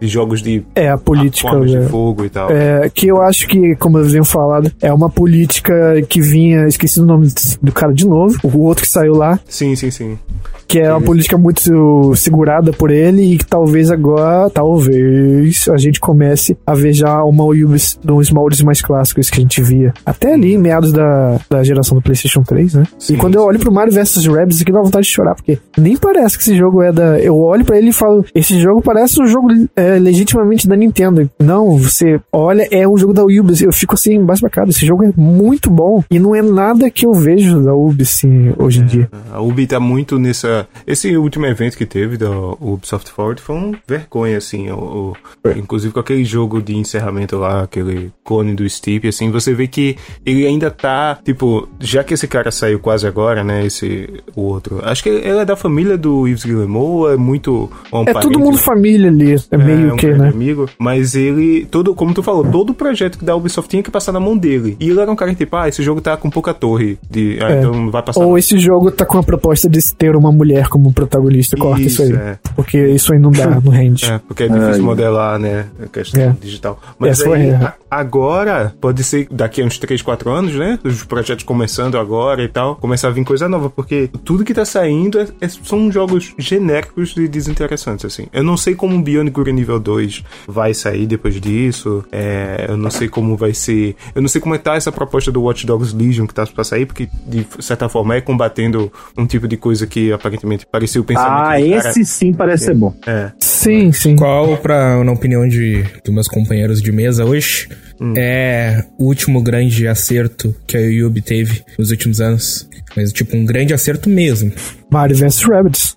e jogos de É, a política. né? de fogo e tal. É, que eu acho que, como eu venho falado, é uma política que vinha, esqueci o nome do cara de novo, o outro que saiu lá, Sim, sim, sim. que é uma política muito segurada por ele e que talvez agora, talvez, a gente comece a ver já uma Ubis dos moldes mais clássicos que a gente via. Até ali, em meados da, da geração do PlayStation 3, né? Sim, e quando eu olho pro Mario vs Rabbids aqui, dá vontade de chorar, porque nem parece que esse jogo é da. Eu olho pra ele e falo, esse jogo parece um jogo é, legitimamente da Nintendo. Não, você olha, é um jogo da Ubisoft. Eu fico assim, embasbacado. Esse jogo é muito bom e não é nada que eu vejo da Ubisoft assim, hoje em dia. A Ubi tá muito nessa. Esse último evento que teve da Ubisoft Forward foi um vergonha, assim. O, o- Inclusive com aquele jogo de encerramento lá, aquele clone do Steep, assim, você vê que ele ainda tá. Tipo, já que esse cara saiu quase agora, né? Esse. O outro. Acho que ele é da família do Yves Guillemot, ou é muito. um É todo mundo família ali, é, meio um que, né? amigo, mas ele, todo, como tu falou, todo o projeto que da Ubisoft tinha que passar na mão dele. E ele era um cara que, tipo, ah, esse jogo tá com pouca torre, de, ah, É. então não vai passar. Ou não. esse jogo tá com a proposta de ter uma mulher como protagonista, corta isso, aí. é. Porque isso aí não dá, não rende. É, porque é difícil Ai. modelar, né? A questão É. digital. Mas aí, a- agora, pode ser daqui a uns 3, 4 anos, né? Os projetos começando agora e tal, começar a vir coisa nova, porque tudo que tá saindo é- é- são jogos genéricos e desinteressantes, assim. Eu não sei como o Beyond Good nível 2 vai sair depois disso, é, eu não sei como vai ser, eu não sei como é tá essa proposta do Watch Dogs Legion que tá pra sair, porque de certa forma é combatendo um tipo de coisa que aparentemente parecia o pensamento Ah, do cara. esse sim parece ser bom. É. Sim, sim. Qual, pra, na opinião de, dos meus companheiros de mesa hoje, é o último grande acerto que a Yubi teve nos últimos anos? Mas, tipo, um grande acerto mesmo. Mario vs Rabbids.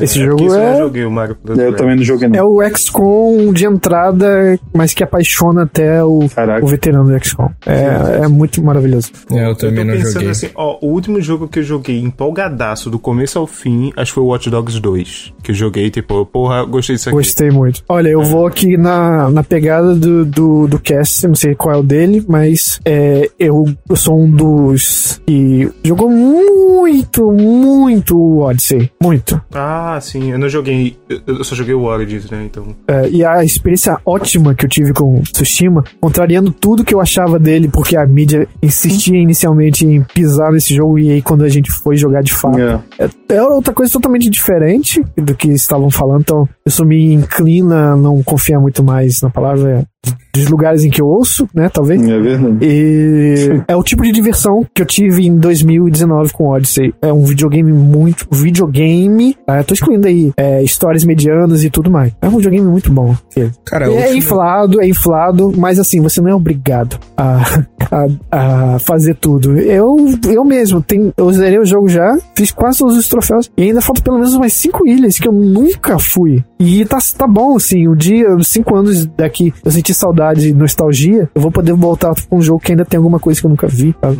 Esse É, jogo eu é- não joguei o Mario Plus Eu também não joguei, não. É o XCOM de entrada, mas que apaixona até o, Caraca. o veterano do XCOM. É, é muito maravilhoso. É, eu também tô não pensando joguei. assim, ó, o último jogo que eu joguei empolgadaço do começo ao fim, acho que foi o Watch Dogs 2. Que eu joguei, tipo, porra, gostei disso aqui. Gostei muito. Olha, eu vou aqui na, na pegada do, do, do cast, não sei qual é o dele, mas é, eu, eu sou um dos que jogou muito, muito o Odyssey. Muito. Ah, sim, eu não joguei. Eu, eu só joguei o Origins, né? Então. É, e a experiência ótima que eu tive com Tsushima, contrariando tudo que eu achava dele, porque a mídia insistia inicialmente em pisar nesse jogo, e aí quando a gente foi jogar de fato, É. é, é outra coisa totalmente diferente do que estavam falando, então isso me inclina a não confiar muito mais na palavra dos lugares em que eu ouço, né, talvez. É verdade. E é o tipo de diversão que eu tive em 2019 com Odyssey. É um videogame muito. Videogame. Ah, eu tô excluindo aí é, histórias medianas e tudo mais. É um videogame muito bom. Cara, é último- inflado, é inflado, mas assim, você não é obrigado a, a, a fazer tudo. Eu, eu mesmo, tenho, eu zerei o jogo já, fiz quase todos os troféus, e ainda falta pelo menos umas cinco ilhas que eu nunca fui. E tá, tá bom, assim, o dia, cinco anos daqui, eu senti saudade e nostalgia, eu vou poder voltar pra um jogo que ainda tem alguma coisa que eu nunca vi, sabe?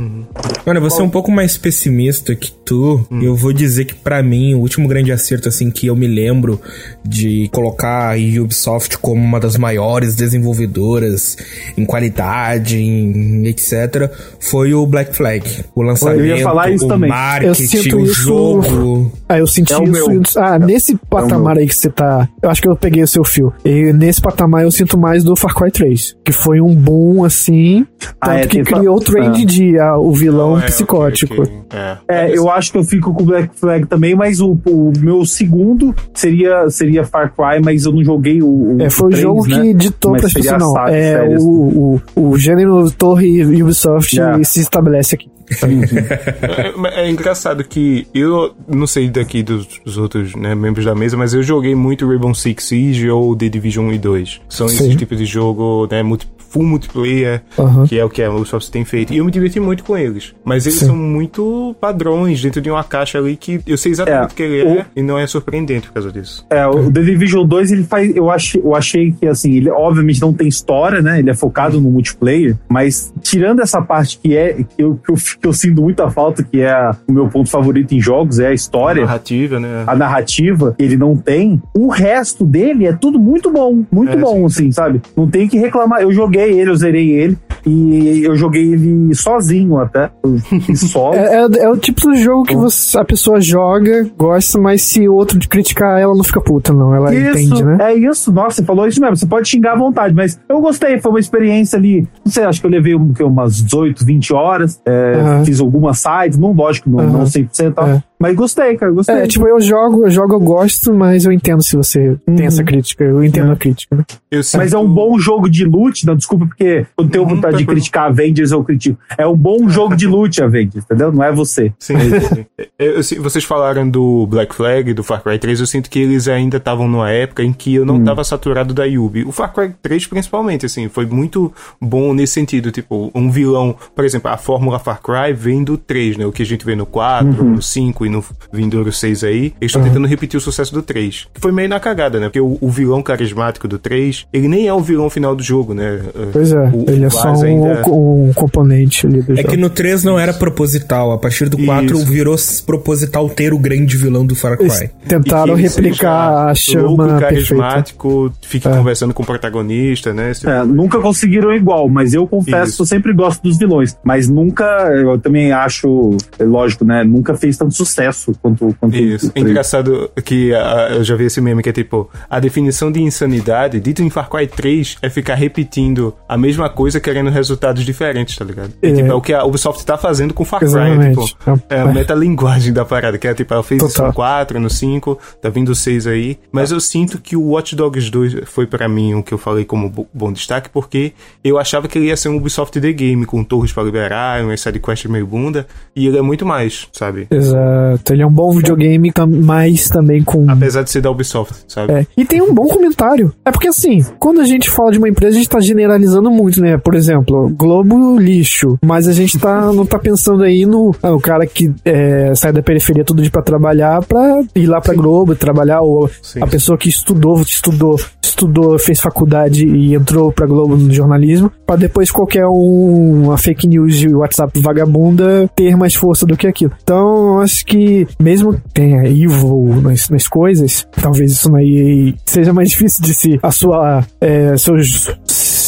Olha, você é um pouco mais pessimista que tu. Hum. Eu vou dizer que pra mim o último grande acerto assim que eu me lembro de colocar a Ubisoft como uma das maiores desenvolvedoras em qualidade, em etc, foi o Black Flag. O lançamento, Eu ia falar isso o também. marketing, Eu sinto o isso- jogo. Ah, eu senti É isso. meu. Ah, nesse patamar aí que você tá eu acho que eu peguei o seu fio. E nesse patamar eu sinto mais do Far Cry 3, que foi um boom assim, tanto Ah, é, que criou o trend ah. de ah, o vilão é, psicótico. ok, ok. É. É, eu acho que eu fico com o Black Flag também, mas o, o meu segundo seria, seria Far Cry, mas eu não joguei o. o É, foi o três, jogo né? que ditou Mas para as pessoas, não. É, o, o, o gênero Torre Ubisoft Yeah. se estabelece aqui. É, é engraçado que eu não sei daqui dos, dos outros né, membros da mesa, mas eu joguei muito Rainbow Six Siege ou The Division 1 e 2. São Sim. esses tipos de jogo, né, multi, full multiplayer, Aham. que é o que a Ubisoft tem feito. E eu me diverti muito com eles. Mas eles Sim. são muito padrões dentro de uma caixa ali que eu sei exatamente É, o que ele o- é e não é surpreendente por causa disso. É, o The Division 2, ele faz. Eu achei, eu achei que, assim, ele obviamente não tem história, né? Ele é focado no multiplayer, mas tirando essa parte que é. que eu, que eu, que eu sinto muita falta, que é o meu ponto favorito em jogos, é a história. Narrativa, né? A narrativa, ele não tem. O resto dele é tudo muito bom. Muito É, bom, assim, sabe? Não tem que reclamar. Eu joguei ele, eu zerei ele. E eu joguei ele sozinho até. Solo. É, é, é o tipo do jogo que você- a pessoa joga, gosta, mas se o outro de criticar ela não fica puta, não. Ela entende, né? É isso, nossa, você falou isso mesmo. Você pode xingar à vontade, mas eu gostei, foi uma experiência ali. Não sei, acho que eu levei um, que, umas 18, 20 horas. é. Fiz algumas sides, não, lógico, não, Aham. não 100%, tal, É. mas gostei, cara, gostei. É, tipo, eu jogo, eu jogo, eu gosto, mas eu entendo se você Uhum. tem essa crítica. Eu entendo a crítica, né? Eu Mas é um sinto- bom jogo de loot, não, desculpa, porque quando tenho Uhum, vontade de criticar Avengers, eu critico. É um bom jogo de loot, Avengers, entendeu? Não é você. Sim, sim. Eu- eu- vocês falaram do Black Flag, do Far Cry 3, eu sinto que eles ainda estavam numa época em que eu não estava saturado da Yubi. O Far Cry 3, principalmente, assim, foi muito bom nesse sentido. Tipo, um vilão, por exemplo, a fórmula Far Cry vem do 3, né? O que a gente vê no 4, no 5 e no Vindouro 6 aí. Eles estão tentando repetir o sucesso do 3. Que foi meio na cagada, né? Porque o, o vilão carismático do 3, ele nem é o vilão final do jogo, né? Pois é, O- ele é só um, ainda- um componente ali do É jogo. que no 3 não era proposital. A partir do 4 Isso. virou proposital ter o grande vilão do Far Eles Cry. tentaram E que ele replicar a louco, chama perfeita. carismático, fique É. conversando com o protagonista, né? É, nunca conseguiram igual, mas eu confesso Isso. eu sempre gosto dos vilões. Mas nunca, eu também acho, é lógico, né? Nunca fez tanto sucesso quanto, quanto Isso. É engraçado que ah, eu já vi esse meme que é tipo, a definição de insanidade, dito em Far Cry 3, é ficar repetindo a mesma coisa querendo resultados diferentes, tá ligado? E, É. tipo, é o que a Ubisoft tá fazendo com Far Cry, Exatamente. tipo, é a metalinguagem da parada, que é tipo, ela fez isso no 4, no 5, tá vindo o 6 aí, mas eu sinto que o Watch Dogs 2 foi pra mim o que eu falei como bo- bom destaque, porque eu achava que ele ia ser um Ubisoft The Game, com torres pra liberar, uma sidequest meio bunda, e ele é muito mais, sabe? Exato, ele é um bom videogame, mas também com. Apesar de ser da Ubisoft, sabe? É, e tem um bom comentário. É porque assim, quando a gente fala de uma empresa, a gente tá generalizando muito, né? Por exemplo, Globo lixo. Mas a gente tá, não tá pensando aí no ah, o cara que é, sai da periferia todo dia pra trabalhar pra ir lá pra Globo trabalhar, ou Sim. a pessoa que estudou, estudou, estudou, fez faculdade e entrou pra Globo no jornalismo, pra depois qualquer um, uma fake news de WhatsApp vagabunda ter mais força do que aquilo. Então, eu acho que mesmo que tenha evil nas, nas coisas, talvez isso na EA seja mais difícil de se a sua é, seus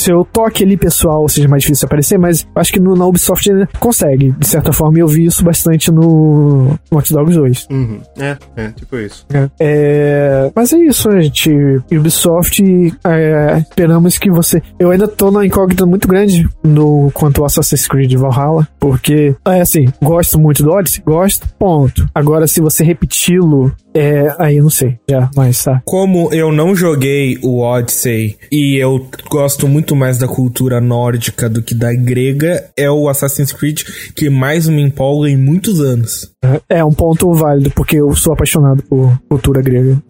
seu toque ali pessoal seja mais difícil de aparecer, mas acho que no, na Ubisoft ainda consegue, de certa forma, e eu vi isso bastante no Watch Dogs 2. Uhum. É, é, tipo isso. É, mas é isso, né, gente? Ubisoft, é, esperamos que você. Eu ainda tô na incógnita muito grande no quanto ao Assassin's Creed Valhalla, porque, é assim, gosto muito do Odyssey, gosto, ponto. Agora, se você repeti-lo, é, aí eu não sei, já, mas tá. Como eu não joguei o Odyssey e eu gosto muito mais da cultura nórdica do que da grega, é o Assassin's Creed que mais me empolga em muitos anos. É um ponto válido, porque eu sou apaixonado por cultura grega.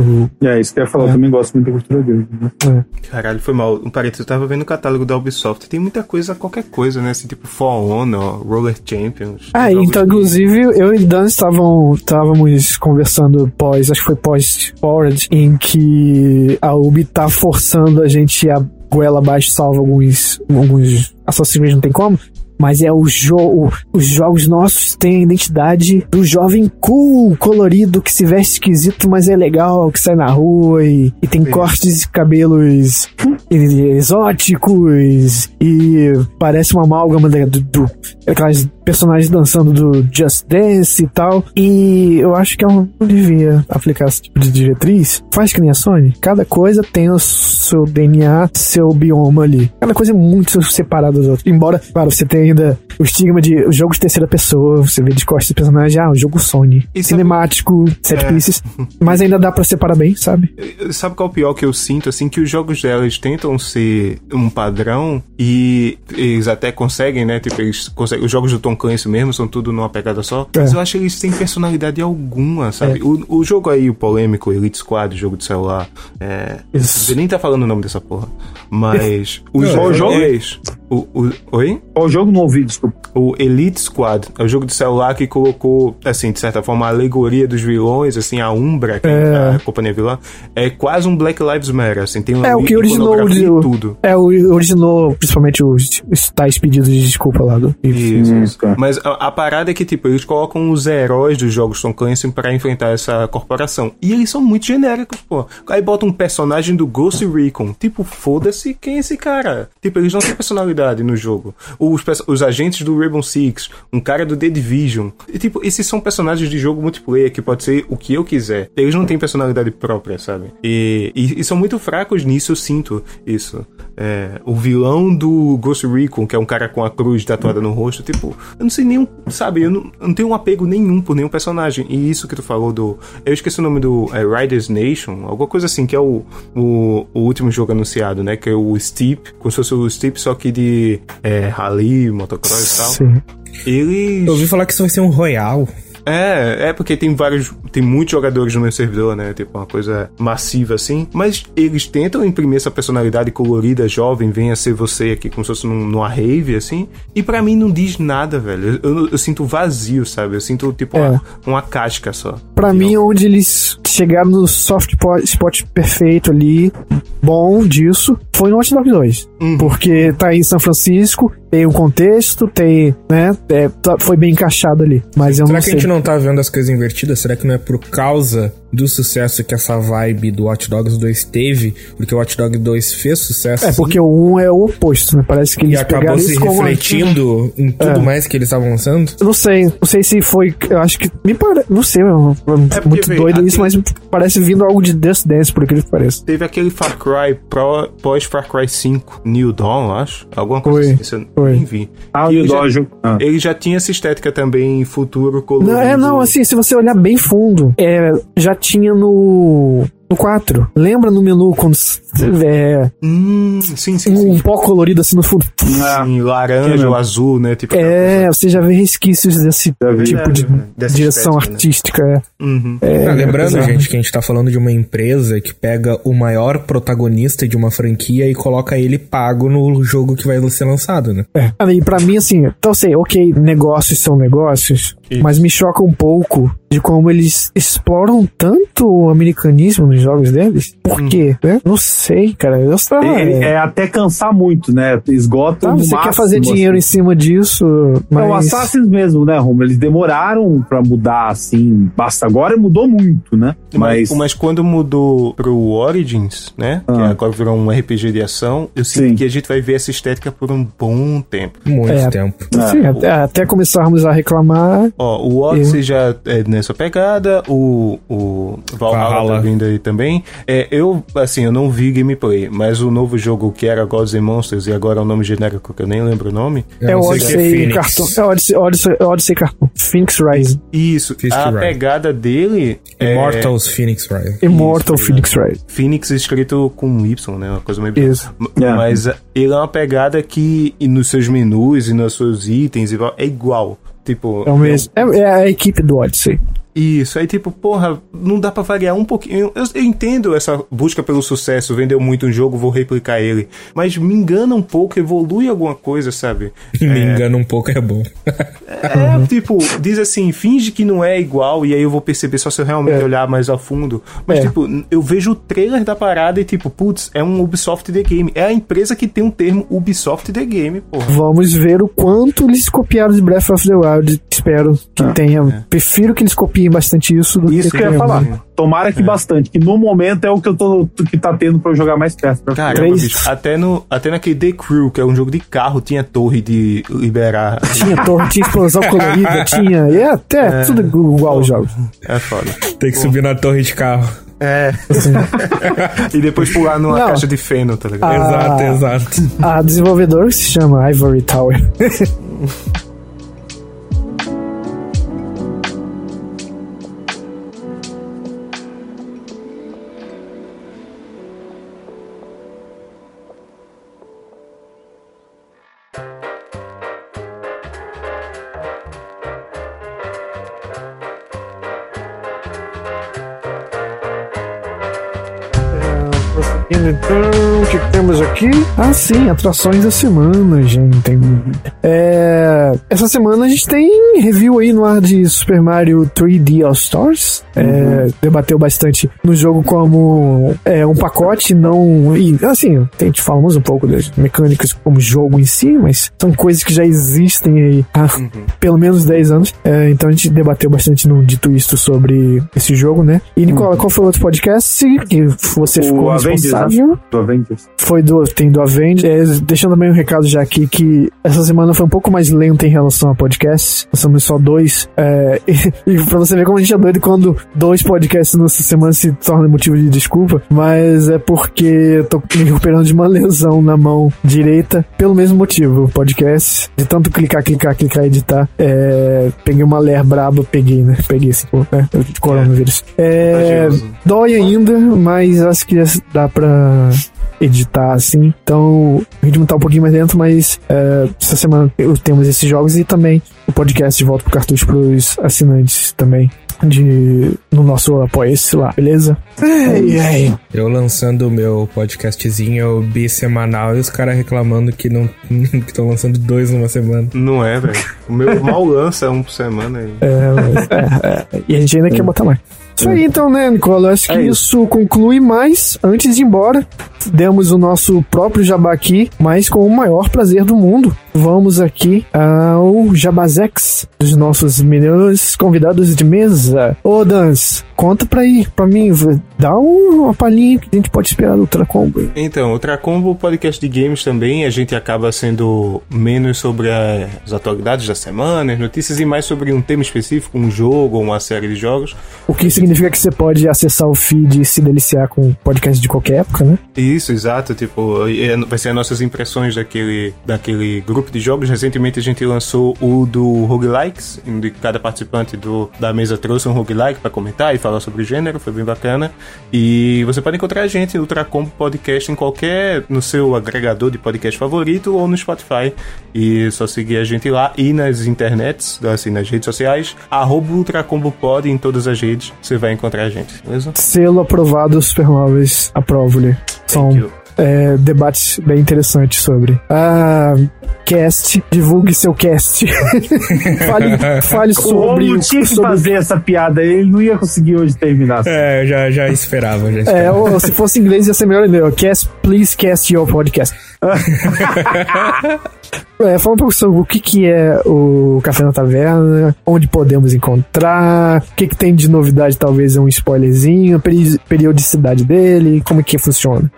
É, isso que eu ia falar, eu também gosto muito da cultura dele. Né? Caralho, foi mal. Um parênteses, eu tava vendo o catálogo da Ubisoft. Tem muita coisa, qualquer coisa, né? Assim, tipo For Honor, Roller Champions. Ah, então, que- inclusive, eu e Dan estavam, estávamos conversando pós, acho que foi pós-forward, em que a Ubi tá forçando a gente a goela abaixo, salvo alguns, alguns Assassin's Creed não tem como, mas é o jogo, os jogos nossos têm a identidade do jovem cool, colorido, que se veste esquisito, mas é legal, que sai na rua e, e tem cortes de cabelos exóticos e parece uma amálgama do, do- aquelas personagens dançando do Just Dance e tal. E eu acho que eu não devia aplicar esse tipo de diretriz. Faz que nem a Sony. Cada coisa tem o seu DNA, seu bioma ali. Cada coisa é muito separada das outras. Embora, claro, você tem ainda o estigma de jogos de terceira pessoa, você vê de costas do personagem, ah, o jogo Sony. E sabe- Cinemático, set É. pieces. Mas ainda dá pra separar bem, sabe? Sabe qual é o pior que eu sinto? Assim, que os jogos delas tentam ser um padrão e eles até conseguem, né? Tipo, eles conseguem. Os jogos do Tom Clancy mesmo são tudo numa pegada só. É. Mas eu acho que eles têm personalidade alguma, sabe? É. O, o jogo aí, o polêmico, Elite Squad, jogo de celular. É. Isso. Você nem tá falando o nome dessa porra. Mas. o Não, jogo. O jogo- O, o, oi? Qual jogo não ouvi, desculpa. O Elite Squad é o jogo de celular que colocou, assim, de certa forma, a alegoria dos vilões, assim, a Umbra, que é a companhia vilã, é quase um Black Lives Matter, assim, tem É o que originou o, e tudo. É, o originou principalmente os, os tais pedidos de desculpa lá do. Isso, isso. tá. Mas a, a parada é que, tipo, eles colocam os heróis dos jogos Tom Clancy pra enfrentar essa corporação. E eles são muito genéricos, pô. Aí bota um personagem do Ghost Recon. Tipo, foda-se quem é esse cara. Tipo, eles não têm personalidade no jogo. Os, os agentes do Rainbow Six, um cara do The Division. E, tipo, esses são personagens de jogo multiplayer que pode ser o que eu quiser. Eles não têm personalidade própria, sabe? E, e, e são muito fracos nisso, eu sinto isso. É, o vilão do Ghost Recon, que é um cara com a cruz tatuada no rosto, tipo, eu não sei nenhum, sabe? Eu não, eu não tenho um apego nenhum por nenhum personagem. E isso que tu falou do. Eu esqueci o nome do é, Riders Nation, alguma coisa assim, que é o, o, o último jogo anunciado, né? Que é o Steep, como se fosse o Steep, só que de é, rally, motocross e tal. Sim. Eles. Eu ouvi falar que isso vai ser um Royal. É, é porque tem vários. Tem muitos jogadores no meu servidor, né? Tipo, uma coisa massiva assim. Mas eles tentam imprimir essa personalidade colorida, jovem, venha ser você aqui, como se fosse num, numa rave, assim. E pra mim não diz nada, velho. Eu, eu- eu sinto vazio, sabe? Eu sinto, tipo, É. uma, uma casca só. Pra mim, onde eles chegaram no soft po- spot perfeito ali, bom disso, foi no Watch Dogs 2. Uhum. Porque tá em São Francisco, tem um contexto, tem, né, é, tá- foi bem encaixado ali. Mas eu Será não sei. Não tá vendo as coisas invertidas? Será que não é por causa do sucesso que essa vibe do Watch Dogs 2 teve? Porque o Watch Dogs 2 fez sucesso. É, porque o 1 é o oposto, né? Parece que E eles acabou pegaram se isso como... refletindo em tudo É. mais que eles estavam lançando? Não sei, não sei se foi. Eu acho que. Me parece. Não sei, é porque, muito doido isso, mas parece vindo algo de Dance Dance, por aquilo que parece. Teve aquele Far Cry Pro, pós Far Cry 5, New Dawn, eu acho. Alguma coisa Foi, assim. Isso eu nem vi. Ah, Que o ele já-. Ah. Ele já tinha essa estética também futuro colorido. Não, é, não, assim, se você olhar bem fundo, é, já tinha no. No 4. Lembra no menu quando é, Hum, sim, sim, um, sim. pó colorido assim no fundo? Ah, Sim, laranja ou azul, né? Tipo, É, você já vê resquícios desse tipo de Dessa direção estética, né? artística. é. Uhum. É, Ah, lembrando, bizarro. gente, que a gente tá falando de uma empresa que pega o maior protagonista de uma franquia e coloca ele pago no jogo que vai ser lançado, né? É. Ah, E pra mim, assim, então sei, ok, negócios são negócios, Isso. mas me choca um pouco de como eles exploram tanto o americanismo nos jogos deles. Por Uhum. quê? né? Não sei, cara. Eu sei, é, é até cansar muito, né? Esgota tá, você quer máximo, fazer dinheiro em assim. cima disso, mas... É o Assassins mesmo, né, Romulo? Eles demoraram pra mudar, assim. Basta agora mudou muito, né? Mas, Mas. mas quando mudou pro Origins, né? Que Ah. agora virou um RPG de ação, eu sinto Sim. que a gente vai ver essa estética por um bom tempo. Muito É. tempo. Sim, até, até começarmos a reclamar. Ó, o Odyssey já é nessa pegada, o, o Valhalla, Valhalla. tá vindo aí também. É, eu, assim, eu não vi gameplay, mas o novo jogo que era Gods and Monsters e agora é o nome genérico que eu nem lembro o nome. É que Odyssey Phoenix. Cartoon. É Odyssey, Odyssey, Odyssey Cartoon. Phoenix Rising. Isso, Fist a Ride. pegada dele é Immortals Phoenix Rising. Immortal Isso, Phoenix Rising. Phoenix escrito com Y, né? Uma coisa meio Isso. É. Mas ele é uma pegada que e nos seus menus e nos seus itens e é igual. Tipo, É o mesmo. É, é a equipe do Odyssey. Isso, aí tipo, porra, não dá pra variar um pouquinho. Eu, eu entendo essa busca pelo sucesso, vendeu muito um jogo, vou replicar ele. Mas me engana um pouco, evolui alguma coisa, sabe? Me engana um pouco, é bom. É, tipo, diz assim, finge que não é igual, e aí eu vou perceber só se eu realmente É. olhar mais a fundo. Mas, É. tipo, eu vejo o trailer da parada e, tipo, putz, é um Ubisoft The Game. É a empresa que tem um termo Ubisoft The Game, porra. Vamos ver o quanto eles copiaram de Breath of the Wild. Espero que tenha. Prefiro que eles copiem bastante isso do Isso que eu ia falar. Tomara que bastante, que no momento é o que eu tô que tá tendo pra eu jogar mais perto. Três- bicho, até, no, até naquele The Crew, que é um jogo de carro, tinha torre de liberar. Tinha torre, tinha explosão colorida, tinha. E até tudo igual os jogos. É foda. Tem que subir na torre de carro. É. e depois pular numa Não. caixa de feno, tá ligado? Ah. Exato, exato. A desenvolvedora se chama Ivory Tower. sim, atrações da semana, gente. É, essa semana a gente tem review aí no ar de Super Mario 3D All Stars. É, debateu bastante no jogo como é, um pacote, não. E, assim, a gente falamos um pouco das mecânicas como jogo em si, mas são coisas que já existem aí há pelo menos 10 anos. É, então a gente debateu bastante no Dito Isto sobre esse jogo, né? E Nicola, qual foi o outro podcast que você O ficou Avengers, responsável? Do Avengers. Foi do, tem do Avengers. É, deixando também um recado já aqui que essa semana foi um pouco mais lenta em relação a podcasts. Nós somos só dois. É, e, e pra você ver como a gente é doido quando dois podcasts nessa semana se torna motivo de desculpa. Mas é porque eu tô me recuperando de uma lesão na mão direita. Pelo mesmo motivo. Podcast. De tanto clicar, clicar, clicar, editar. É, peguei uma ler braba, peguei, né? Peguei esse né? Coronavírus. É, dói ainda, mas acho que dá pra editar assim. Então o ritmo tá um pouquinho mais lento, mas é, essa semana eu- temos esses jogos e também o podcast de volta pro cartucho pros assinantes também. De, no nosso apoia-se lá, beleza? Ei, ei. Eu lançando o meu podcastzinho bissemanal e os caras reclamando que não que estão lançando dois numa semana. Não é, velho. O meu mal lança um por semana. aí. É, mas, é, é, e a gente ainda quer botar mais. Isso aí então, né, Nicola? Acho que É isso conclui, mas antes de ir embora, demos o nosso próprio jabá aqui, mas com o maior prazer do mundo. Vamos aqui ao Jabazex dos nossos melhores convidados de mesa. Ô, Dans, conta pra aí, pra mim, dá um- uma palhinha que a gente pode esperar do Ultra Combo. Então, o Tracombo podcast de games também, a gente acaba sendo menos sobre as atualidades da semana, as notícias, e mais sobre um tema específico, um jogo ou uma série de jogos. O que significa que você pode acessar o feed e se deliciar com podcast de qualquer época, né? Isso, exato, tipo, é- vai ser as nossas impressões daquele, daquele grupo de jogos. Recentemente a gente lançou o do Roguelikes, onde cada participante do, da mesa trouxe um roguelike para comentar e falar sobre o gênero, foi bem bacana. E você pode encontrar a gente no Ultracombo Podcast em qualquer, no seu agregador de podcast favorito ou no Spotify. E só seguir a gente lá e nas internets, assim, nas redes sociais, arroba Ultracombo Pod em todas as redes, você vai encontrar a gente, beleza? Selo aprovado Supermóveis aprovo-lhe. São. É, debates bem interessantes sobre. Ah, cast, divulgue seu cast. fale, fale O sobre. Romulo tinha que sobre fazer essa piada, ele não ia conseguir hoje terminar. É, eu já, já esperava, já é, esperava. ou, se fosse em inglês ia ser melhor ainda. Cast, please cast your podcast. É, fala um pouco sobre o que, que é o Café na Taverna, onde podemos encontrar, o que, que tem de novidade, talvez é um spoilerzinho, peri- periodicidade dele, como que funciona.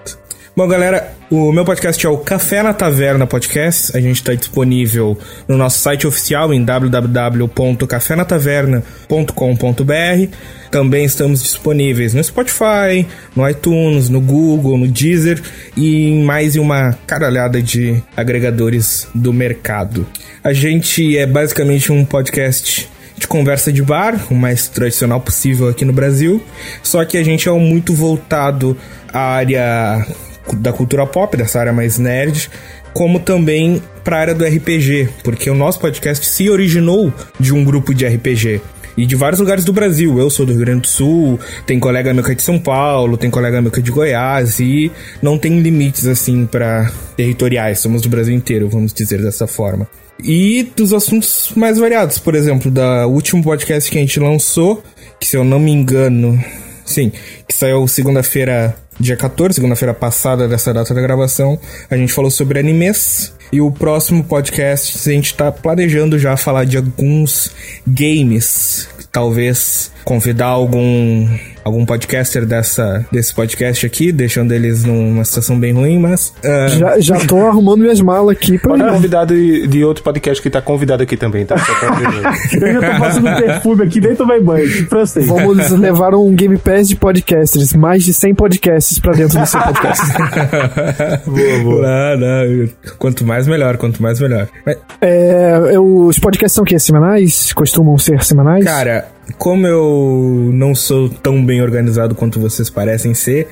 Bom, galera, o meu podcast é o Café na Taverna Podcast. A gente está disponível no nosso site oficial em www.cafenataverna.com.br. Também estamos disponíveis no Spotify, no iTunes, no Google, no Deezer e em mais uma caralhada de agregadores do mercado. A gente é basicamente um podcast de conversa de bar, o mais tradicional possível aqui no Brasil. Só que a gente é muito voltado à área da cultura pop, dessa área mais nerd, como também para a área do RPG, porque o nosso podcast se originou de um grupo de RPG. E de vários lugares do Brasil. Eu sou do Rio Grande do Sul, tem colega meu que é de São Paulo, tem colega meu que é de Goiás, e não tem limites assim para territoriais. Somos do Brasil inteiro, vamos dizer dessa forma. E dos assuntos mais variados, por exemplo, da último podcast que a gente lançou, que se eu não me engano, sim, que saiu segunda-feira, dia 14, segunda-feira passada dessa data da gravação, a gente falou sobre animes. E o próximo podcast a gente tá planejando já falar de alguns games, talvez convidar algum algum podcaster dessa, desse podcast aqui, deixando eles numa situação bem ruim, mas. Uh... Já, já tô arrumando minhas malas aqui pra. Pode convidado de, de, outro podcast que tá convidado aqui também, tá? Eu já tô passando perfume aqui, nem tomei banho, francês. Vamos levar um Game Pass de podcasters, mais de 100 podcasts pra dentro do seu podcast. boa, boa. Não, não. Quanto mais melhor, quanto mais melhor. Mas... É, os podcasts são o quê? Semanais? Costumam ser semanais? Cara, como eu não sou tão bem organizado quanto vocês parecem ser,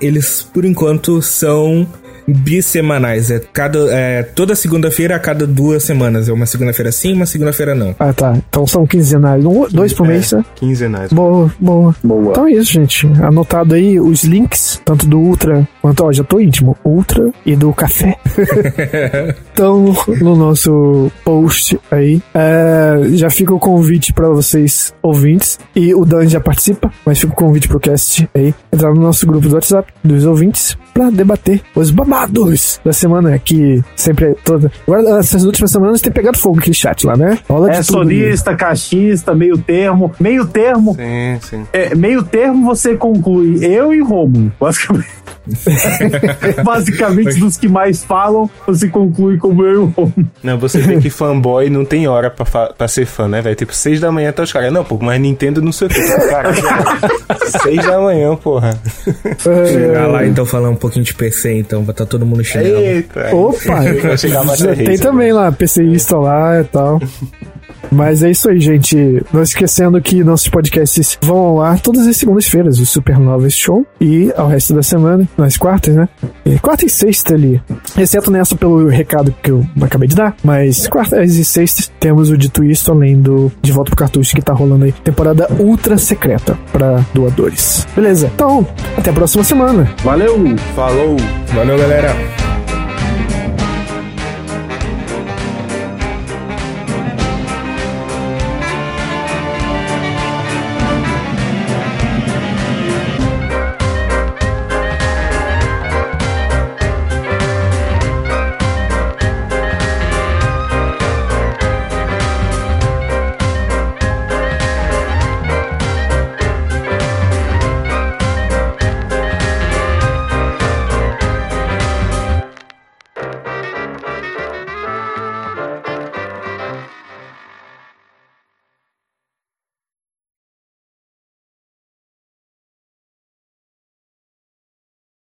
eles por enquanto são bissemanais. É cada é, toda segunda-feira a cada duas semanas. É uma segunda-feira sim, uma segunda-feira não. Ah, tá. Então são quinzenais. Um, dois por mês, né? Quinzenais. Boa, boa. Boa. Então é isso, gente. Anotado aí os links, tanto do Ultra quanto, ó, já tô íntimo, Ultra e do Café. então, no nosso post aí, é, já fica o convite para vocês ouvintes. E o Dan já participa, mas fica o convite pro cast aí. Entrar no nosso grupo do WhatsApp dos ouvintes para debater os babados da semana que sempre é toda. Agora, essas últimas semanas tem pegado fogo aquele chat lá, né? Rola é sonista, caixista, meio termo. Meio termo. Sim, sim. É, meio termo você conclui eu e Romulo, basicamente. Basicamente, dos que mais falam, você conclui como eu e. Não, você vê que fanboy não tem hora pra, pra ser fã, né, velho? Tipo, seis da manhã tá os caras. Não, pô, mas Nintendo não sei o que. Cara, seis da manhã, porra. Chegar lá então falar um pouquinho de PC, então, vai estar tá todo mundo chinelo. Eita! Opa! Tem também lá, PCista lá e tal. Mas é isso aí, gente. Não esquecendo que nossos podcasts vão ao ar todas as segundas-feiras, o Supernovas Show, e ao resto da semana, nas quartas, né? E quarta e sexta ali. Exceto nessa pelo recado que eu acabei de dar, mas quartas e sextas temos o Dito Isto, além do De Volta pro Cartucho que tá rolando aí. Temporada ultra secreta para doadores. Beleza? Então, até a próxima semana. Valeu! Falou! Valeu, galera!